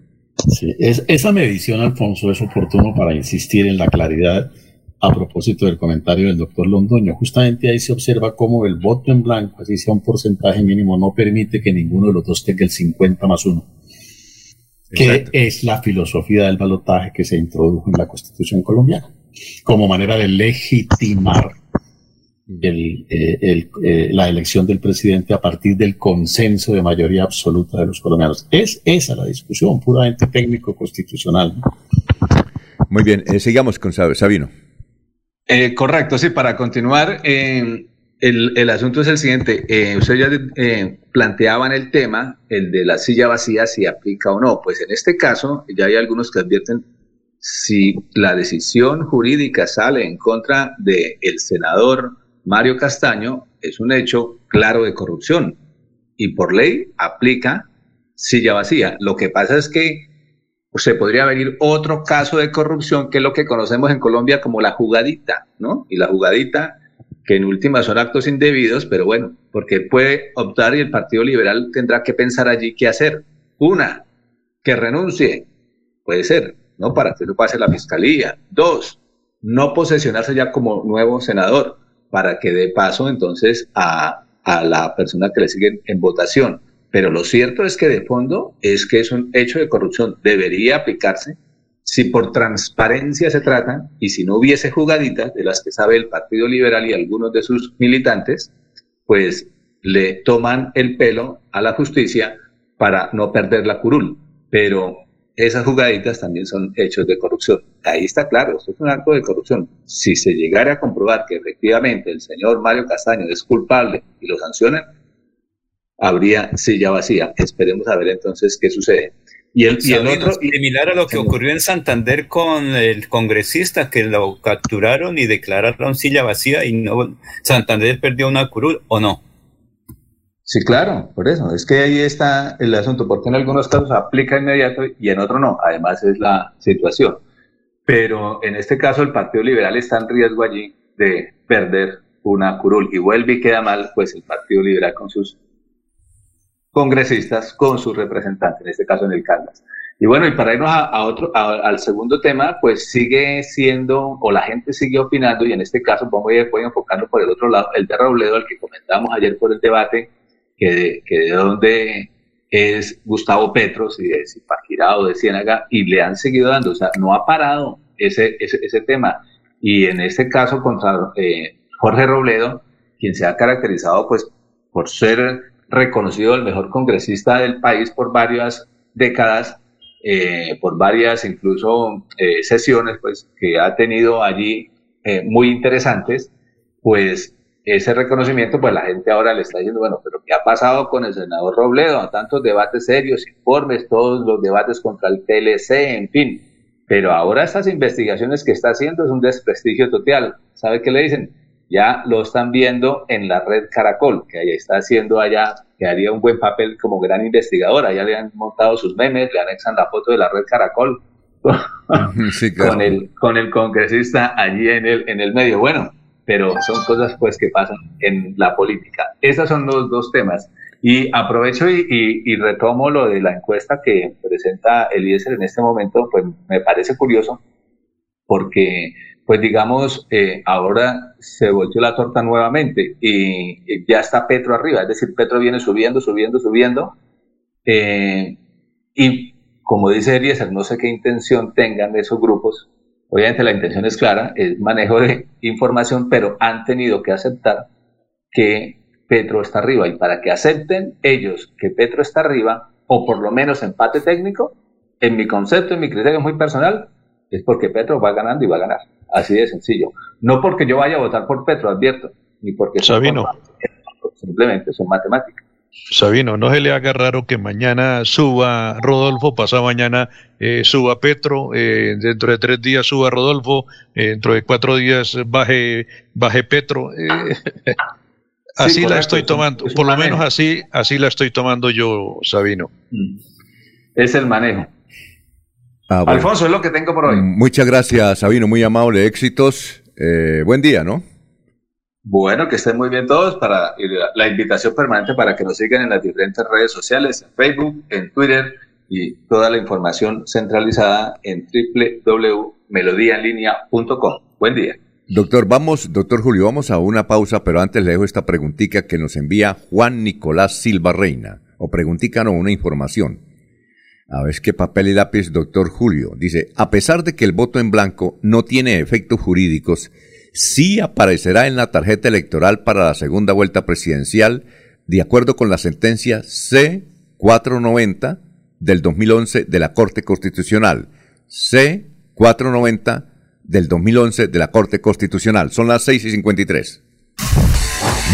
Sí, es, esa medición, Alfonso, es oportuno para insistir en la claridad a propósito del comentario del doctor Londoño. Justamente ahí se observa cómo el voto en blanco, así sea un porcentaje mínimo, no permite que ninguno de los dos tenga el 50 más 1, que es la filosofía del balotaje que se introdujo en la Constitución colombiana como manera de legitimar el, eh, eh, la elección del presidente a partir del consenso de mayoría absoluta de los colombianos. Es esa la discusión, puramente técnico-constitucional. Muy bien, eh, sigamos con Sabino. correcto, sí, para continuar, el, el, asunto es el siguiente. ustedes ya planteaban el tema, el de la silla vacía, si aplica o no. Pues en este caso, ya hay algunos que advierten si la decisión jurídica sale en contra del el senador Mario Castaño, es un hecho claro de corrupción y por ley aplica silla vacía. Lo que pasa es que se podría venir otro caso de corrupción que es lo que conocemos en Colombia como la jugadita, ¿no? Y la jugadita que en última son actos indebidos, pero bueno, porque puede optar y el Partido Liberal tendrá que pensar allí qué hacer. Una, que renuncie, puede ser. ¿No? Para que lo pase la fiscalía. Dos, no posesionarse ya como nuevo senador, para que dé paso entonces a, a la persona que le sigue en votación. Pero lo cierto es que de fondo es que es un hecho de corrupción. Debería aplicarse si por transparencia se trata y si no hubiese jugaditas de las que sabe el Partido Liberal y algunos de sus militantes, pues le toman el pelo a la justicia para no perder la curul. Pero esas jugaditas también son hechos de corrupción. Ahí está claro, esto es un acto de corrupción. Si se llegara a comprobar que efectivamente el señor Mario Castaño es culpable y lo sancionan, habría silla vacía. Esperemos a ver entonces qué sucede. Y el, y el otro. Similar a lo que ocurrió en Santander con el congresista que lo capturaron y declararon silla vacía y no. Santander perdió una curul o no. Sí, claro, por eso. Es que ahí está el asunto, porque en algunos casos aplica inmediato y en otros no. Además es la situación. Pero en este caso el Partido Liberal está en riesgo allí de perder una curul y vuelve y queda mal, pues el Partido Liberal con sus congresistas, con sus representantes, en este caso en el Caldas. Y bueno, y para irnos a, otro, al segundo tema, pues sigue siendo, o la gente sigue opinando, y en este caso voy, voy enfocando por el otro lado, el de Robledo, al que comentamos ayer por el debate, que de, dónde es Gustavo Petros y de Zipaquirá o de Ciénaga y le han seguido dando, o sea, no ha parado ese, ese, tema. Y en este caso contra eh, Jorge Robledo, quien se ha caracterizado pues por ser reconocido el mejor congresista del país por varias décadas, eh, por varias incluso eh, sesiones pues que ha tenido allí muy interesantes, pues ese reconocimiento, pues la gente ahora le está diciendo, bueno, pero ¿qué ha pasado con el senador Robledo? Tantos debates serios, informes, todos los debates contra el TLC, en fin. Pero ahora estas investigaciones que está haciendo es un desprestigio total. ¿Sabe qué le dicen? Ya lo están viendo en la red Caracol, que ahí está haciendo allá, que haría un buen papel como gran investigador. Allá le han montado sus memes, le anexan la foto de la red Caracol [laughs] con, el, con el congresista allí en el, en el medio. Bueno, pero son cosas pues que pasan en la política. Esos son los dos temas. Y aprovecho y, retomo lo de la encuesta que presenta Eliezer en este momento, pues me parece curioso, porque pues digamos, eh, ahora se volvió la torta nuevamente y ya está Petro arriba, es decir, Petro viene subiendo, subiendo, subiendo, eh, y como dice Eliezer, no sé qué intención tengan esos grupos. Obviamente la intención es clara, es manejo de información, pero han tenido que aceptar que Petro está arriba. Y para que acepten ellos que Petro está arriba, o por lo menos empate técnico, en mi concepto, en mi criterio muy personal, es porque Petro va ganando y va a ganar. Así de sencillo. No porque yo vaya a votar por Petro, advierto, ni porque... Sabino. Simplemente son matemáticas. Sabino, no se le haga raro que mañana suba Rodolfo, pasado mañana eh, suba Petro, eh, dentro de tres días suba Rodolfo, eh, dentro de cuatro días baje, baje Petro. [laughs] así la estoy tomando, por lo menos así, así la estoy tomando yo, Sabino. Mm. Es el manejo. Ah, Alfonso, es lo que tengo por hoy. Muchas gracias, Sabino, muy amable, éxitos. buen día, ¿no? Bueno, que estén muy bien todos para la invitación permanente para que nos sigan en las diferentes redes sociales, en Facebook, en Twitter y toda la información centralizada en www.melodiaenlinea.com. Buen día. Doctor, vamos, doctor Julio, vamos a una pausa, pero antes le dejo esta preguntita que nos envía Juan Nicolás Silva Reina, o preguntica no, una información. A ver, qué papel y lápiz, doctor Julio. Dice, a pesar de que el voto en blanco no tiene efectos jurídicos, sí aparecerá en la tarjeta electoral para la segunda vuelta presidencial, de acuerdo con la sentencia C490 del 2011 de la Corte Constitucional. C490 del 2011 de la Corte Constitucional. Son las 6 y 53.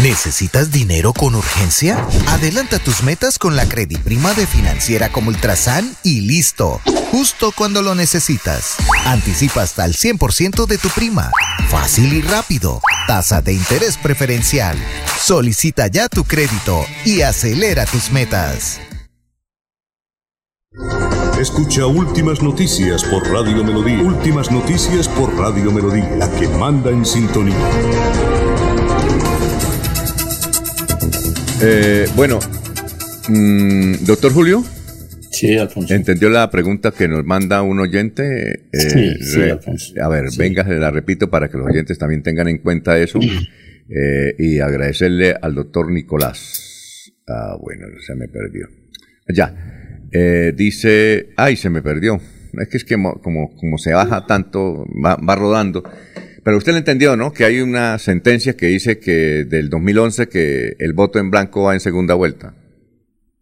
¿Necesitas dinero con urgencia? Adelanta tus metas con la prima de Financiera como Ultrasan y listo. Justo cuando lo necesitas. Anticipa hasta el 100% de tu prima. Fácil y rápido. Tasa de interés preferencial. Solicita ya tu crédito y acelera tus metas. Escucha Últimas Noticias por Radio Melodía. Últimas Noticias por Radio Melodía. La que manda en sintonía. Eh, bueno, mm, doctor Julio. Sí, Alfonso. ¿Entendió la pregunta que nos manda un oyente? Eh, sí, Alfonso. A ver, venga, se la repito para que los oyentes también tengan en cuenta eso. Eh, y agradecerle al doctor Nicolás. Ah, bueno, se me perdió. Ya. dice, ay, se me perdió. Es que es que como, como se baja tanto, va rodando. Pero usted le entendió, ¿no? Que hay una sentencia que dice que del 2011 que el voto en blanco va en segunda vuelta.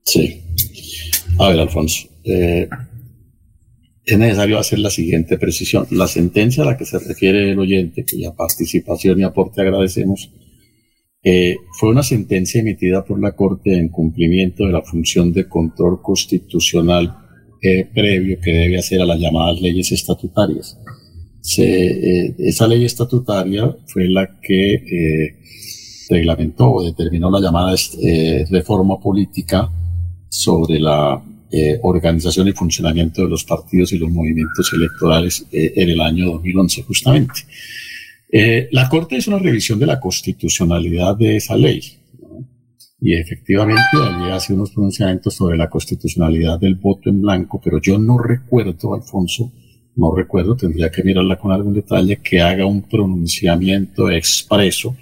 Sí. A ver, Alfonso. Eh, es necesario hacer la siguiente precisión. La sentencia a la que se refiere el oyente, cuya participación y aporte agradecemos, eh, fue una sentencia emitida por la Corte en cumplimiento de la función de control constitucional eh, previo que debe hacer a las llamadas leyes estatutarias eh, esa ley estatutaria fue la que eh, reglamentó o determinó la llamada eh, reforma política sobre la organización y funcionamiento de los partidos y los movimientos electorales en el año 2011 justamente. la Corte es una revisión de la constitucionalidad de esa ley. Y efectivamente, allí hace unos pronunciamientos sobre la constitucionalidad del voto en blanco, pero yo no recuerdo, Alfonso, no recuerdo, tendría que mirarla con algún detalle, que haga un pronunciamiento expreso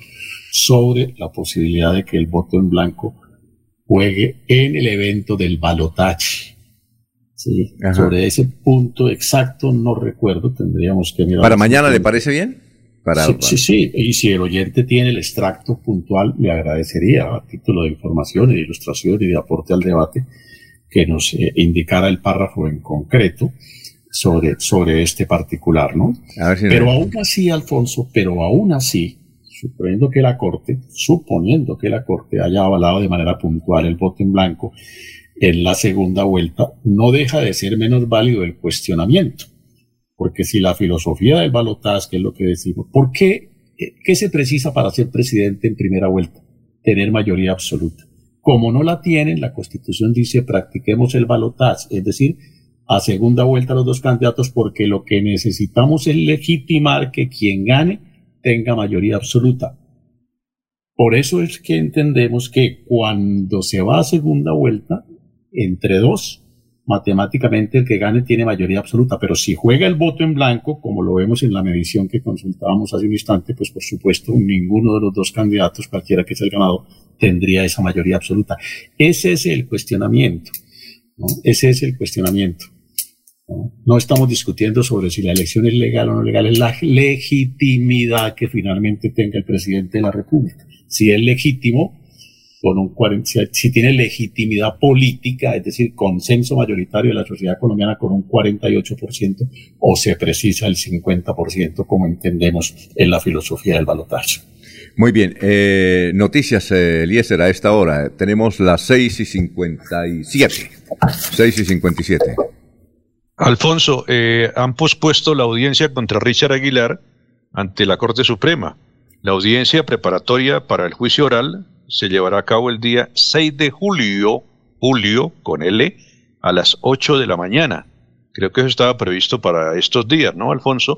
sobre la posibilidad de que el voto en blanco juegue en el evento del balotaje. Sí, sobre ese punto exacto no recuerdo, tendríamos que mirar. ¿Para mañana le parece bien? Para, sí, sí, sí, y si el oyente tiene el extracto puntual, le agradecería a título de información, de ilustración y de aporte al debate que nos eh, indicara el párrafo en concreto sobre, sobre este particular, ¿no? pero aún así, Alfonso, pero aún así, suponiendo que la Corte, suponiendo que la Corte haya avalado de manera puntual el voto en blanco en la segunda vuelta, no deja de ser menos válido el cuestionamiento. Porque si la filosofía del balotaje, que es lo que decimos, ¿por qué, qué se precisa para ser presidente en primera vuelta? Tener mayoría absoluta. Como no la tienen, la Constitución dice practiquemos el balotaje, es decir, a segunda vuelta los dos candidatos porque lo que necesitamos es legitimar que quien gane tenga mayoría absoluta. Por eso es que entendemos que cuando se va a segunda vuelta, entre dos, matemáticamente el que gane tiene mayoría absoluta, pero si juega el voto en blanco, como lo vemos en la medición que consultábamos hace un instante, pues por supuesto ninguno de los dos candidatos, cualquiera que sea el ganador, tendría esa mayoría absoluta. Ese es el cuestionamiento. Ese es el cuestionamiento. No estamos discutiendo sobre si la elección es legal o no legal, es la legitimidad que finalmente tenga el presidente de la República. Si es legítimo, con un 40, si tiene legitimidad política, es decir, consenso mayoritario de la sociedad colombiana con un 48%, o se precisa el 50%, como entendemos en la filosofía del balotaje. Muy bien, eh, noticias, eh, Eliezer, a esta hora. Tenemos las 6 y 57. 6 y 57. Alfonso, eh, han pospuesto la audiencia contra Richard Aguilar ante la Corte Suprema. La audiencia preparatoria para el juicio oral se llevará a cabo el día 6 de julio, julio con L, a las 8 de la mañana. Creo que eso estaba previsto para estos días, ¿no, Alfonso?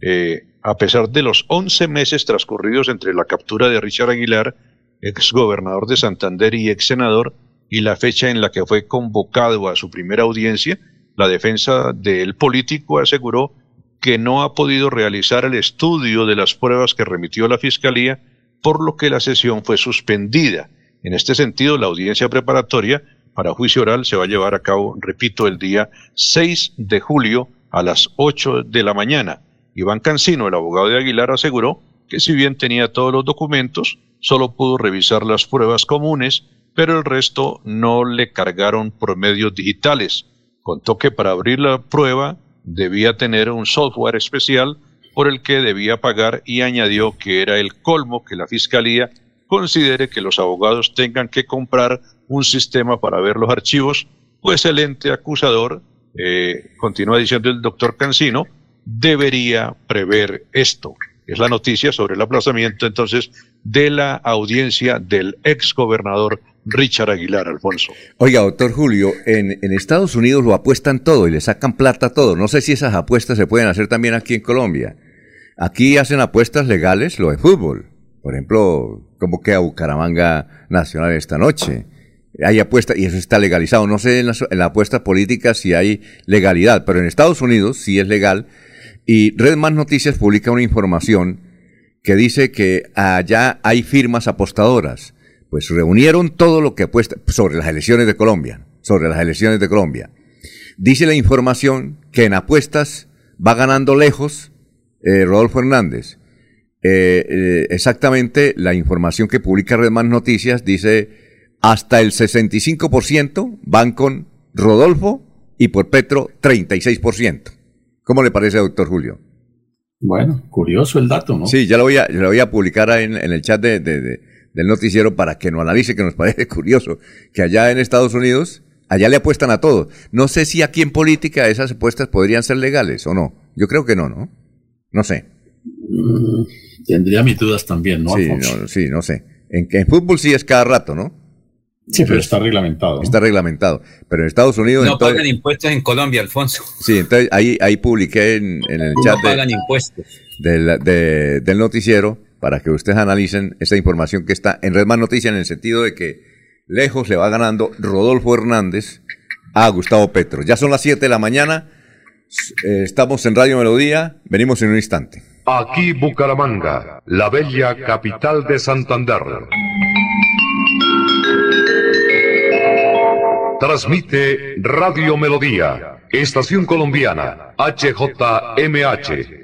Eh, a pesar de los 11 meses transcurridos entre la captura de Richard Aguilar, ex gobernador de Santander y ex senador, y la fecha en la que fue convocado a su primera audiencia, la defensa del político aseguró que no ha podido realizar el estudio de las pruebas que remitió la Fiscalía por lo que la sesión fue suspendida. En este sentido, la audiencia preparatoria para juicio oral se va a llevar a cabo, repito, el día 6 de julio a las 8 de la mañana. Iván Cancino, el abogado de Aguilar, aseguró que si bien tenía todos los documentos, solo pudo revisar las pruebas comunes, pero el resto no le cargaron por medios digitales. Contó que para abrir la prueba debía tener un software especial por el que debía pagar y añadió que era el colmo que la Fiscalía considere que los abogados tengan que comprar un sistema para ver los archivos, pues el ente acusador, eh, continúa diciendo el doctor Cancino, debería prever esto. Es la noticia sobre el aplazamiento entonces de la audiencia del ex gobernador Richard Aguilar, Alfonso. Oiga, doctor Julio, en, en, Estados Unidos lo apuestan todo y le sacan plata a todo. No sé si esas apuestas se pueden hacer también aquí en Colombia. Aquí hacen apuestas legales lo de fútbol. Por ejemplo, ¿cómo queda Bucaramanga Nacional esta noche? Hay apuestas y eso está legalizado. No sé en la, apuesta política si hay legalidad, pero en Estados Unidos sí es legal. Y Red Más Noticias publica una información que dice que allá hay firmas apostadoras. Pues reunieron todo lo que apuesta sobre las elecciones de Colombia. Sobre las elecciones de Colombia. Dice la información que en apuestas va ganando lejos eh, Rodolfo Hernández. Eh, eh, exactamente la información que publica Redman Noticias dice hasta el 65% van con Rodolfo y por Petro 36%. ¿Cómo le parece, doctor Julio? Bueno, curioso el dato, ¿no? Sí, ya lo voy a, lo voy a publicar en, en el chat de, del noticiero para que nos analice, que nos parece [laughs] curioso, que allá en Estados Unidos, allá le apuestan a todo. No sé si aquí en política esas apuestas podrían ser legales o no. Yo creo que no, ¿no? No sé. Mm, tendría mis dudas también, ¿no? Sí, no, sí, no sé. En, en fútbol sí es cada rato, ¿no? Sí, pero está reglamentado. Está reglamentado. Pero en Estados Unidos. No pagan impuestos en Colombia, Alfonso. Sí, entonces ahí, ahí publiqué en, el chat. No pagan impuestos. Del, del noticiero para que ustedes analicen esa información que está en Red Más Noticias en el sentido de que lejos le va ganando Rodolfo Hernández a Gustavo Petro. Ya son las 7 de la mañana. Eh, estamos en Radio Melodía, venimos en un instante. Aquí Bucaramanga, la bella capital de Santander. Transmite Radio Melodía, Estación Colombiana, HJMH,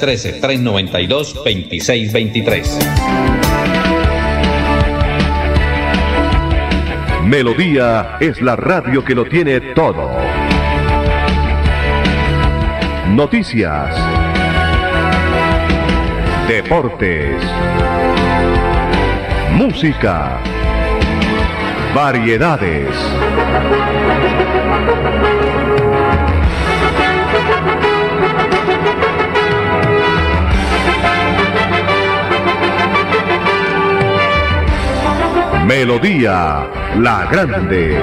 313-392-2623. Melodía es la radio que lo tiene todo. Noticias. Deportes. Música variedades. Melodía La Grande.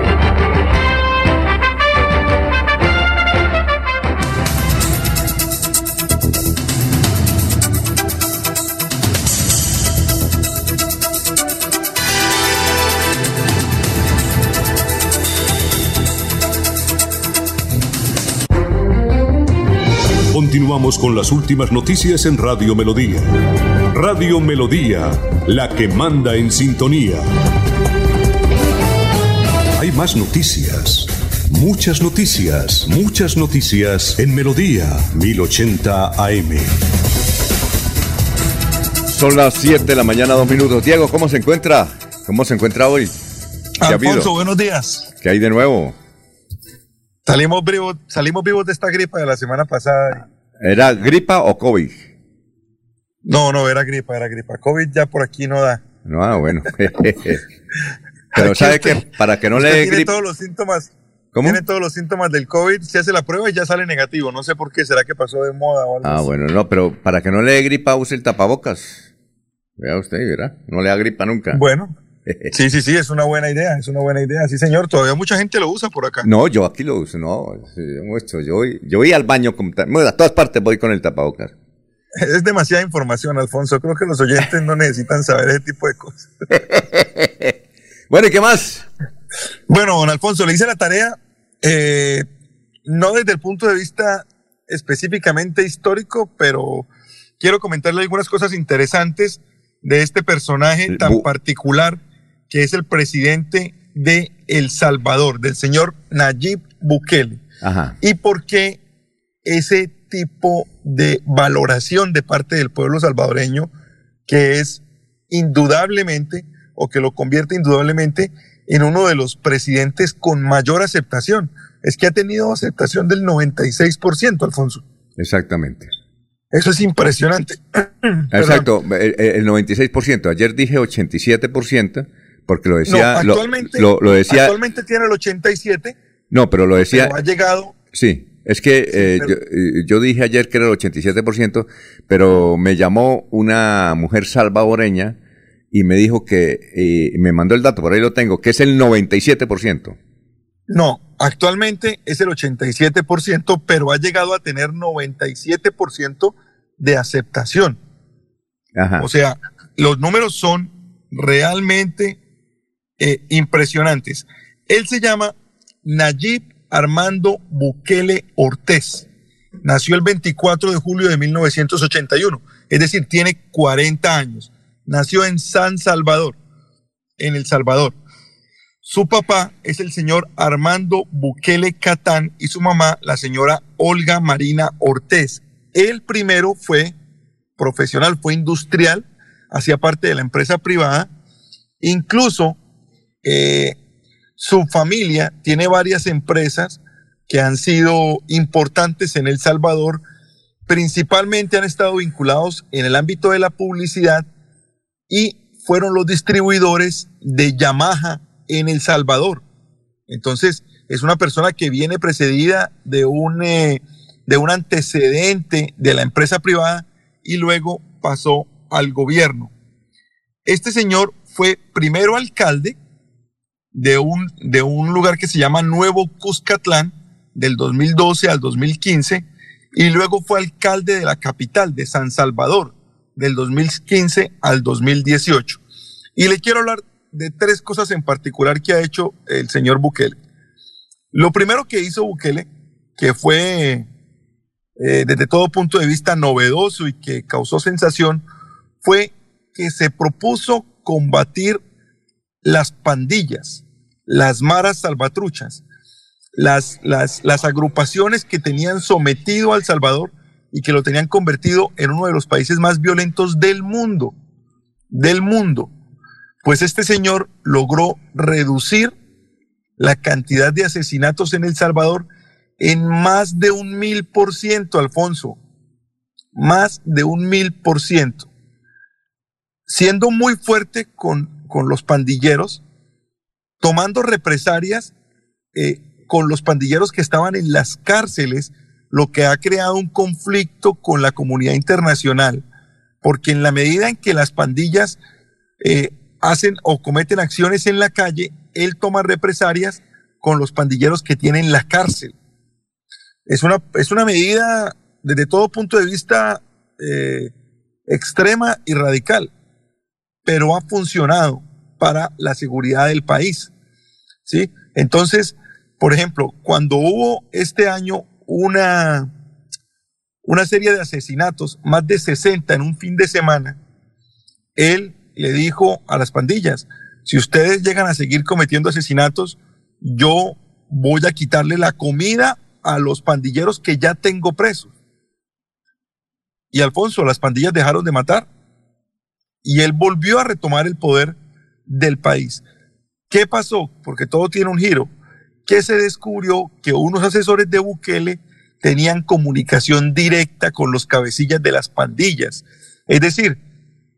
Continuamos con las últimas noticias en Radio Melodía. Radio Melodía, la que manda en sintonía. Hay más noticias. Muchas noticias, muchas noticias en Melodía 1080 AM. Son las 7 de la mañana, dos minutos. Diego, ¿cómo se encuentra? ¿Cómo se encuentra hoy? ¿Qué ha habido? Alfonso, buenos días. ¿Qué hay de nuevo? Salimos vivos, salimos vivos de esta gripa de la semana pasada. ¿Era gripa o COVID? No, no, era gripa, era gripa. COVID ya por aquí no da. No, ah, bueno. [laughs] Pero sabe que para que no le dé tiene gripa. todos los síntomas. ¿Cómo? Tiene todos los síntomas del COVID, se hace la prueba y ya sale negativo. No sé por qué, será que pasó de moda o algo Ah, así? bueno, no, pero para que no le dé gripa, use el tapabocas. Vea usted, ¿verdad? No le da gripa nunca. Bueno, [laughs] sí, sí, sí, es una buena idea, es una buena idea. Sí, señor, todavía mucha gente lo usa por acá. No, yo aquí lo uso, no. sí, yo yo, voy- yo voy al baño, con, bueno, a todas partes voy con el tapabocas. Es demasiada información, Alfonso. Creo que los oyentes no necesitan saber ese tipo de cosas. [laughs] bueno, ¿y qué más? Bueno, don Alfonso, le hice la tarea, eh, no desde el punto de vista específicamente histórico, pero quiero comentarle algunas cosas interesantes de este personaje tan particular que es el presidente de El Salvador, del señor Nayib Bukele. Ajá. y por qué ese tipo de valoración de parte del pueblo salvadoreño que es indudablemente o que lo convierte indudablemente en uno de los presidentes con mayor aceptación. Es que ha tenido aceptación del 96%, Alfonso. Exactamente. Eso es impresionante. [clears throat] Exacto, el, el 96%. Ayer dije 87% porque lo decía. no, lo- actualmente, lo, lo decía. actualmente tiene el 87, no, pero lo decía. pero ha llegado Sí, es que eh, pero- yo, eh, yo dije ayer que era el 87%, pero me llamó una mujer salvadoreña y me dijo que, eh, me mandó el dato, por ahí lo tengo, que es el 97%. No, actualmente es el 87%, pero ha llegado a tener 97% de aceptación. Ajá. O sea, los números son realmente eh, impresionantes. Él se llama Nayib Armando Bukele Ortiz. Nació el 24 de julio de 1981, es decir, tiene 40 años. Nació en San Salvador, en El Salvador. Su papá es el señor Armando Bukele Catán y su mamá, la señora Olga Marina Ortiz. Él primero fue profesional, fue industrial, hacía parte de la empresa privada. Incluso eh, su familia tiene varias empresas que han sido importantes en El Salvador. Principalmente han estado vinculados en el ámbito de la publicidad y fueron los distribuidores de Yamaha en El Salvador. Entonces, es una persona que viene precedida de un, eh, de un antecedente de la empresa privada y luego pasó al gobierno. Este señor fue primero alcalde de un, de un lugar que se llama Nuevo Cuscatlán del 2012 al 2015 y luego fue alcalde de la capital de San Salvador del 2015 al 2018. Y le quiero hablar de tres cosas en particular que ha hecho el señor Bukele. Lo primero que hizo Bukele, que fue eh, desde todo punto de vista novedoso y que causó sensación, fue que se propuso combatir las pandillas, las maras salvatruchas, las, las, agrupaciones que tenían sometido a El Salvador y que lo tenían convertido en uno de los países más violentos del mundo, del mundo. Pues este señor logró reducir la cantidad de asesinatos en El Salvador en más de un mil por ciento, Alfonso. Más de un mil por ciento. Siendo muy fuerte con, con los pandilleros, tomando represalias eh, con los pandilleros que estaban en las cárceles, lo que ha creado un conflicto con la comunidad internacional, porque en la medida en que las pandillas eh, hacen o cometen acciones en la calle, él toma represalias con los pandilleros que tienen la cárcel. Es una, es una medida desde todo punto de vista eh, extrema y radical, pero ha funcionado para la seguridad del país. ¿sí? Entonces, por ejemplo, cuando hubo este año una, una serie de asesinatos, más de 60 en un fin de semana, él le dijo a las pandillas, si ustedes llegan a seguir cometiendo asesinatos, yo voy a quitarle la comida a los pandilleros que ya tengo presos. Y Alfonso, las pandillas dejaron de matar y él volvió a retomar el poder del país. ¿Qué pasó? Porque todo tiene un giro. Que se descubrió que unos asesores de Bukele tenían comunicación directa con los cabecillas de las pandillas. Es decir,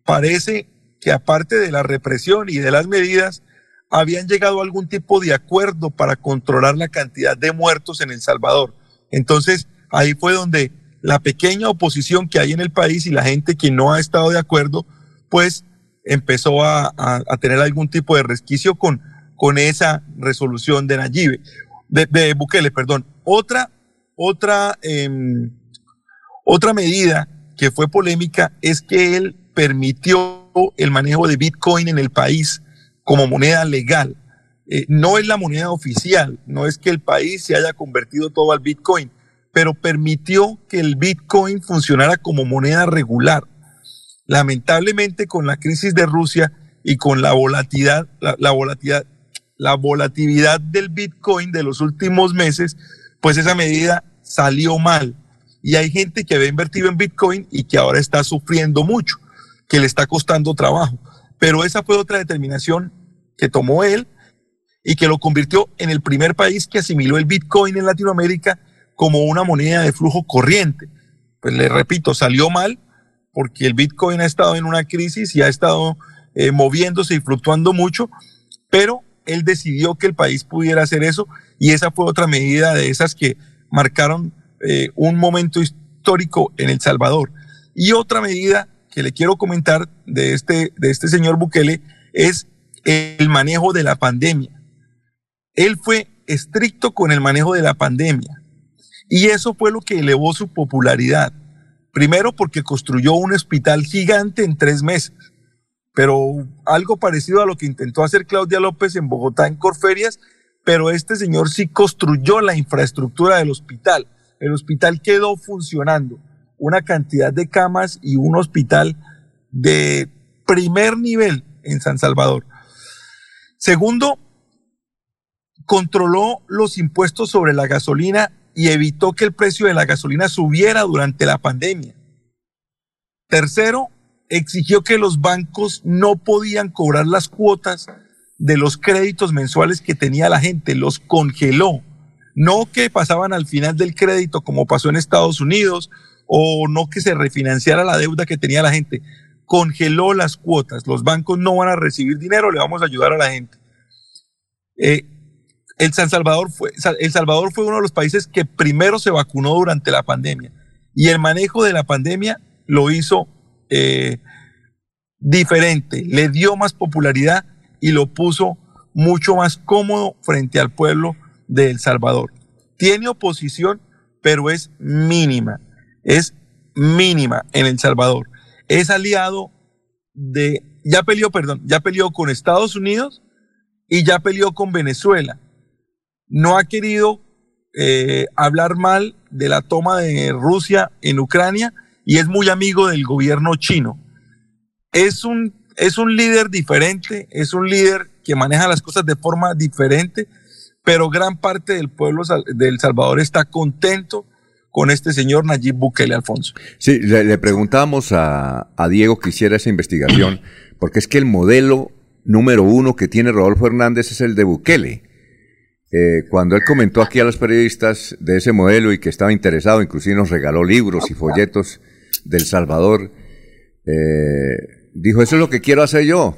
parece que aparte de la represión y de las medidas, habían llegado a algún tipo de acuerdo para controlar la cantidad de muertos en El Salvador. Entonces, ahí fue donde la pequeña oposición que hay en el país y la gente que no ha estado de acuerdo, pues empezó a, tener algún tipo de resquicio con, con esa resolución de Nayib, de, Bukele, perdón. Otra, otra, em, otra medida que fue polémica es que él permitió el manejo de Bitcoin en el país como moneda legal. Eh, no es la moneda oficial, no es que el país se haya convertido todo al Bitcoin, pero permitió que el Bitcoin funcionara como moneda regular. Lamentablemente con la crisis de Rusia y con la volatilidad, la, volatilidad, la volatilidad del Bitcoin de los últimos meses, pues esa medida salió mal. Y hay gente que había invertido en Bitcoin y que ahora está sufriendo mucho, que le está costando trabajo. Pero esa fue otra determinación que tomó él y que lo convirtió en el primer país que asimiló el Bitcoin en Latinoamérica como una moneda de flujo corriente. Pues le repito, salió mal porque el Bitcoin ha estado en una crisis y ha estado eh, moviéndose y fluctuando mucho, pero él decidió que el país pudiera hacer eso y esa fue otra medida de esas que marcaron eh, un momento histórico en El Salvador. Y otra medida que le quiero comentar de este, de este señor Bukele es el manejo de la pandemia. Él fue estricto con el manejo de la pandemia y eso fue lo que elevó su popularidad. Primero porque construyó un hospital gigante en tres meses, pero algo parecido a lo que intentó hacer Claudia López en Bogotá en Corferias, pero este señor sí construyó la infraestructura del hospital. El hospital quedó funcionando, una cantidad de camas y un hospital de primer nivel en San Salvador. Segundo, controló los impuestos sobre la gasolina y evitó que el precio de la gasolina subiera durante la pandemia. Tercero, exigió que los bancos no podían cobrar las cuotas de los créditos mensuales que tenía la gente, los congeló. No que pasaban al final del crédito como pasó en Estados Unidos o no que se refinanciara la deuda que tenía la gente congeló las cuotas. Los bancos no van a recibir dinero, le vamos a ayudar a la gente. Eh, el, San Salvador fue, el Salvador fue uno de los países que primero se vacunó durante la pandemia y el manejo de la pandemia lo hizo eh, diferente, le dio más popularidad y lo puso mucho más cómodo frente al pueblo de El Salvador. Tiene oposición, pero es mínima, es mínima en El Salvador es aliado de, ya peleó, perdón, ya peleó con Estados Unidos y ya peleó con Venezuela. No ha querido eh, hablar mal de la toma de Rusia en Ucrania y es muy amigo del gobierno chino. Es un, es un líder diferente, es un líder que maneja las cosas de forma diferente, pero gran parte del pueblo de El Salvador está contento con este señor Nayib Bukele Alfonso. Sí, le, preguntábamos a, Diego que hiciera esa investigación, porque es que el modelo número uno que tiene Rodolfo Hernández es el de Bukele. Eh, cuando él comentó aquí a los periodistas de ese modelo y que estaba interesado, inclusive nos regaló libros y folletos del Salvador, eh, dijo, eso es lo que quiero hacer yo.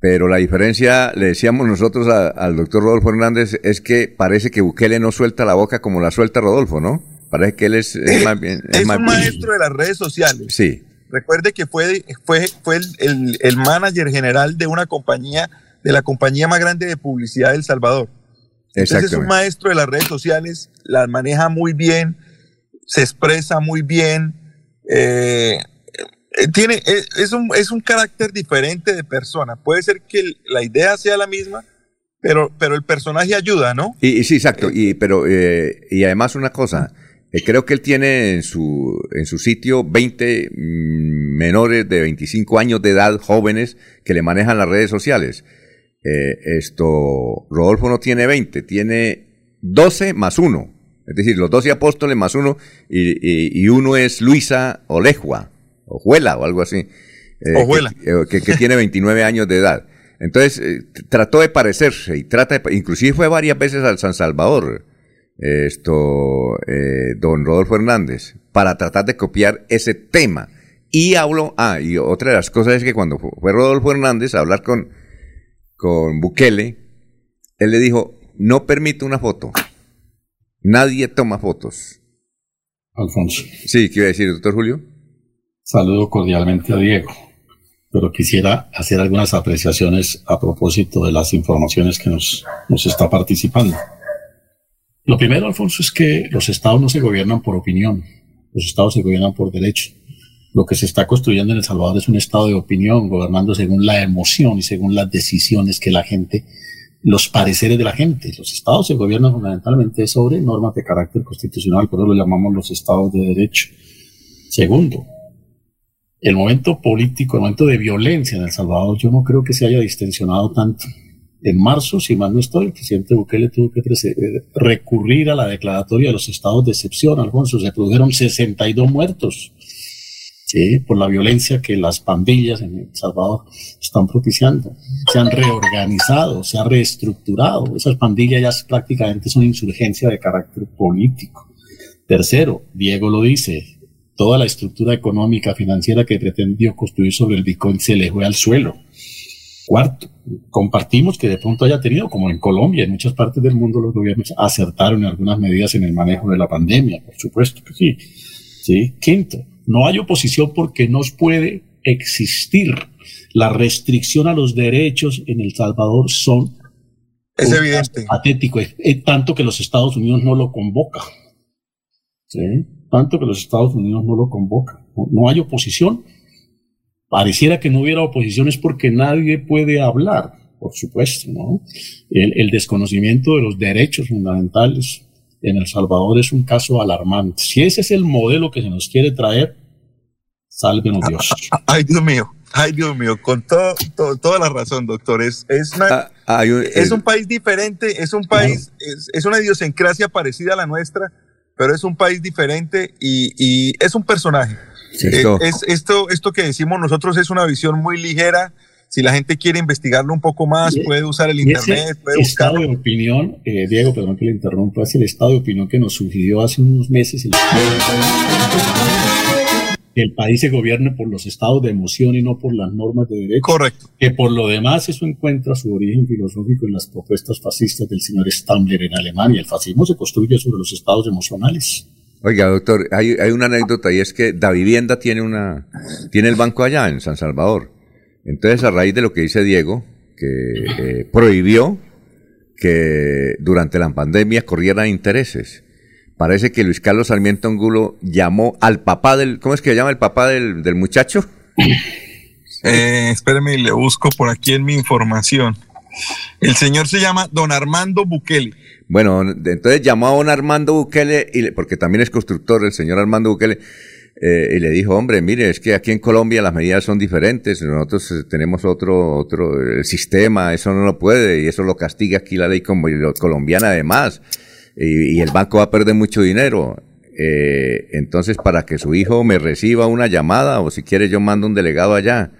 Pero la diferencia, le decíamos nosotros a- al doctor Rodolfo Hernández, es que parece que Bukele no suelta la boca como la suelta Rodolfo, ¿no? Parece que él es, es más bien... Es más un bien- maestro de las redes sociales. Sí, Recuerde que fue, fue, fue el, el- el manager general de una compañía, de la compañía más grande de publicidad de El Salvador. Entonces es un maestro de las redes sociales, las maneja muy bien, se expresa muy bien, eh, eh, tiene, es, es un, es un carácter diferente de persona. Puede ser que la idea sea la misma, pero, pero el personaje ayuda, ¿no? Y, y sí, exacto. Y, pero, eh, y además una cosa, eh, creo que él tiene en su, en su sitio 20 mm, menores de 25 años de edad, jóvenes, que le manejan las redes sociales. Eh, esto, Rodolfo no tiene 20, tiene 12 más uno. Es decir, los 12 apóstoles más uno, y, y- y uno es Luisa Olejua, o Juela, o algo así. eh, Ojuela. que- eh, que, que tiene 29 años de edad. Entonces, eh, trató de parecerse y trata de, inclusive fue varias veces al San Salvador, eh, esto, don Rodolfo Hernández, para tratar de copiar ese tema. Y habló, ah, y otra de las cosas es que cuando fu- fue Rodolfo Hernández a hablar con, con Bukele, él le dijo, no permito una foto. Nadie toma fotos. Alfonso. Sí, ¿qué iba a decir, doctor Julio? Saludo cordialmente a Diego, pero quisiera hacer algunas apreciaciones a propósito de las informaciones que nos, nos está participando. Lo primero, Alfonso, es que los estados no se gobiernan por opinión, los estados se gobiernan por derecho. Lo que se está construyendo en El Salvador es un estado de opinión, gobernando según la emoción y según las decisiones que la gente, los pareceres de la gente. Los estados se gobiernan fundamentalmente sobre normas de carácter constitucional, por eso lo llamamos los estados de derecho. Segundo, el momento político, el momento de violencia en El Salvador, yo no creo que se haya distensionado tanto. En marzo, si mal no estoy, el presidente Bukele tuvo que eh, recurrir a la declaratoria de los estados de excepción, Alfonso. Se produjeron 62 muertos ¿sí? por la violencia que las pandillas en El Salvador están propiciando. Se han reorganizado, se han reestructurado. Esas pandillas ya prácticamente son insurgencia de carácter político. Tercero, Diego lo dice, toda la estructura económica financiera que pretendió construir sobre el Bitcoin se le fue al suelo. Cuarto, compartimos que de pronto haya tenido, como en Colombia, en muchas partes del mundo, los gobiernos acertaron en algunas medidas en el manejo de la pandemia, por supuesto que sí. ¿Sí? Quinto, no hay oposición porque no puede existir. La restricción a los derechos en El Salvador son Es evidente. patético, es, es tanto que los Estados Unidos no lo convoca. ¿Sí? Tanto que los Estados Unidos no lo convoca. No, no hay oposición. Pareciera que no hubiera oposición es porque nadie puede hablar, por supuesto, ¿no? El, el desconocimiento de los derechos fundamentales en El Salvador es un caso alarmante. Si ese es el modelo que se nos quiere traer, sálvenos Dios. Ay, Dios mío. Ay, Dios mío, con todo, todo- toda la razón, doctor. Es, es, una- un- es un país diferente, es un país, es, es una idiosincrasia parecida a la nuestra, pero es un país diferente y, y es un personaje. Eh, Esto- es, esto, esto que decimos nosotros es una visión muy ligera. Si la gente quiere investigarlo un poco más, Y- puede usar el internet, puede estado buscarlo. de opinión, eh, Diego, perdón que le interrumpa, es el estado de opinión que nos sugirió hace unos meses el, que el país se gobierne por los estados de emoción y no por las normas de derecho. Correcto. Que por lo demás eso encuentra su origen filosófico en las propuestas fascistas del señor Stammler en Alemania. El fascismo se construye sobre los estados emocionales. Oiga, doctor, hay, hay una anécdota y es que Da Vivienda tiene una tiene el banco allá en San Salvador. Entonces, a raíz de lo que dice Diego, que eh, prohibió que durante la pandemia corrieran intereses. Parece que Luis Carlos Sarmiento Angulo llamó al papá del, ¿cómo es que se llama el papá del, del muchacho? [laughs] Eh, le busco por aquí en mi información. El señor se llama Don Armando Bukele. Bueno, entonces llamó a don Armando Bukele, y le- porque también es constructor el señor Armando Bukele, eh, y le dijo, hombre, mire, es que aquí en Colombia las medidas son diferentes, nosotros eh, tenemos otro, otro eh, sistema, eso no lo puede, y eso lo castiga aquí la ley colombiana además, y, y el banco va a perder mucho dinero. Eh, entonces, para que su hijo me reciba una llamada, o si quiere yo mando un delegado allá.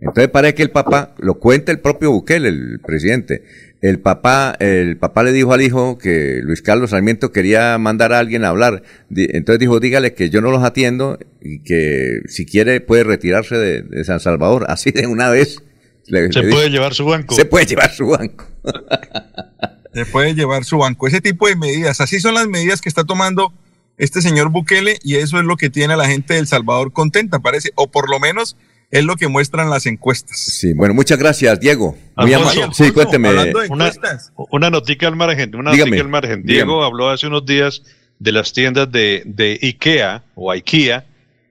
Entonces parece que el papá, lo cuenta el propio Bukele, el presidente, el papá, el papá le dijo al hijo que Luis Carlos Sarmiento quería mandar a alguien a hablar. Entonces dijo, dígale que yo no los atiendo y que si quiere puede retirarse de, de San Salvador, [laughs] así de una vez. Le- Se le puede llevar su banco. Se puede llevar su banco. [laughs] Se puede llevar su banco. Ese tipo de medidas. Así son las medidas que está tomando este señor Bukele y eso es lo que tiene a la gente de El Salvador contenta, parece. O por lo menos es lo que muestran las encuestas. Sí, bueno, muchas gracias, Diego. Muy amable. Sí, cuénteme. Una, una notica al margen, una Dígame, notica al margen. dígame. Diego habló hace unos días de las tiendas de, de IKEA o IKEA,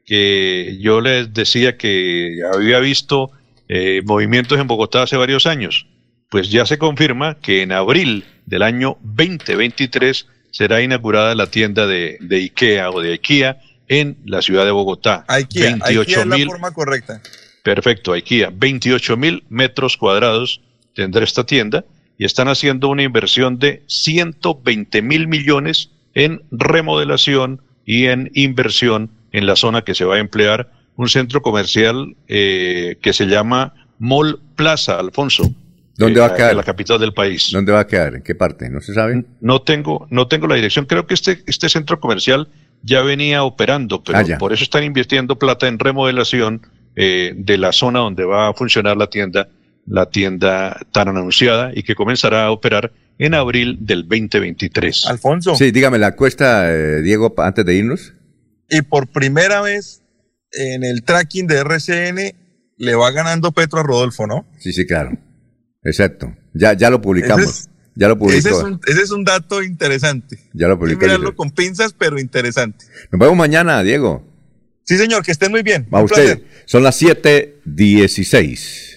que yo les decía que había visto eh, movimientos en Bogotá hace varios años. Pues ya se confirma que en abril del año 2023 será inaugurada la tienda de, de IKEA o de IKEA en la ciudad de Bogotá. IKEA, 28 IKEA es la mil forma correcta. Perfecto, IKEA. 28 mil metros cuadrados tendrá esta tienda y están haciendo una inversión de 120 mil millones en remodelación y en inversión en la zona que se va a emplear un centro comercial eh, que se llama Mall Plaza, Alfonso. ¿Dónde eh, va a quedar? En la capital del país. ¿Dónde va a quedar? ¿En qué parte? ¿No se sabe? No tengo, no tengo la dirección. Creo que este, este centro comercial ya venía operando, pero Ah, por eso están invirtiendo plata en remodelación eh, de la zona donde va a funcionar la tienda, la tienda tan anunciada y que comenzará a operar en abril del 2023. Alfonso. Sí, dígame la encuesta, eh, Diego, antes de irnos. Y por primera vez en el tracking de RCN le va ganando Petro a Rodolfo, ¿no? Sí, sí, claro. Exacto. Ya, ya lo publicamos. Ese es- ya lo publicó. Ese es, un, ese es un dato interesante. Ya lo publicó. mirarlo con pinzas, pero interesante. Nos vemos mañana, Diego. Sí, señor, que estén muy bien. A Un usted. placer. Son las 7:16.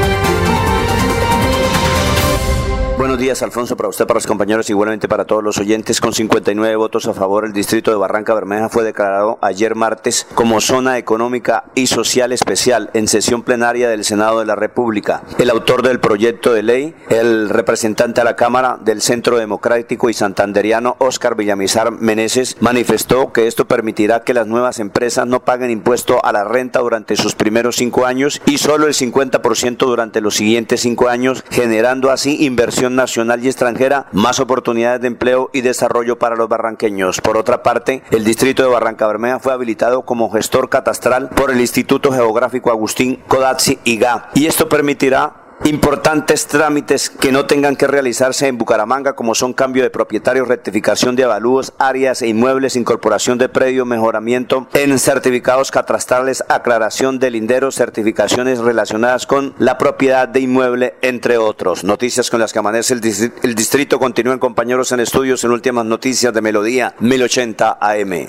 Buenos días, Alfonso, para usted, para los compañeros, igualmente para todos los oyentes. Con 59 votos a favor, el distrito de Barranca Bermeja fue declarado ayer martes como zona económica y social especial en sesión plenaria del Senado de la República. El autor del proyecto de ley, el representante a la Cámara del Centro Democrático y Santanderiano, Óscar Villamizar Meneses, manifestó que esto permitirá que las nuevas empresas no paguen impuesto a la renta durante sus primeros cinco años y solo el 50% durante los siguientes cinco años, generando así inversión nacional y extranjera, más oportunidades de empleo y desarrollo para los barranqueños. Por otra parte, el distrito de Barranca Bermeja fue habilitado como gestor catastral por el Instituto Geográfico Agustín Codazzi IGA y esto permitirá importantes trámites que no tengan que realizarse en Bucaramanga como son cambio de propietario, rectificación de avalúos, áreas e inmuebles, incorporación de predio, mejoramiento en certificados catastrales, aclaración de linderos, certificaciones relacionadas con la propiedad de inmueble, entre otros. Noticias con las que amanece el, distri- el distrito. Continúen compañeros en estudios en últimas noticias de Melodía 1080 AM.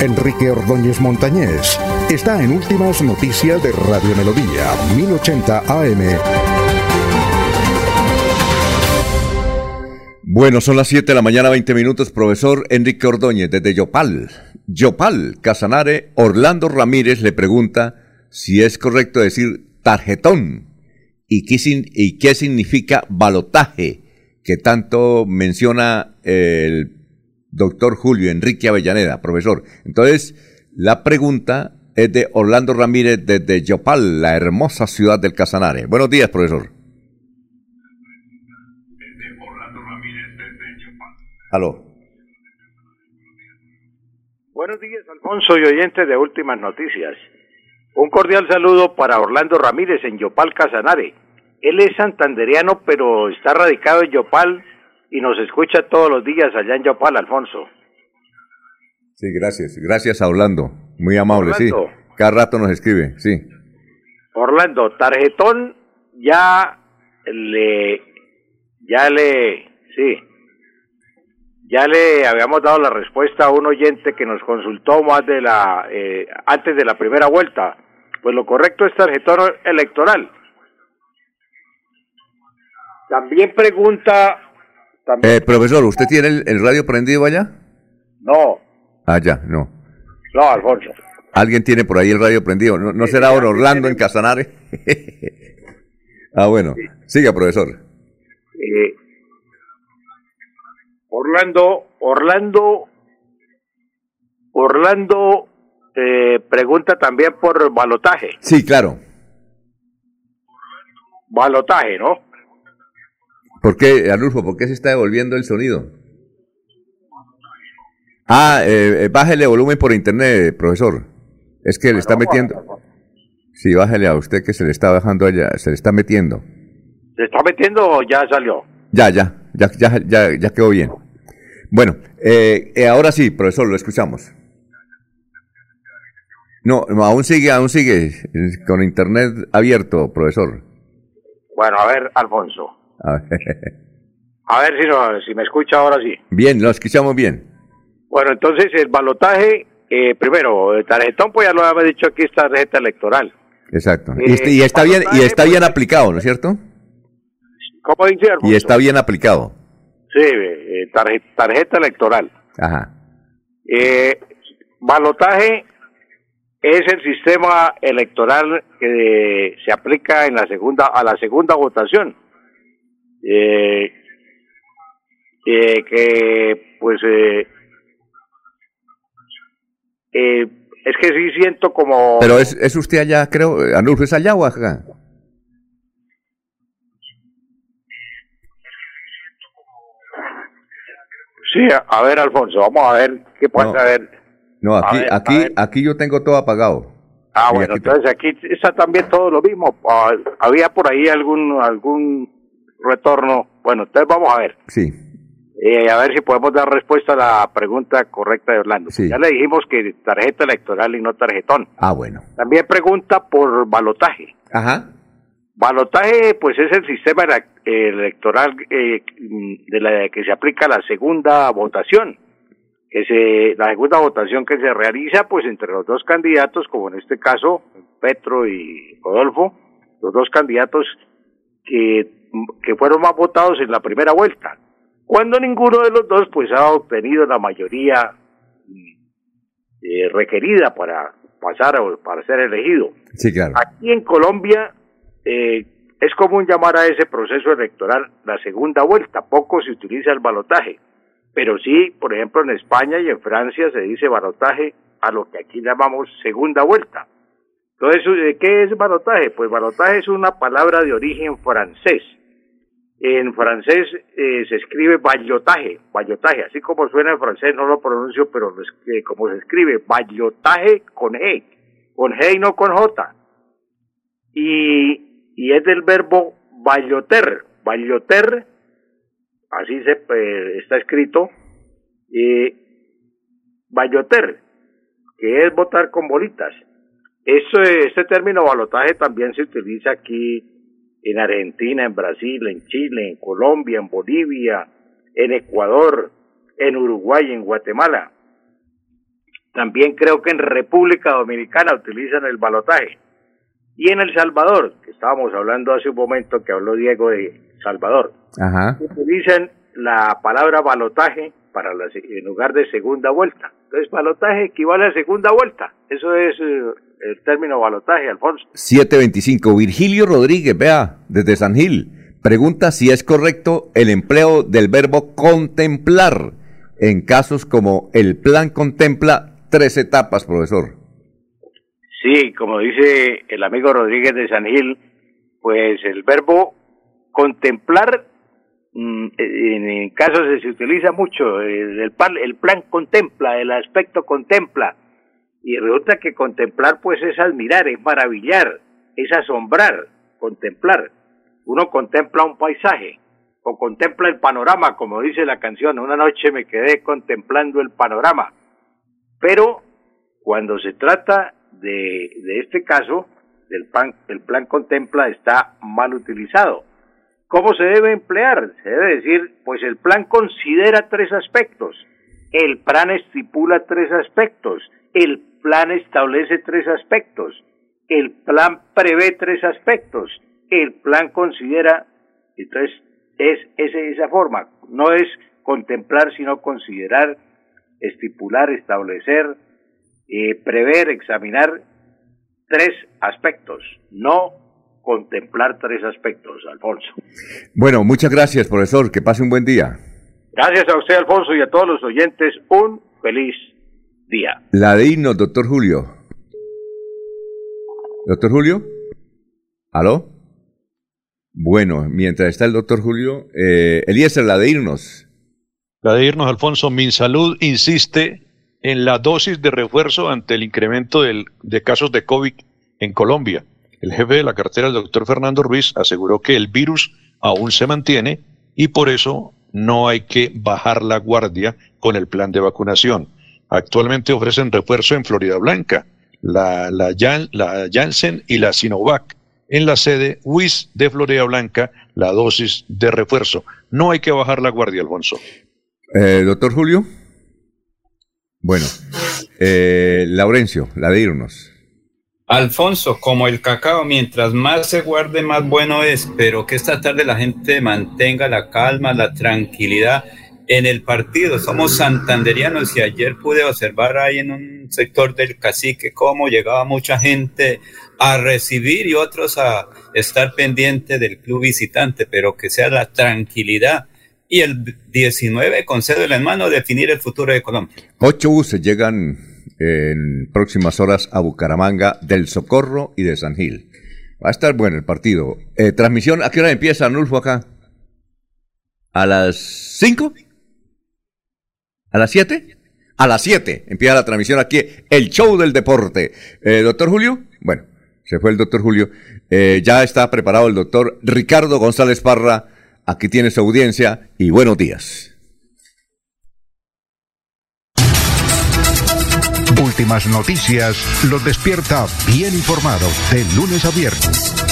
Enrique Ordóñez Montañés está en Últimas Noticias de Radio Melodía 1080 AM. Bueno, son las 7 de la mañana, 20 minutos. Profesor Enrique Ordóñez, desde Yopal. Yopal, Casanare, Orlando Ramírez le pregunta si es correcto decir tarjetón y qué, y qué significa balotaje, que tanto menciona el doctor Julio Enrique Avellaneda, profesor. Entonces, la pregunta es de Orlando Ramírez desde Yopal, la hermosa ciudad del Casanare. Buenos días, profesor. Aló. Buenos días, Alfonso y oyentes de Últimas Noticias. Un cordial saludo para Orlando Ramírez en Yopal Casanare. Él es santanderiano, pero está radicado en Yopal y nos escucha todos los días allá en Yopal, Alfonso. Sí, gracias. Gracias a Orlando. Muy amable, Orlando. sí. Cada rato nos escribe, sí. Orlando, tarjetón ya le, ya le, sí, ya le habíamos dado la respuesta a un oyente que nos consultó más de la, eh, antes de la primera vuelta. Pues lo correcto es tarjetón electoral. También pregunta. Eh, profesor, ¿usted tiene el, el radio prendido allá? No, Ah, ya, no. No, Alfonso. Alguien tiene por ahí el radio prendido. ¿No, no será ahora Orlando en Casanare? [laughs] ah, bueno. Siga, profesor. Eh, Orlando, Orlando, Orlando eh, pregunta también por balotaje. Sí, claro. Balotaje, ¿no? ¿Por qué, Arnulfo, por qué se está devolviendo el sonido? Ah, eh, eh, bájele volumen por internet, profesor. Es que le está metiendo. Sí, bájele a usted que se le está bajando allá, se le está metiendo. ¿Se está metiendo o ya salió? Ya, ya, ya, ya, ya, ya quedó bien. Bueno, eh, eh, ahora sí, profesor, lo escuchamos. No, no, aún sigue, aún sigue con internet abierto, profesor. Bueno, a ver, Alfonso. A ver. [laughs] A ver si, no, si me escucha ahora sí. Bien, lo escuchamos bien. Bueno, entonces el balotaje, eh, primero, el tarjetón, pues ya lo había dicho aquí, es tarjeta electoral. Exacto. Eh, Y, este- y está bien, y está bien aplicado, ¿no es cierto? ¿Cómo dice? Y está bien aplicado. Sí, eh, tarje- tarjeta electoral. Ajá. Eh, balotaje es el sistema electoral que se aplica en la segunda a la segunda votación. Eh, eh, que pues eh, eh, es que sí siento como Pero es, es usted allá, creo, Anulfo, ¿es allá o acá? sí a ver Alfonso vamos a ver qué pasa No. a ver No, aquí, ver, aquí, aquí yo tengo todo apagado. Ah, Y bueno, aquí- entonces aquí está también todo lo mismo. Ah, había por ahí algún algún retorno. Bueno, entonces vamos a ver. Sí. Eh, a ver si podemos dar respuesta a la pregunta correcta de Orlando. Sí. Ya le dijimos que tarjeta electoral y no tarjetón. Ah, bueno. También pregunta por balotaje. Ajá. Balotaje, pues es el sistema ele- electoral eh, de la que se aplica la segunda votación. Que se, la segunda votación que se realiza, pues entre los dos candidatos, como en este caso Petro y Rodolfo, los dos candidatos que, que fueron más votados en la primera vuelta. Cuando ninguno de los dos, pues ha obtenido la mayoría eh, requerida para pasar o para ser elegido. Sí, claro. Aquí en Colombia eh, es común llamar a ese proceso electoral la segunda vuelta. Poco se utiliza el balotaje, pero sí, por ejemplo, en España y en Francia se dice balotaje a lo que aquí llamamos segunda vuelta. Entonces, ¿de ¿qué es balotaje? Pues balotaje es una palabra de origen francés. En francés eh, se escribe ballotaje, ballotaje, así como suena en francés, no lo pronuncio, pero como se escribe, ballotaje con E, con G y no con J y, y es del verbo balloter. Balloter, así se eh, está escrito, eh, balloter, que es votar con bolitas. Eso, este término balotaje también se utiliza aquí en Argentina, en Brasil, en Chile, en Colombia, en Bolivia, en Ecuador, en Uruguay, en Guatemala. También creo que en República Dominicana utilizan el balotaje. Y en El Salvador, que estábamos hablando hace un momento, que habló Diego de Salvador, Ajá. utilizan la palabra balotaje para la, en lugar de segunda vuelta. Entonces, balotaje equivale a segunda vuelta. Eso es eh, el término balotaje, Alfonso. 725. Virgilio Rodríguez, vea, desde San Gil, pregunta si es correcto el empleo del verbo contemplar en casos como el plan contempla tres etapas, profesor. Sí, como dice el amigo Rodríguez de San Gil, pues el verbo contemplar mm, en, casos se utiliza mucho, el, el plan, el plan contempla, el aspecto contempla, y resulta que contemplar pues es admirar, es maravillar, es asombrar, contemplar. Uno contempla un paisaje o contempla el panorama, como dice la canción, una noche me quedé contemplando el panorama. Pero cuando se trata de, de este caso, del plan, el plan contempla está mal utilizado. ¿Cómo se debe emplear? Se debe decir, pues el plan considera tres aspectos. El plan estipula tres aspectos. El plan establece tres aspectos. El plan prevé tres aspectos. El plan considera, entonces es, esa forma, no es contemplar, sino considerar, estipular, establecer, eh, prever, examinar tres aspectos, no contemplar tres aspectos, Alfonso. Bueno, muchas gracias, profesor. Que pase un buen día. Gracias a usted, Alfonso, y a todos los oyentes. Un feliz día. La de himnos, doctor Julio. Doctor Julio. ¿Aló? Bueno, mientras está el doctor Julio, eh, Eliezer, la de irnos. La de irnos, Alfonso. Minsalud insiste en la dosis de refuerzo ante el incremento del, de casos de COVID en Colombia. El jefe de la cartera, el doctor Fernando Ruiz, aseguró que el virus aún se mantiene y por eso no hay que bajar la guardia con el plan de vacunación. Actualmente ofrecen refuerzo en Florida Blanca, la, la, la Janssen y la Sinovac. En la sede WIS de Florida Blanca, la dosis de refuerzo. No hay que bajar la guardia, Alfonso. Eh, doctor Julio. Bueno, eh, Laurencio, la de irnos. Alfonso, como el cacao, mientras más se guarde, más bueno es, pero que esta tarde la gente mantenga la calma, la tranquilidad en el partido. Somos santanderianos y ayer pude observar ahí en un sector del cacique cómo llegaba mucha gente a recibir y otros a estar pendiente del club visitante, pero que sea la tranquilidad y el 19 con cédula en mano definir el futuro de Colombia. Ocho buses llegan en próximas horas a Bucaramanga, del Socorro y de San Gil. Va a estar bueno el partido. Eh, transmisión, ¿a qué hora empieza Anulfo acá? ¿A las 5? ¿A las 7? A las 7 empieza la transmisión aquí, el show del deporte. Eh, doctor Julio, bueno, se fue el doctor Julio. Eh, ya está preparado el doctor Ricardo González Parra. Aquí tiene su audiencia y buenos días. Últimas noticias los despierta bien informados de lunes a viernes.